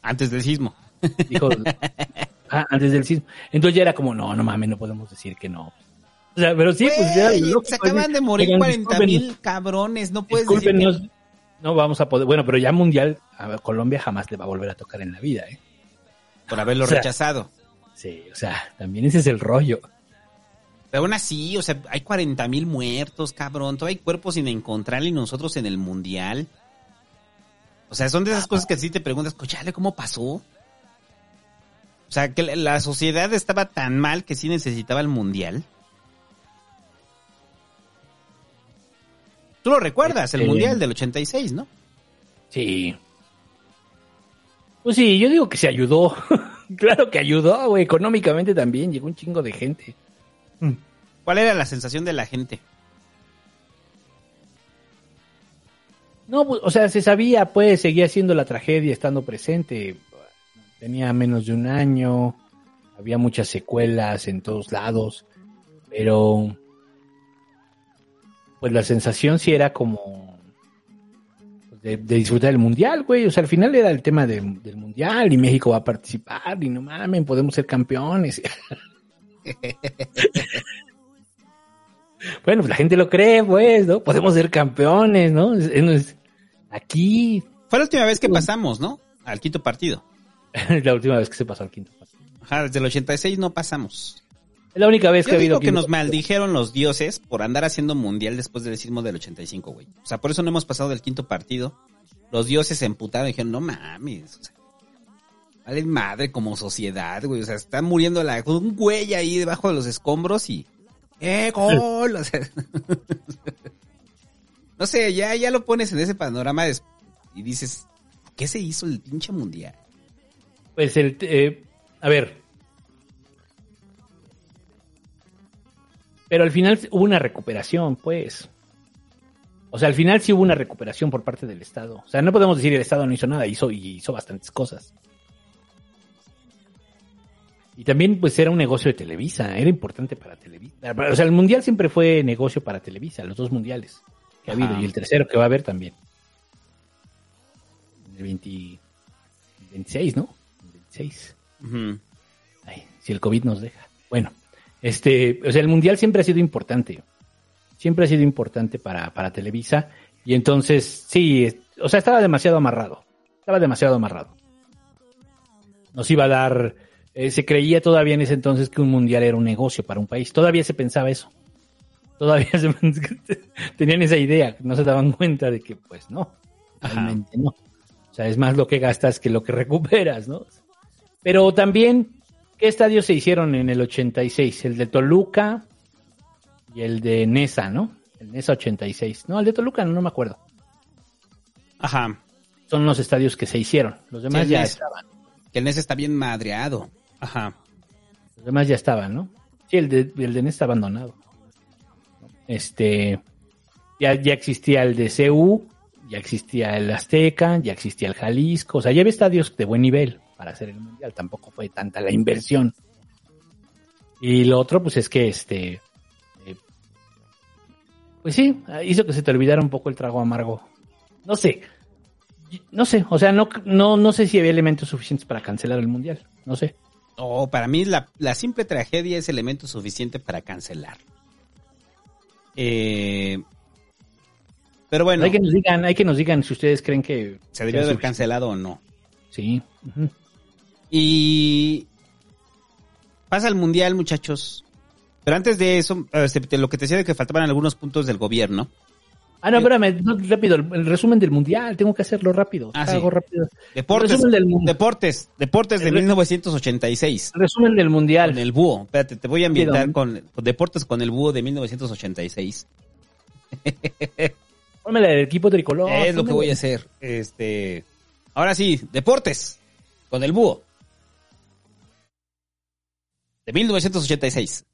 Antes del sismo. Dijo, ah, antes del sismo. Entonces ya era como, no, no mames, no podemos decir que no. O sea, pero sí, pues ya. Se acaban de morir oigan, 40 discúlpenos, mil cabrones, no puedes decir que... no vamos a poder. Bueno, pero ya mundial, a Colombia jamás le va a volver a tocar en la vida, ¿eh? Por haberlo O sea, rechazado. Sí, o sea, también ese es el rollo. Pero aún así, o sea, hay 40 mil muertos, cabrón. Todavía hay cuerpos sin encontrar y nosotros en el mundial. O sea, son de esas cosas que sí te preguntas, cochale, ¿cómo pasó? O sea, que la- la sociedad estaba tan mal que sí necesitaba el mundial. Tú lo recuerdas, el Este- mundial del 86, ¿no? Sí. Pues sí, yo digo que se ayudó. claro que ayudó, güey. Económicamente también llegó un chingo de gente. ¿Cuál era la sensación de la gente? No, pues, o sea, se sabía, pues, seguía siendo la tragedia estando presente. Tenía menos de un año, había muchas secuelas en todos lados, pero pues la sensación sí era como pues, de, de disfrutar el mundial, güey. O sea, al final era el tema de- del mundial y México va a participar y no mames, podemos ser campeones. bueno, pues la gente lo cree, pues, ¿no? Podemos ser campeones, ¿no? Es- es- aquí Fue la última vez que pasamos, ¿no? Al quinto partido. la última vez que se pasó al quinto partido. Ajá, desde el 86 no pasamos. Es la única vez que ha habido digo que nos maldijeron los dioses por andar haciendo mundial después del sismo del 85, güey. O sea, por eso no hemos pasado del quinto partido. Los dioses se emputaron y dijeron, no mames. O sea, vale madre como sociedad, güey. O sea, está muriendo la, un güey ahí debajo de los escombros y... ¡Eh, gol! O sea, no sé, ya, ya lo pones en ese panorama y dices, ¿qué se hizo el pinche mundial? Pues el, eh, a ver. Pero al final hubo una recuperación, pues. O sea, al final sí hubo una recuperación por parte del Estado. O sea, no podemos decir el Estado no hizo nada, hizo y hizo bastantes cosas. Y también, pues, era un negocio de Televisa, era importante para Televisa. O sea, el Mundial siempre fue negocio para Televisa, los dos mundiales que ha habido, Ajá. y el tercero que va a haber también. El 20 26, ¿no? El 26. Ujú. Ay, si el COVID nos deja. Bueno, este, o sea, el mundial siempre ha sido importante. Siempre ha sido importante para, para Televisa. Y entonces, sí, o sea, estaba demasiado amarrado. Estaba demasiado amarrado. Nos iba a dar, eh, se creía todavía en ese entonces que un mundial era un negocio para un país. Todavía se pensaba eso. todavía se, tenían esa idea, no se daban cuenta de que, pues no, Ajá. realmente no. O sea, es más lo que gastas que lo que recuperas, ¿no? Pero también, ¿qué estadios se hicieron en el 86? El de Toluca y el de Nesa, ¿no? El Nesa 86. No, el de Toluca no, no me acuerdo. Ajá. Son los estadios que se hicieron. Los demás Sí, ya NES. estaban. Que el NES está bien madreado. Ajá. Los demás ya estaban, ¿no? Sí, el de, el de Nesa está abandonado. Este, ya, ya existía el de CU, ya existía el Azteca, ya existía el Jalisco, o sea, ya había estadios de buen nivel para hacer el mundial, tampoco fue tanta la inversión. Y lo otro, pues es que este, eh, pues sí, hizo que se te olvidara un poco el trago amargo. No sé, no sé, o sea, no, no, no sé si había elementos suficientes para cancelar el mundial, no sé. No, para mí la, la simple tragedia es elemento suficiente para cancelar. Eh, pero bueno, Hay que nos digan, hay que nos digan si ustedes creen que se debió haber suficiente. cancelado o no. Sí. Y pasa el mundial, muchachos. Pero antes de eso, este, lo que te decía de que faltaban algunos puntos del gobierno. Ah, no, espérame, no, rápido, el, el resumen del mundial, tengo que hacerlo rápido. Ah, sí. rápido. Deportes, del deportes, deportes de El re- 1986. El resumen del mundial. Con el búho. Espérate, te voy a ambientar con, con deportes con el búho de 1986. Pónmela del equipo tricolor. es lo que voy a hacer. Este, ahora sí, deportes con el búho. De 1986.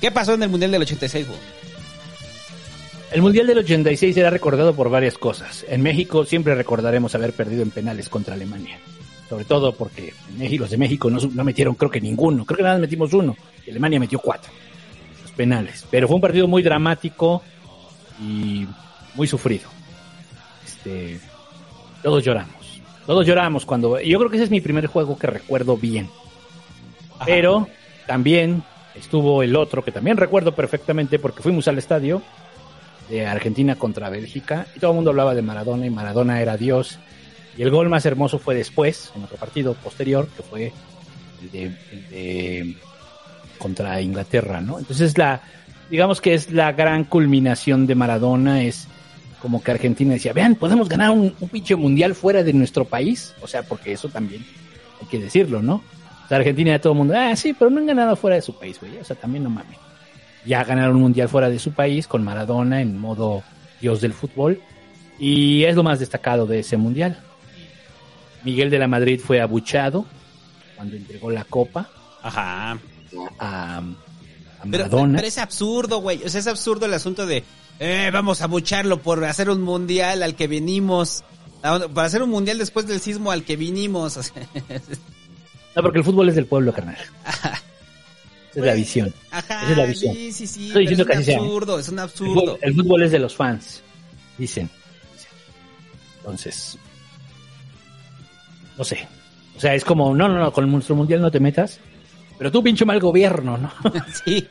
¿Qué pasó en el Mundial del 86, búho? El mundial del 86 será recordado por varias cosas. En México siempre recordaremos haber perdido en penales contra Alemania. Sobre todo porque los de México no, no metieron creo que ninguno. Creo que nada más metimos uno. Y Alemania metió cuatro. Los penales. Pero fue un partido muy dramático y muy sufrido. Este, todos lloramos. Todos lloramos cuando... Yo creo que ese es mi primer juego que recuerdo bien. Pero también estuvo el otro que también recuerdo perfectamente porque fuimos al estadio de Argentina contra Bélgica y todo el mundo hablaba de Maradona y Maradona era Dios. Y el gol más hermoso fue después, en otro partido posterior, que fue el de, el de contra Inglaterra, ¿no? Entonces la, digamos que es la gran culminación de Maradona, es como que Argentina decía, vean, podemos ganar un, un pinche mundial fuera de nuestro país, o sea, porque eso también hay que decirlo, ¿no? O sea, Argentina ya todo el mundo, ah, sí, pero no han ganado fuera de su país, güey, o sea, también no mames. Ya ganaron un mundial fuera de su país con Maradona en modo dios del fútbol y es lo más destacado de ese mundial. Miguel de la Madrid fue abuchado cuando entregó la copa Ajá. a, a Pero, Maradona. pero es absurdo, güey. O sea, es absurdo el asunto de, eh, vamos a bucharlo por hacer un mundial al que vinimos. Para hacer un mundial después del sismo al que vinimos. No, porque el fútbol es del pueblo, carnal. Esa es la visión. Ajá, Esa es la visión. sí, sí, sí. Estoy diciendo es que un es un El absurdo. fútbol, el fútbol es de los fans, dicen. Entonces, no sé. O sea, es como, no, no, no, con nuestro mundial no te metas. Pero tú, pinche mal gobierno, ¿no? sí.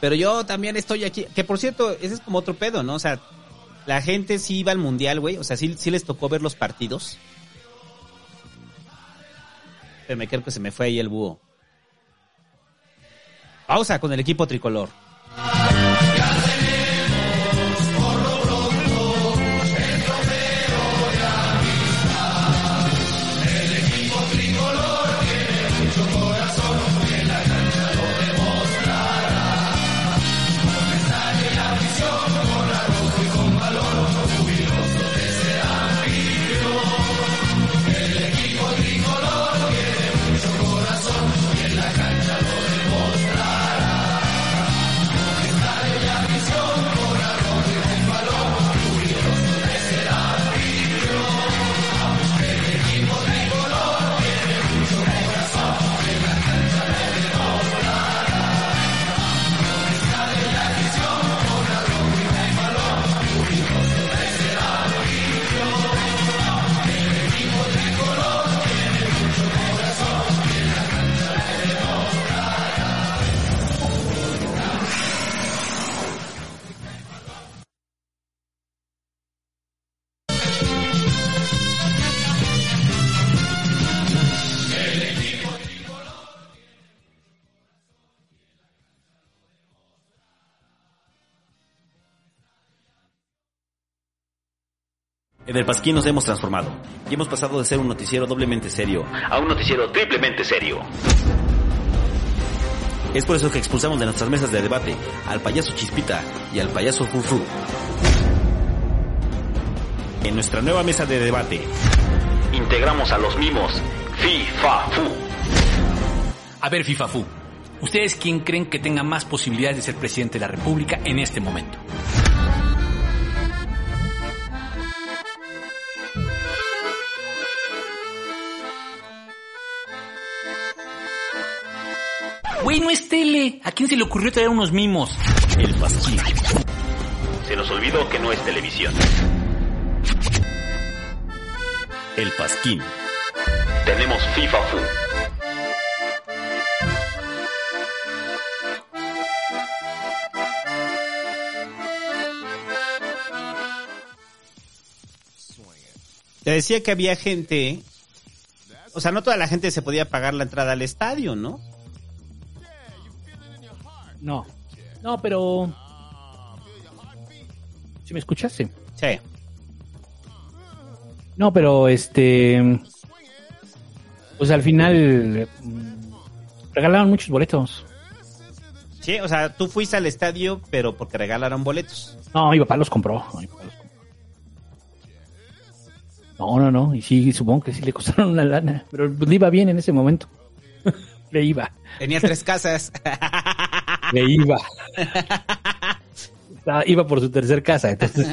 Pero yo también estoy aquí. Que por cierto, ese es como otro pedo, ¿no? O sea, la gente sí iba al mundial, güey. O sea, sí, sí les tocó ver los partidos. Pero me creo que se me fue ahí el búho. Pausa con el equipo tricolor. En el Pasquín nos hemos transformado y hemos pasado de ser un noticiero doblemente serio A un noticiero triplemente serio. Es por eso que expulsamos de nuestras mesas de debate al payaso Chispita y al payaso Fufu. En nuestra nueva mesa de debate, Integramos a los mimos Fi, Fa, Fu. A ver, FIFAFU, ¿ustedes quién creen que tenga más posibilidades de ser presidente de la República en este momento? Güey, no es tele. ¿A quién se le ocurrió traer unos mimos? el Pasquín. Se nos olvidó que no es televisión. El Pasquín. Tenemos FIFA Fu. Te decía que había gente, o sea, no toda la gente se podía pagar la entrada al estadio, ¿no? No. No, pero. ¿Sí me escuchaste? Sí. No, pero este. Pues al final. mm, Regalaron muchos boletos. Sí, o sea, tú fuiste al estadio, pero porque regalaron boletos. No, mi papá los compró. Mi papá los compró. No, no, no. Y sí, supongo que sí le costaron una lana. Pero le iba bien en ese momento. le iba. Tenía tres casas. Le iba. Estaba- iba por su tercer casa, entonces.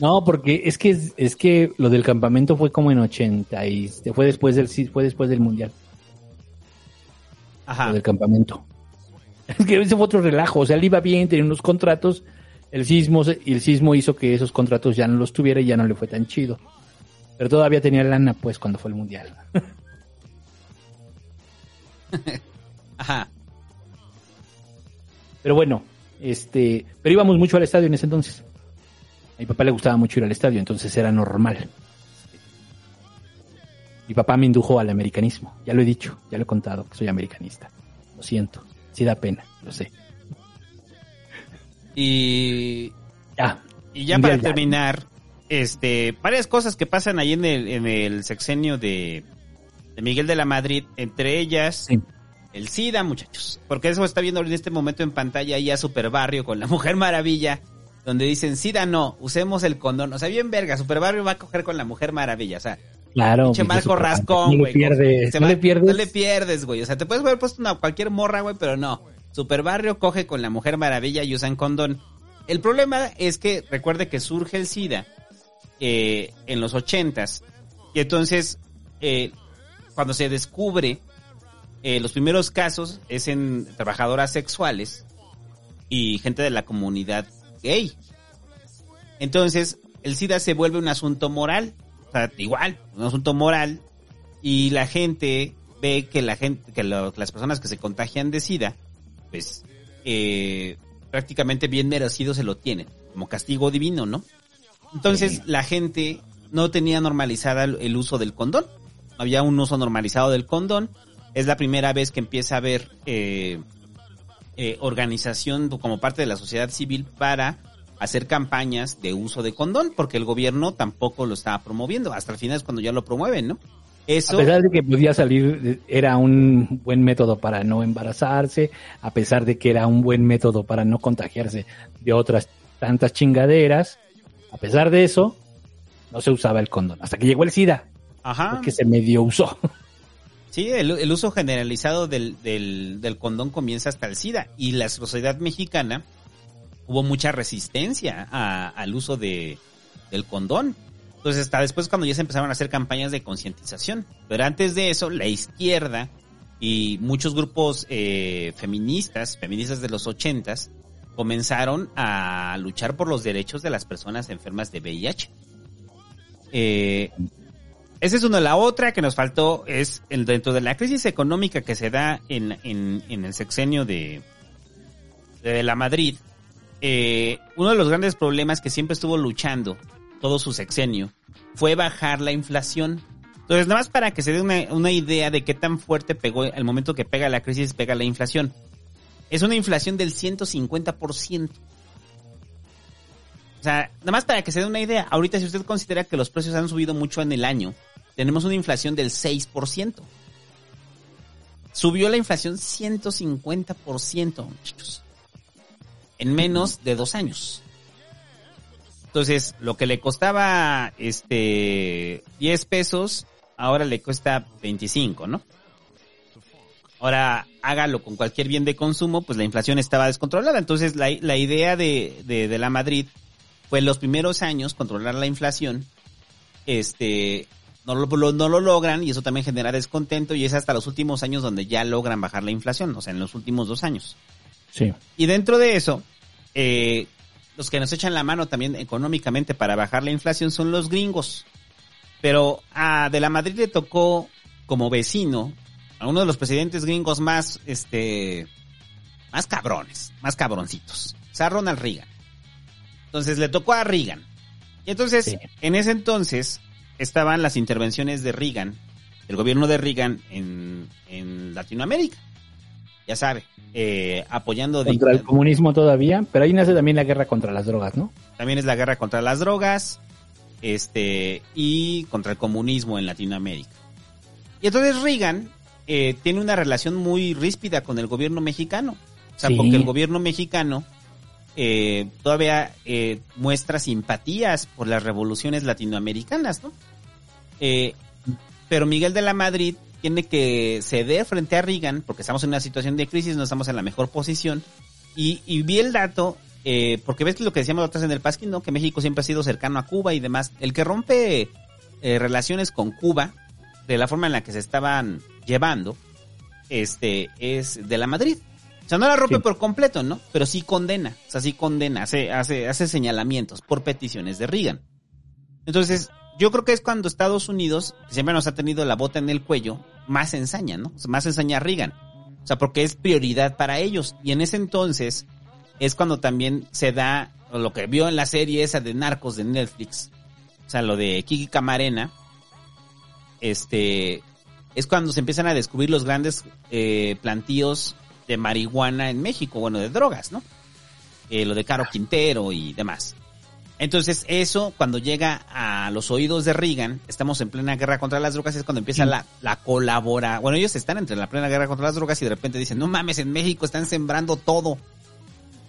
No, porque es que es que lo del campamento fue como en 80 y fue después del fue después del mundial. Ajá. Lo del campamento. Es que ese fue otro relajo, o sea, él iba bien, tenía unos contratos, el sismo y el sismo hizo que esos contratos ya no los tuviera y ya no le fue tan chido. Pero todavía tenía lana pues cuando fue el mundial. Ajá. Pero bueno, este, pero íbamos mucho al estadio en ese entonces. A mi papá le gustaba mucho ir al estadio, entonces era normal. Mi papá me indujo al americanismo, ya lo he dicho, ya lo he contado, que soy americanista. Lo siento, sí da pena, lo sé. Y, Ya. y ya para ya. terminar, este, varias cosas que pasan ahí en el, en el sexenio de, de Miguel de la Madrid, entre ellas Sí. el SIDA, muchachos. Porque eso está viendo en este momento en pantalla ahí a Super Barrio con la Mujer Maravilla, donde dicen SIDA no, usemos el condón. O sea, bien verga, Super Barrio va a coger con la Mujer Maravilla, o sea, Claro. Pinche Marco Rascón, no güey. le pierdes, Se no va- le pierdes. No le pierdes, güey. O sea, te puedes haber puesto una cualquier morra, güey, pero no. Super Barrio coge con la Mujer Maravilla y usan condón. El problema es que recuerde que surge el SIDA eh, en los ochentas. Y entonces, eh, cuando se descubre, eh, los primeros casos es en trabajadoras sexuales y gente de la comunidad gay. Entonces, el SIDA se vuelve un asunto moral. O sea, igual, un asunto moral. Y la gente ve que la gente, que lo- las personas que se contagian de SIDA, pues, eh, prácticamente bien merecido se lo tienen. Como castigo divino, ¿no? Entonces, la gente no tenía normalizada el, el uso del condón. Había un uso normalizado del condón. Es la primera vez que empieza a haber eh, eh, organización como parte de la sociedad civil para hacer campañas de uso de condón, porque el gobierno tampoco lo estaba promoviendo. Hasta el final es cuando ya lo promueven, ¿no? Eso, A pesar de que podía salir, era un buen método para no embarazarse, a pesar de que era un buen método para no contagiarse de otras tantas chingaderas, a pesar de eso, no se usaba el condón. Hasta que llegó el SIDA, ajá, porque se medio usó. sí, el, el uso generalizado del, del, del condón comienza hasta el SIDA. Y la sociedad mexicana hubo mucha resistencia a- al uso de, del condón. Entonces, hasta después cuando ya se empezaron a hacer campañas de concientización. Pero antes de eso, la izquierda y muchos grupos eh, feministas, feministas de los ochentas, comenzaron a luchar por los derechos de las personas enfermas de VIH. Eh, esa es una. La otra que nos faltó es el, dentro de la crisis económica que se da en, en, el sexenio de, de la Madrid. eh, uno de los grandes problemas que siempre estuvo luchando todo su sexenio fue bajar la inflación. Entonces, nada más para que se dé una, una idea de qué tan fuerte pegó el momento que pega la crisis, pega la inflación. Es una inflación del 150%. O sea, nada más para que se dé una idea, ahorita si usted considera que los precios han subido mucho en el año, tenemos una inflación del 6%. Subió la inflación 150%, muchachos. En menos de dos años. Entonces, lo que le costaba este 10 pesos, ahora le cuesta 25, ¿no? Ahora, hágalo con cualquier bien de consumo, pues la inflación estaba descontrolada. Entonces, la, la idea de, de, de la Madrid fue en los primeros años controlar la inflación. Este, no lo, no lo logran y eso también genera descontento y es hasta los últimos años donde ya logran bajar la inflación, o sea, en los últimos dos años. Sí. Y dentro de eso, eh, los que nos echan la mano también económicamente para bajar la inflación son los gringos. Pero a De la Madrid le tocó como vecino a uno de los presidentes gringos más, este, más cabrones, más cabroncitos. O sea, Ronald Reagan. Entonces le tocó a Reagan. Y entonces, en ese entonces, estaban las intervenciones de Reagan, el gobierno de Reagan en, en Latinoamérica. Ya sabe, eh, apoyando Contra el comunismo todavía, pero ahí nace también la guerra contra las drogas, ¿no? también es la guerra contra las drogas, este, y contra el comunismo en Latinoamérica. Y entonces Reagan eh, tiene una relación muy ríspida con el gobierno mexicano. O sea, Sí. porque el gobierno mexicano eh, todavía eh, muestra simpatías por las revoluciones latinoamericanas, ¿no? Eh, pero Miguel de la Madrid tiene que ceder frente a Reagan, porque estamos en una situación de crisis, no estamos en la mejor posición. Y, y vi el dato, eh, porque ves que lo que decíamos otras en el Pasquín, ¿no? Que México siempre ha sido cercano a Cuba y demás. El que rompe eh, relaciones con Cuba, de la forma en la que se estaban llevando, este, es de la Madrid. O sea, no la rompe por completo, ¿no? Pero sí condena, o sea, sí condena, hace, hace, hace señalamientos por peticiones de Reagan. Entonces, yo creo que es cuando Estados Unidos, siempre nos ha tenido la bota en el cuello, más ensaña, ¿no? Más ensaña Reagan. O sea, porque es prioridad para ellos. Y en ese entonces es cuando también se da lo que vio en la serie esa de Narcos de Netflix. O sea, lo de Kiki Camarena. Este, es cuando se empiezan a descubrir los grandes eh, plantíos de marihuana en México, bueno, de drogas, ¿no? Eh, lo de Caro Quintero y demás. Entonces, eso, cuando llega a los oídos de Reagan, estamos en plena guerra contra las drogas, es cuando empieza la, la colabora. Bueno, ellos están entre la plena guerra contra las drogas y de repente dicen, no mames, en México están sembrando todo.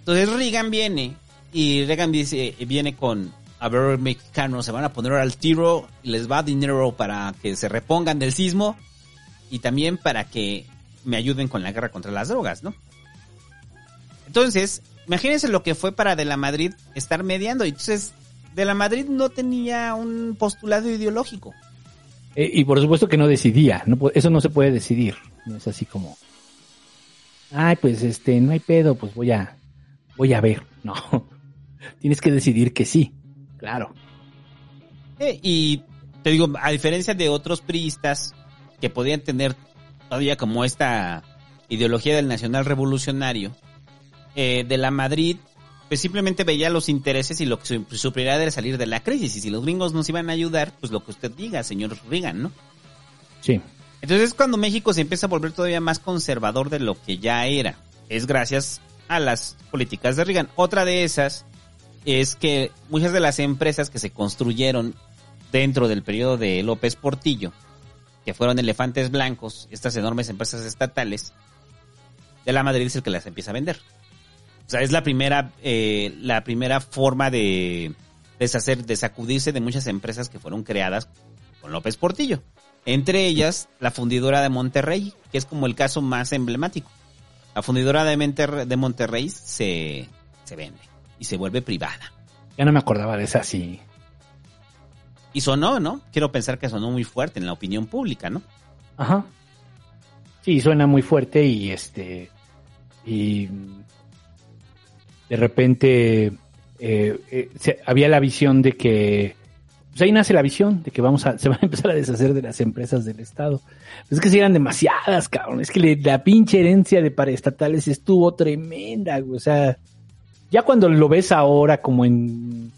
Entonces Reagan viene y Reagan dice, viene con, a ver, mexicanos, se van a poner al tiro, y les va dinero para que se repongan del sismo y también para que me ayuden con la guerra contra las drogas, ¿no? Entonces, imagínense lo que fue para De la Madrid estar mediando. Entonces, De la Madrid no tenía un postulado ideológico. Eh, y por supuesto que no decidía, no, eso no se puede decidir. No es así como, ay, pues este, no hay pedo, pues voy a, voy a ver. No, tienes que decidir que sí, claro. Eh, y te digo, a diferencia de otros priistas que podían tener todavía como esta ideología del nacional revolucionario, eh, de la Madrid, pues simplemente veía los intereses y lo que su, su prioridad era salir de la crisis. Y si los gringos nos iban a ayudar, pues lo que usted diga, señor Reagan, ¿no? Sí. Entonces es cuando México se empieza a volver todavía más conservador de lo que ya era. Es gracias a las políticas de Reagan. Otra de esas es que muchas de las empresas que se construyeron dentro del periodo de López Portillo, que fueron elefantes blancos, estas enormes empresas estatales, de la Madrid es el que las empieza a vender. O sea, es la primera, eh, la primera forma de deshacer, de sacudirse de muchas empresas que fueron creadas con López Portillo. Entre ellas, la fundidora de Monterrey, que es como el caso más emblemático. La fundidora de, Monterrey, de Monterrey se, se vende y se vuelve privada. Ya no me acordaba de esa, sí. Y sonó, ¿no? Quiero pensar que sonó muy fuerte en la opinión pública, ¿no? Ajá. Sí, suena muy fuerte y este. Y. De repente. eh, eh, había la visión de que. Pues ahí nace la visión de que vamos a. Se van a empezar a deshacer de las empresas del Estado. Pues es que si eran demasiadas, cabrón. Es que la pinche herencia de paraestatales estuvo tremenda, güey. O sea. Ya cuando lo ves ahora como en.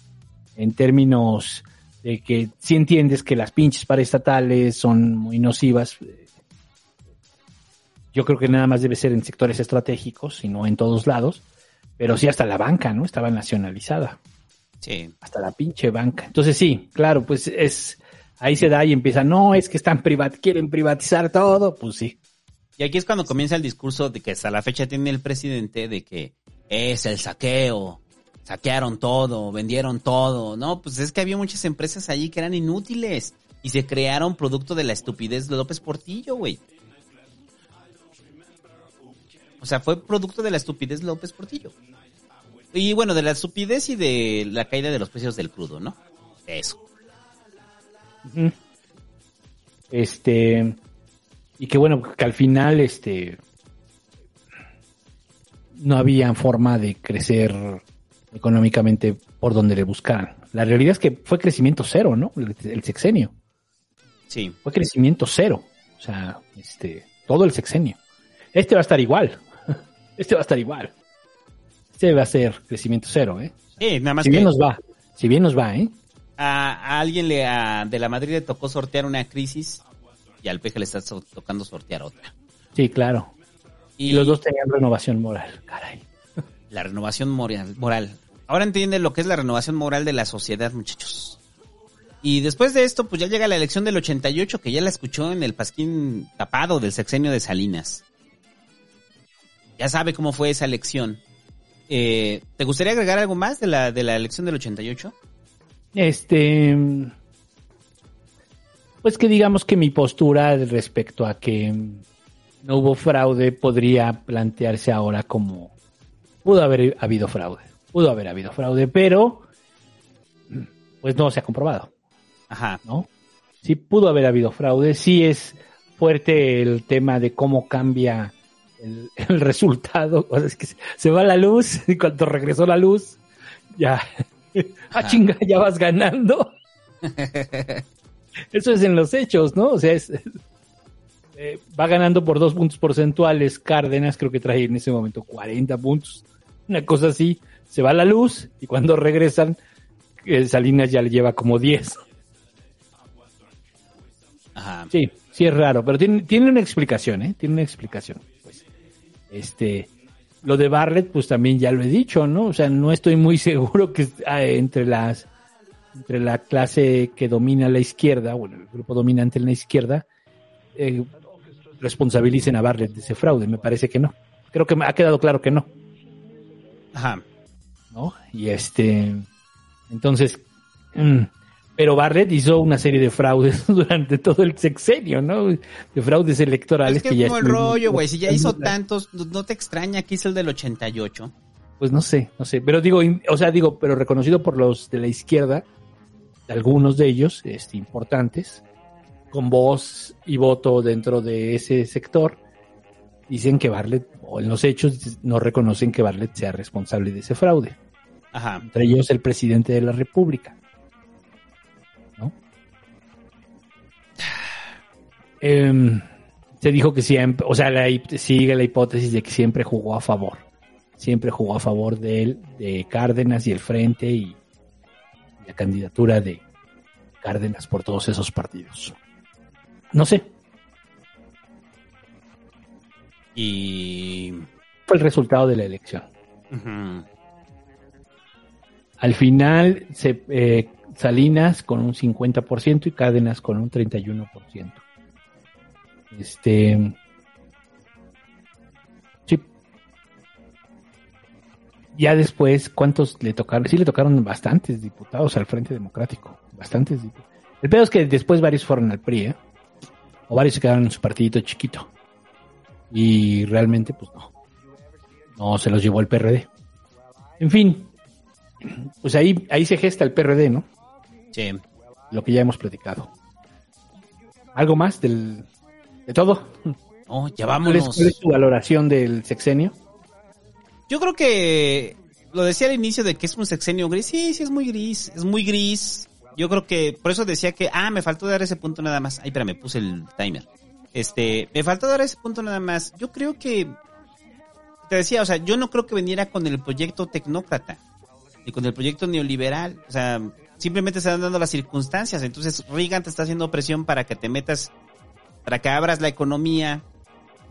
En términos de que si entiendes que las pinches paraestatales son muy nocivas. eh, Yo creo que nada más debe ser en sectores estratégicos y no en todos lados, pero sí hasta la banca, ¿no? Estaba nacionalizada. Sí. Hasta la pinche banca. Entonces sí, claro, pues es ahí se da y empieza, no, es que están privat quieren privatizar todo, pues sí. Y aquí es cuando comienza el discurso de que hasta la fecha tiene el presidente de que es el saqueo, saquearon todo, vendieron todo. No, pues es que había muchas empresas allí que eran inútiles y se crearon producto de la estupidez de López Portillo, güey. O sea, fue producto de la estupidez de López Portillo. Y bueno, de la estupidez y de la caída de los precios del crudo, ¿no? Eso. Este, y que bueno, que al final, este, no había forma de crecer económicamente por donde le buscaran. La realidad es que fue crecimiento cero, ¿no? El sexenio. Sí. Fue crecimiento cero. O sea, este, todo el sexenio. Este va a estar igual. Este va a estar igual. Este va a ser crecimiento cero, ¿eh? Sí, nada más si bien nos va. Si bien nos va, ¿eh? a, a alguien le, a- de la Madrid le tocó sortear una crisis y al PG le está so- tocando sortear otra. Sí, claro. Y, Y los dos tenían renovación moral, caray. La renovación moral, moral. Ahora entienden lo que es la renovación moral de la sociedad, muchachos. Y después de esto, pues ya llega la elección del 88, que ya la escuchó en el pasquín tapado del sexenio de Salinas. Ya sabe cómo fue esa elección. Eh, ¿Te gustaría agregar algo más de la, de la elección del 88? Este. Pues que digamos que mi postura respecto a que no hubo fraude podría plantearse ahora como. Pudo haber habido fraude. Pudo haber habido fraude, pero. Pues no se ha comprobado. Ajá. ¿No? Sí pudo haber habido fraude. Sí es fuerte el tema de cómo cambia el, el resultado. O sea, es que se- va la luz y cuando regresó la luz, ya. Ah, chinga, ya vas ganando. Eso es en los hechos, ¿no? O sea, es, eh, va ganando por dos puntos porcentuales. Cárdenas creo que trae en ese momento 40 puntos. Una cosa así. Se va la luz y cuando regresan, eh, Salinas ya le lleva como 10. Ajá. Sí, sí es raro, pero tiene, tiene una explicación, ¿eh? Tiene una explicación. Este, lo de Bartlett, pues también ya lo he dicho, ¿no? O sea, no estoy muy seguro que ah, entre las, entre la clase que domina la izquierda, bueno, el grupo dominante en la izquierda, eh, responsabilicen a Bartlett de ese fraude. Me parece que no. Creo que me ha quedado claro que no. Ajá. ¿no? Y este, entonces, mm, pero Barrett hizo una serie de fraudes durante todo el sexenio, ¿no? De fraudes electorales Es que, que, es ya como el rollo, güey. Si ya hizo tantos, no- te extraña que hizo el del 88. Pues no sé, no sé, pero digo, o sea, digo, pero reconocido por los de la izquierda, algunos de ellos, este, importantes, con voz y voto dentro de ese sector, dicen que Bartlett, o en los hechos, no reconocen que Bartlett sea responsable de ese fraude. Ajá. Entre ellos el presidente de la República. Em, se dijo que siempre, o sea, la sigue la hipótesis de que siempre jugó a favor. Siempre jugó a favor de él, de Cárdenas y el Frente y la candidatura de Cárdenas por todos esos partidos. No sé, Y. fue el resultado de la elección. Al final, se, eh, Salinas con un 50% y Cárdenas con un 31%. Este. Sí. Ya después, ¿cuántos le tocaron? Sí, le tocaron bastantes diputados al Frente Democrático. Bastantes diputados. El peor es que después varios fueron al PRI, ¿eh? O varios se quedaron en su partidito chiquito. Y realmente, pues no. No se los llevó el PRD. En fin, pues ahí, ahí se gesta el PRD, ¿no? Sí. Lo que ya hemos platicado. ¿Algo más del, de todo? Oh, ya ¿Cuál es, vámonos. cuál es tu valoración del sexenio? Yo creo que lo decía al inicio de que es un sexenio gris. Sí, sí, es muy gris. Es muy gris. Yo creo que por eso decía que, ah, me faltó dar ese punto nada más. Ay, espera, me puse el timer. Este, me faltó dar ese punto nada más. Yo creo que, te decía, o sea, yo no creo que viniera con el proyecto tecnócrata ni con el proyecto neoliberal. O sea, simplemente se están dando las circunstancias. Entonces, Reagan te está haciendo presión para que te metas, para que abras la economía,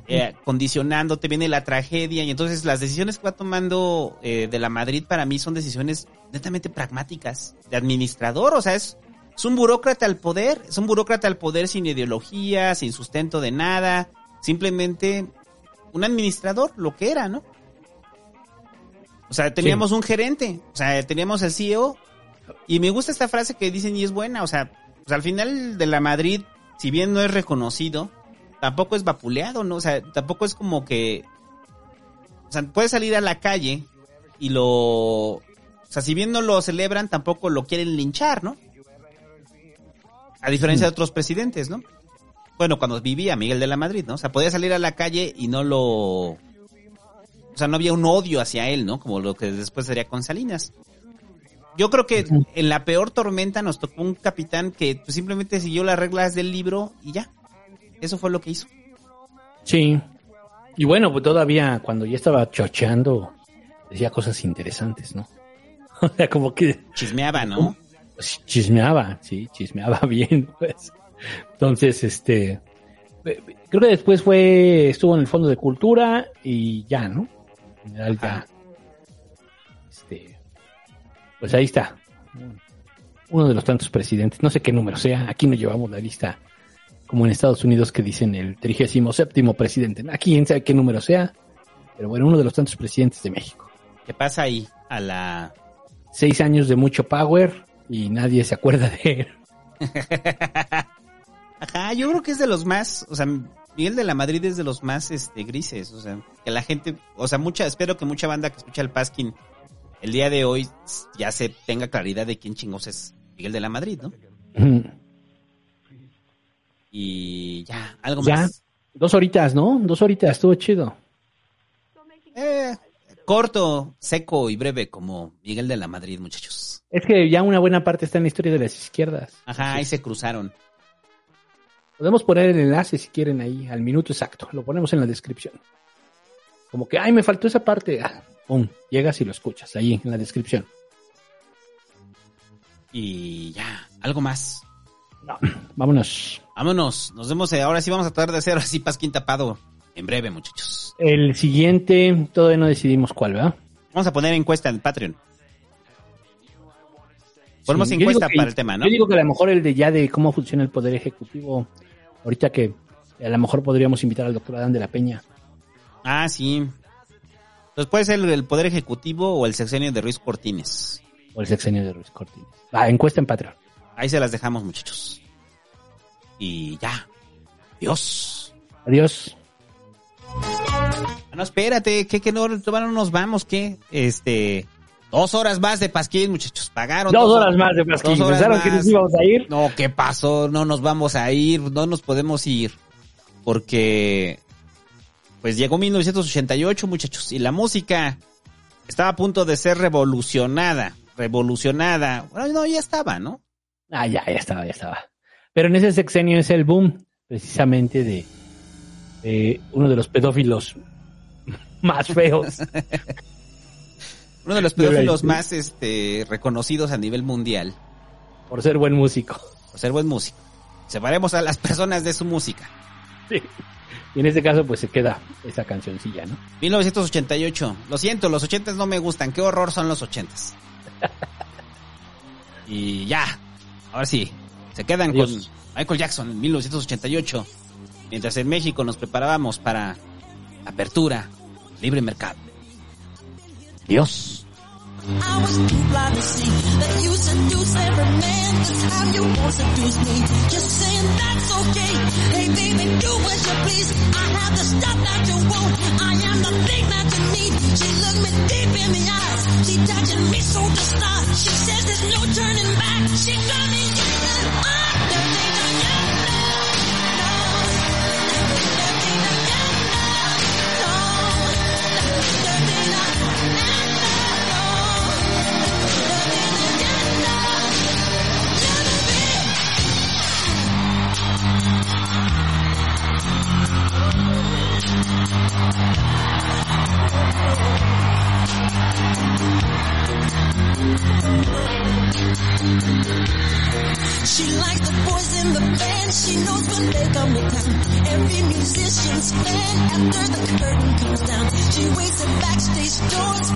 eh, condicionándote, viene la tragedia y entonces las decisiones que va tomando eh, de la Madrid para mí son decisiones netamente pragmáticas, de administrador, o sea, es, es un burócrata al poder, es un burócrata al poder sin ideología, sin sustento de nada, simplemente un administrador, lo que era, ¿no? O sea, teníamos un gerente, o sea, teníamos el CEO y me gusta esta frase que dicen y es buena, o sea, pues al final de la Madrid, si bien no es reconocido, tampoco es vapuleado, ¿no? O sea, tampoco es como que... O sea, puedes salir a la calle y lo... O sea, si bien no lo celebran, tampoco lo quieren linchar, ¿no? A diferencia de otros presidentes, ¿no? Bueno, cuando vivía Miguel de la Madrid, ¿no? O sea, podía salir a la calle y no lo... O sea, no había un odio hacia él, ¿no? Como lo que después sería con Salinas. Yo creo que en la peor tormenta nos tocó un capitán que pues, simplemente siguió las reglas del libro y ya. Eso fue lo que hizo. Sí. Y bueno, pues todavía cuando ya estaba chocheando, decía cosas interesantes, ¿no? O sea, como que... Chismeaba, ¿no? Pues, chismeaba, sí, chismeaba bien, pues. Entonces, este... eh, Creo que después fue, estuvo en el Fondo de Cultura y ya, ¿no? En general ya. Este... Pues ahí está. Uno de los tantos presidentes, no sé qué número sea, aquí no llevamos la lista como en Estados Unidos que dicen el 37 presidente. Aquí quién sabe qué número sea, pero bueno, uno de los tantos presidentes de México. ¿Qué pasa ahí? A la... Seis años de mucho power y nadie se acuerda de él. Ajá, yo creo que es de los más, o sea, Miguel de la Madrid es de los más este grises, o sea, que la gente, o sea, mucha, espero que mucha banda que escucha el Paskin el día de hoy ya se tenga claridad de quién chingos es Miguel de la Madrid, ¿no? Y ya, algo Ya, más. dos horitas, ¿no? Dos horitas, estuvo chido. Eh, corto, seco y breve como Miguel de la Madrid, muchachos. Es que ya una buena parte está en la historia de las izquierdas. Ajá, ahí se cruzaron. Podemos poner el enlace si quieren ahí, al minuto exacto. Lo ponemos en la descripción. Como que, ay, me faltó esa parte. Pum, llegas y lo escuchas ahí en la descripción. Y ya, algo más. Vámonos. Vámonos, nos vemos. eh, Ahora sí vamos a tratar de hacer así Pasquín tapado en breve, muchachos. El siguiente, todavía no decidimos cuál, ¿verdad? Vamos a poner encuesta en Patreon. Ponemos Sí, encuesta que- para el tema, ¿no? Yo digo que a lo mejor el de ya de cómo funciona el poder ejecutivo, ahorita que a lo mejor podríamos invitar al doctor Adán de la Peña. Ah, sí. Pues puede ser el Poder Ejecutivo o el sexenio de Ruiz Cortines. O el sexenio de Ruiz Cortines. Ah, encuesta en Patreon. Ahí se las dejamos, muchachos. Y ya. Dios. Adiós. Ah, No, espérate, ¿qué, que no, no nos vamos? ¿Qué? Este. Dos horas más de Pasquín, muchachos. Pagaron. Dos horas más de Pasquín. ¿Pensaron que más. nos íbamos a ir? No, ¿qué pasó? No nos vamos a ir, no nos podemos ir. Porque. Pues llegó 1988, muchachos, y la música estaba a punto de ser revolucionada. Revolucionada. Bueno, no, ya estaba, ¿no? Ah, ya, ya estaba, ya estaba. Pero en ese sexenio es el boom, precisamente de, de uno de los pedófilos más feos. Uno de los pedófilos más este, reconocidos a nivel mundial. Por ser buen músico. Por ser buen músico. Separemos a las personas de su música. Sí. Y en este caso, pues se queda esa cancioncilla, ¿no? 1988. Lo siento, los 80 no me gustan. Qué horror son los 80 Y ya. Ahora sí. Se quedan Adiós. con Michael Jackson en 1988. Mientras en México nos preparábamos para apertura, libre mercado. Dios. Just how you won't seduce me. Just saying that's okay. Hey baby, do as you please. I have the stuff that you want. I am the thing that you need. She looked me deep in the eyes. She touching me so to start. She says there's no turning back. She got me. I'm the She likes the boys in the band. She knows when they come to town. Every musician's fan after the curtain comes down. She waits at backstage doors.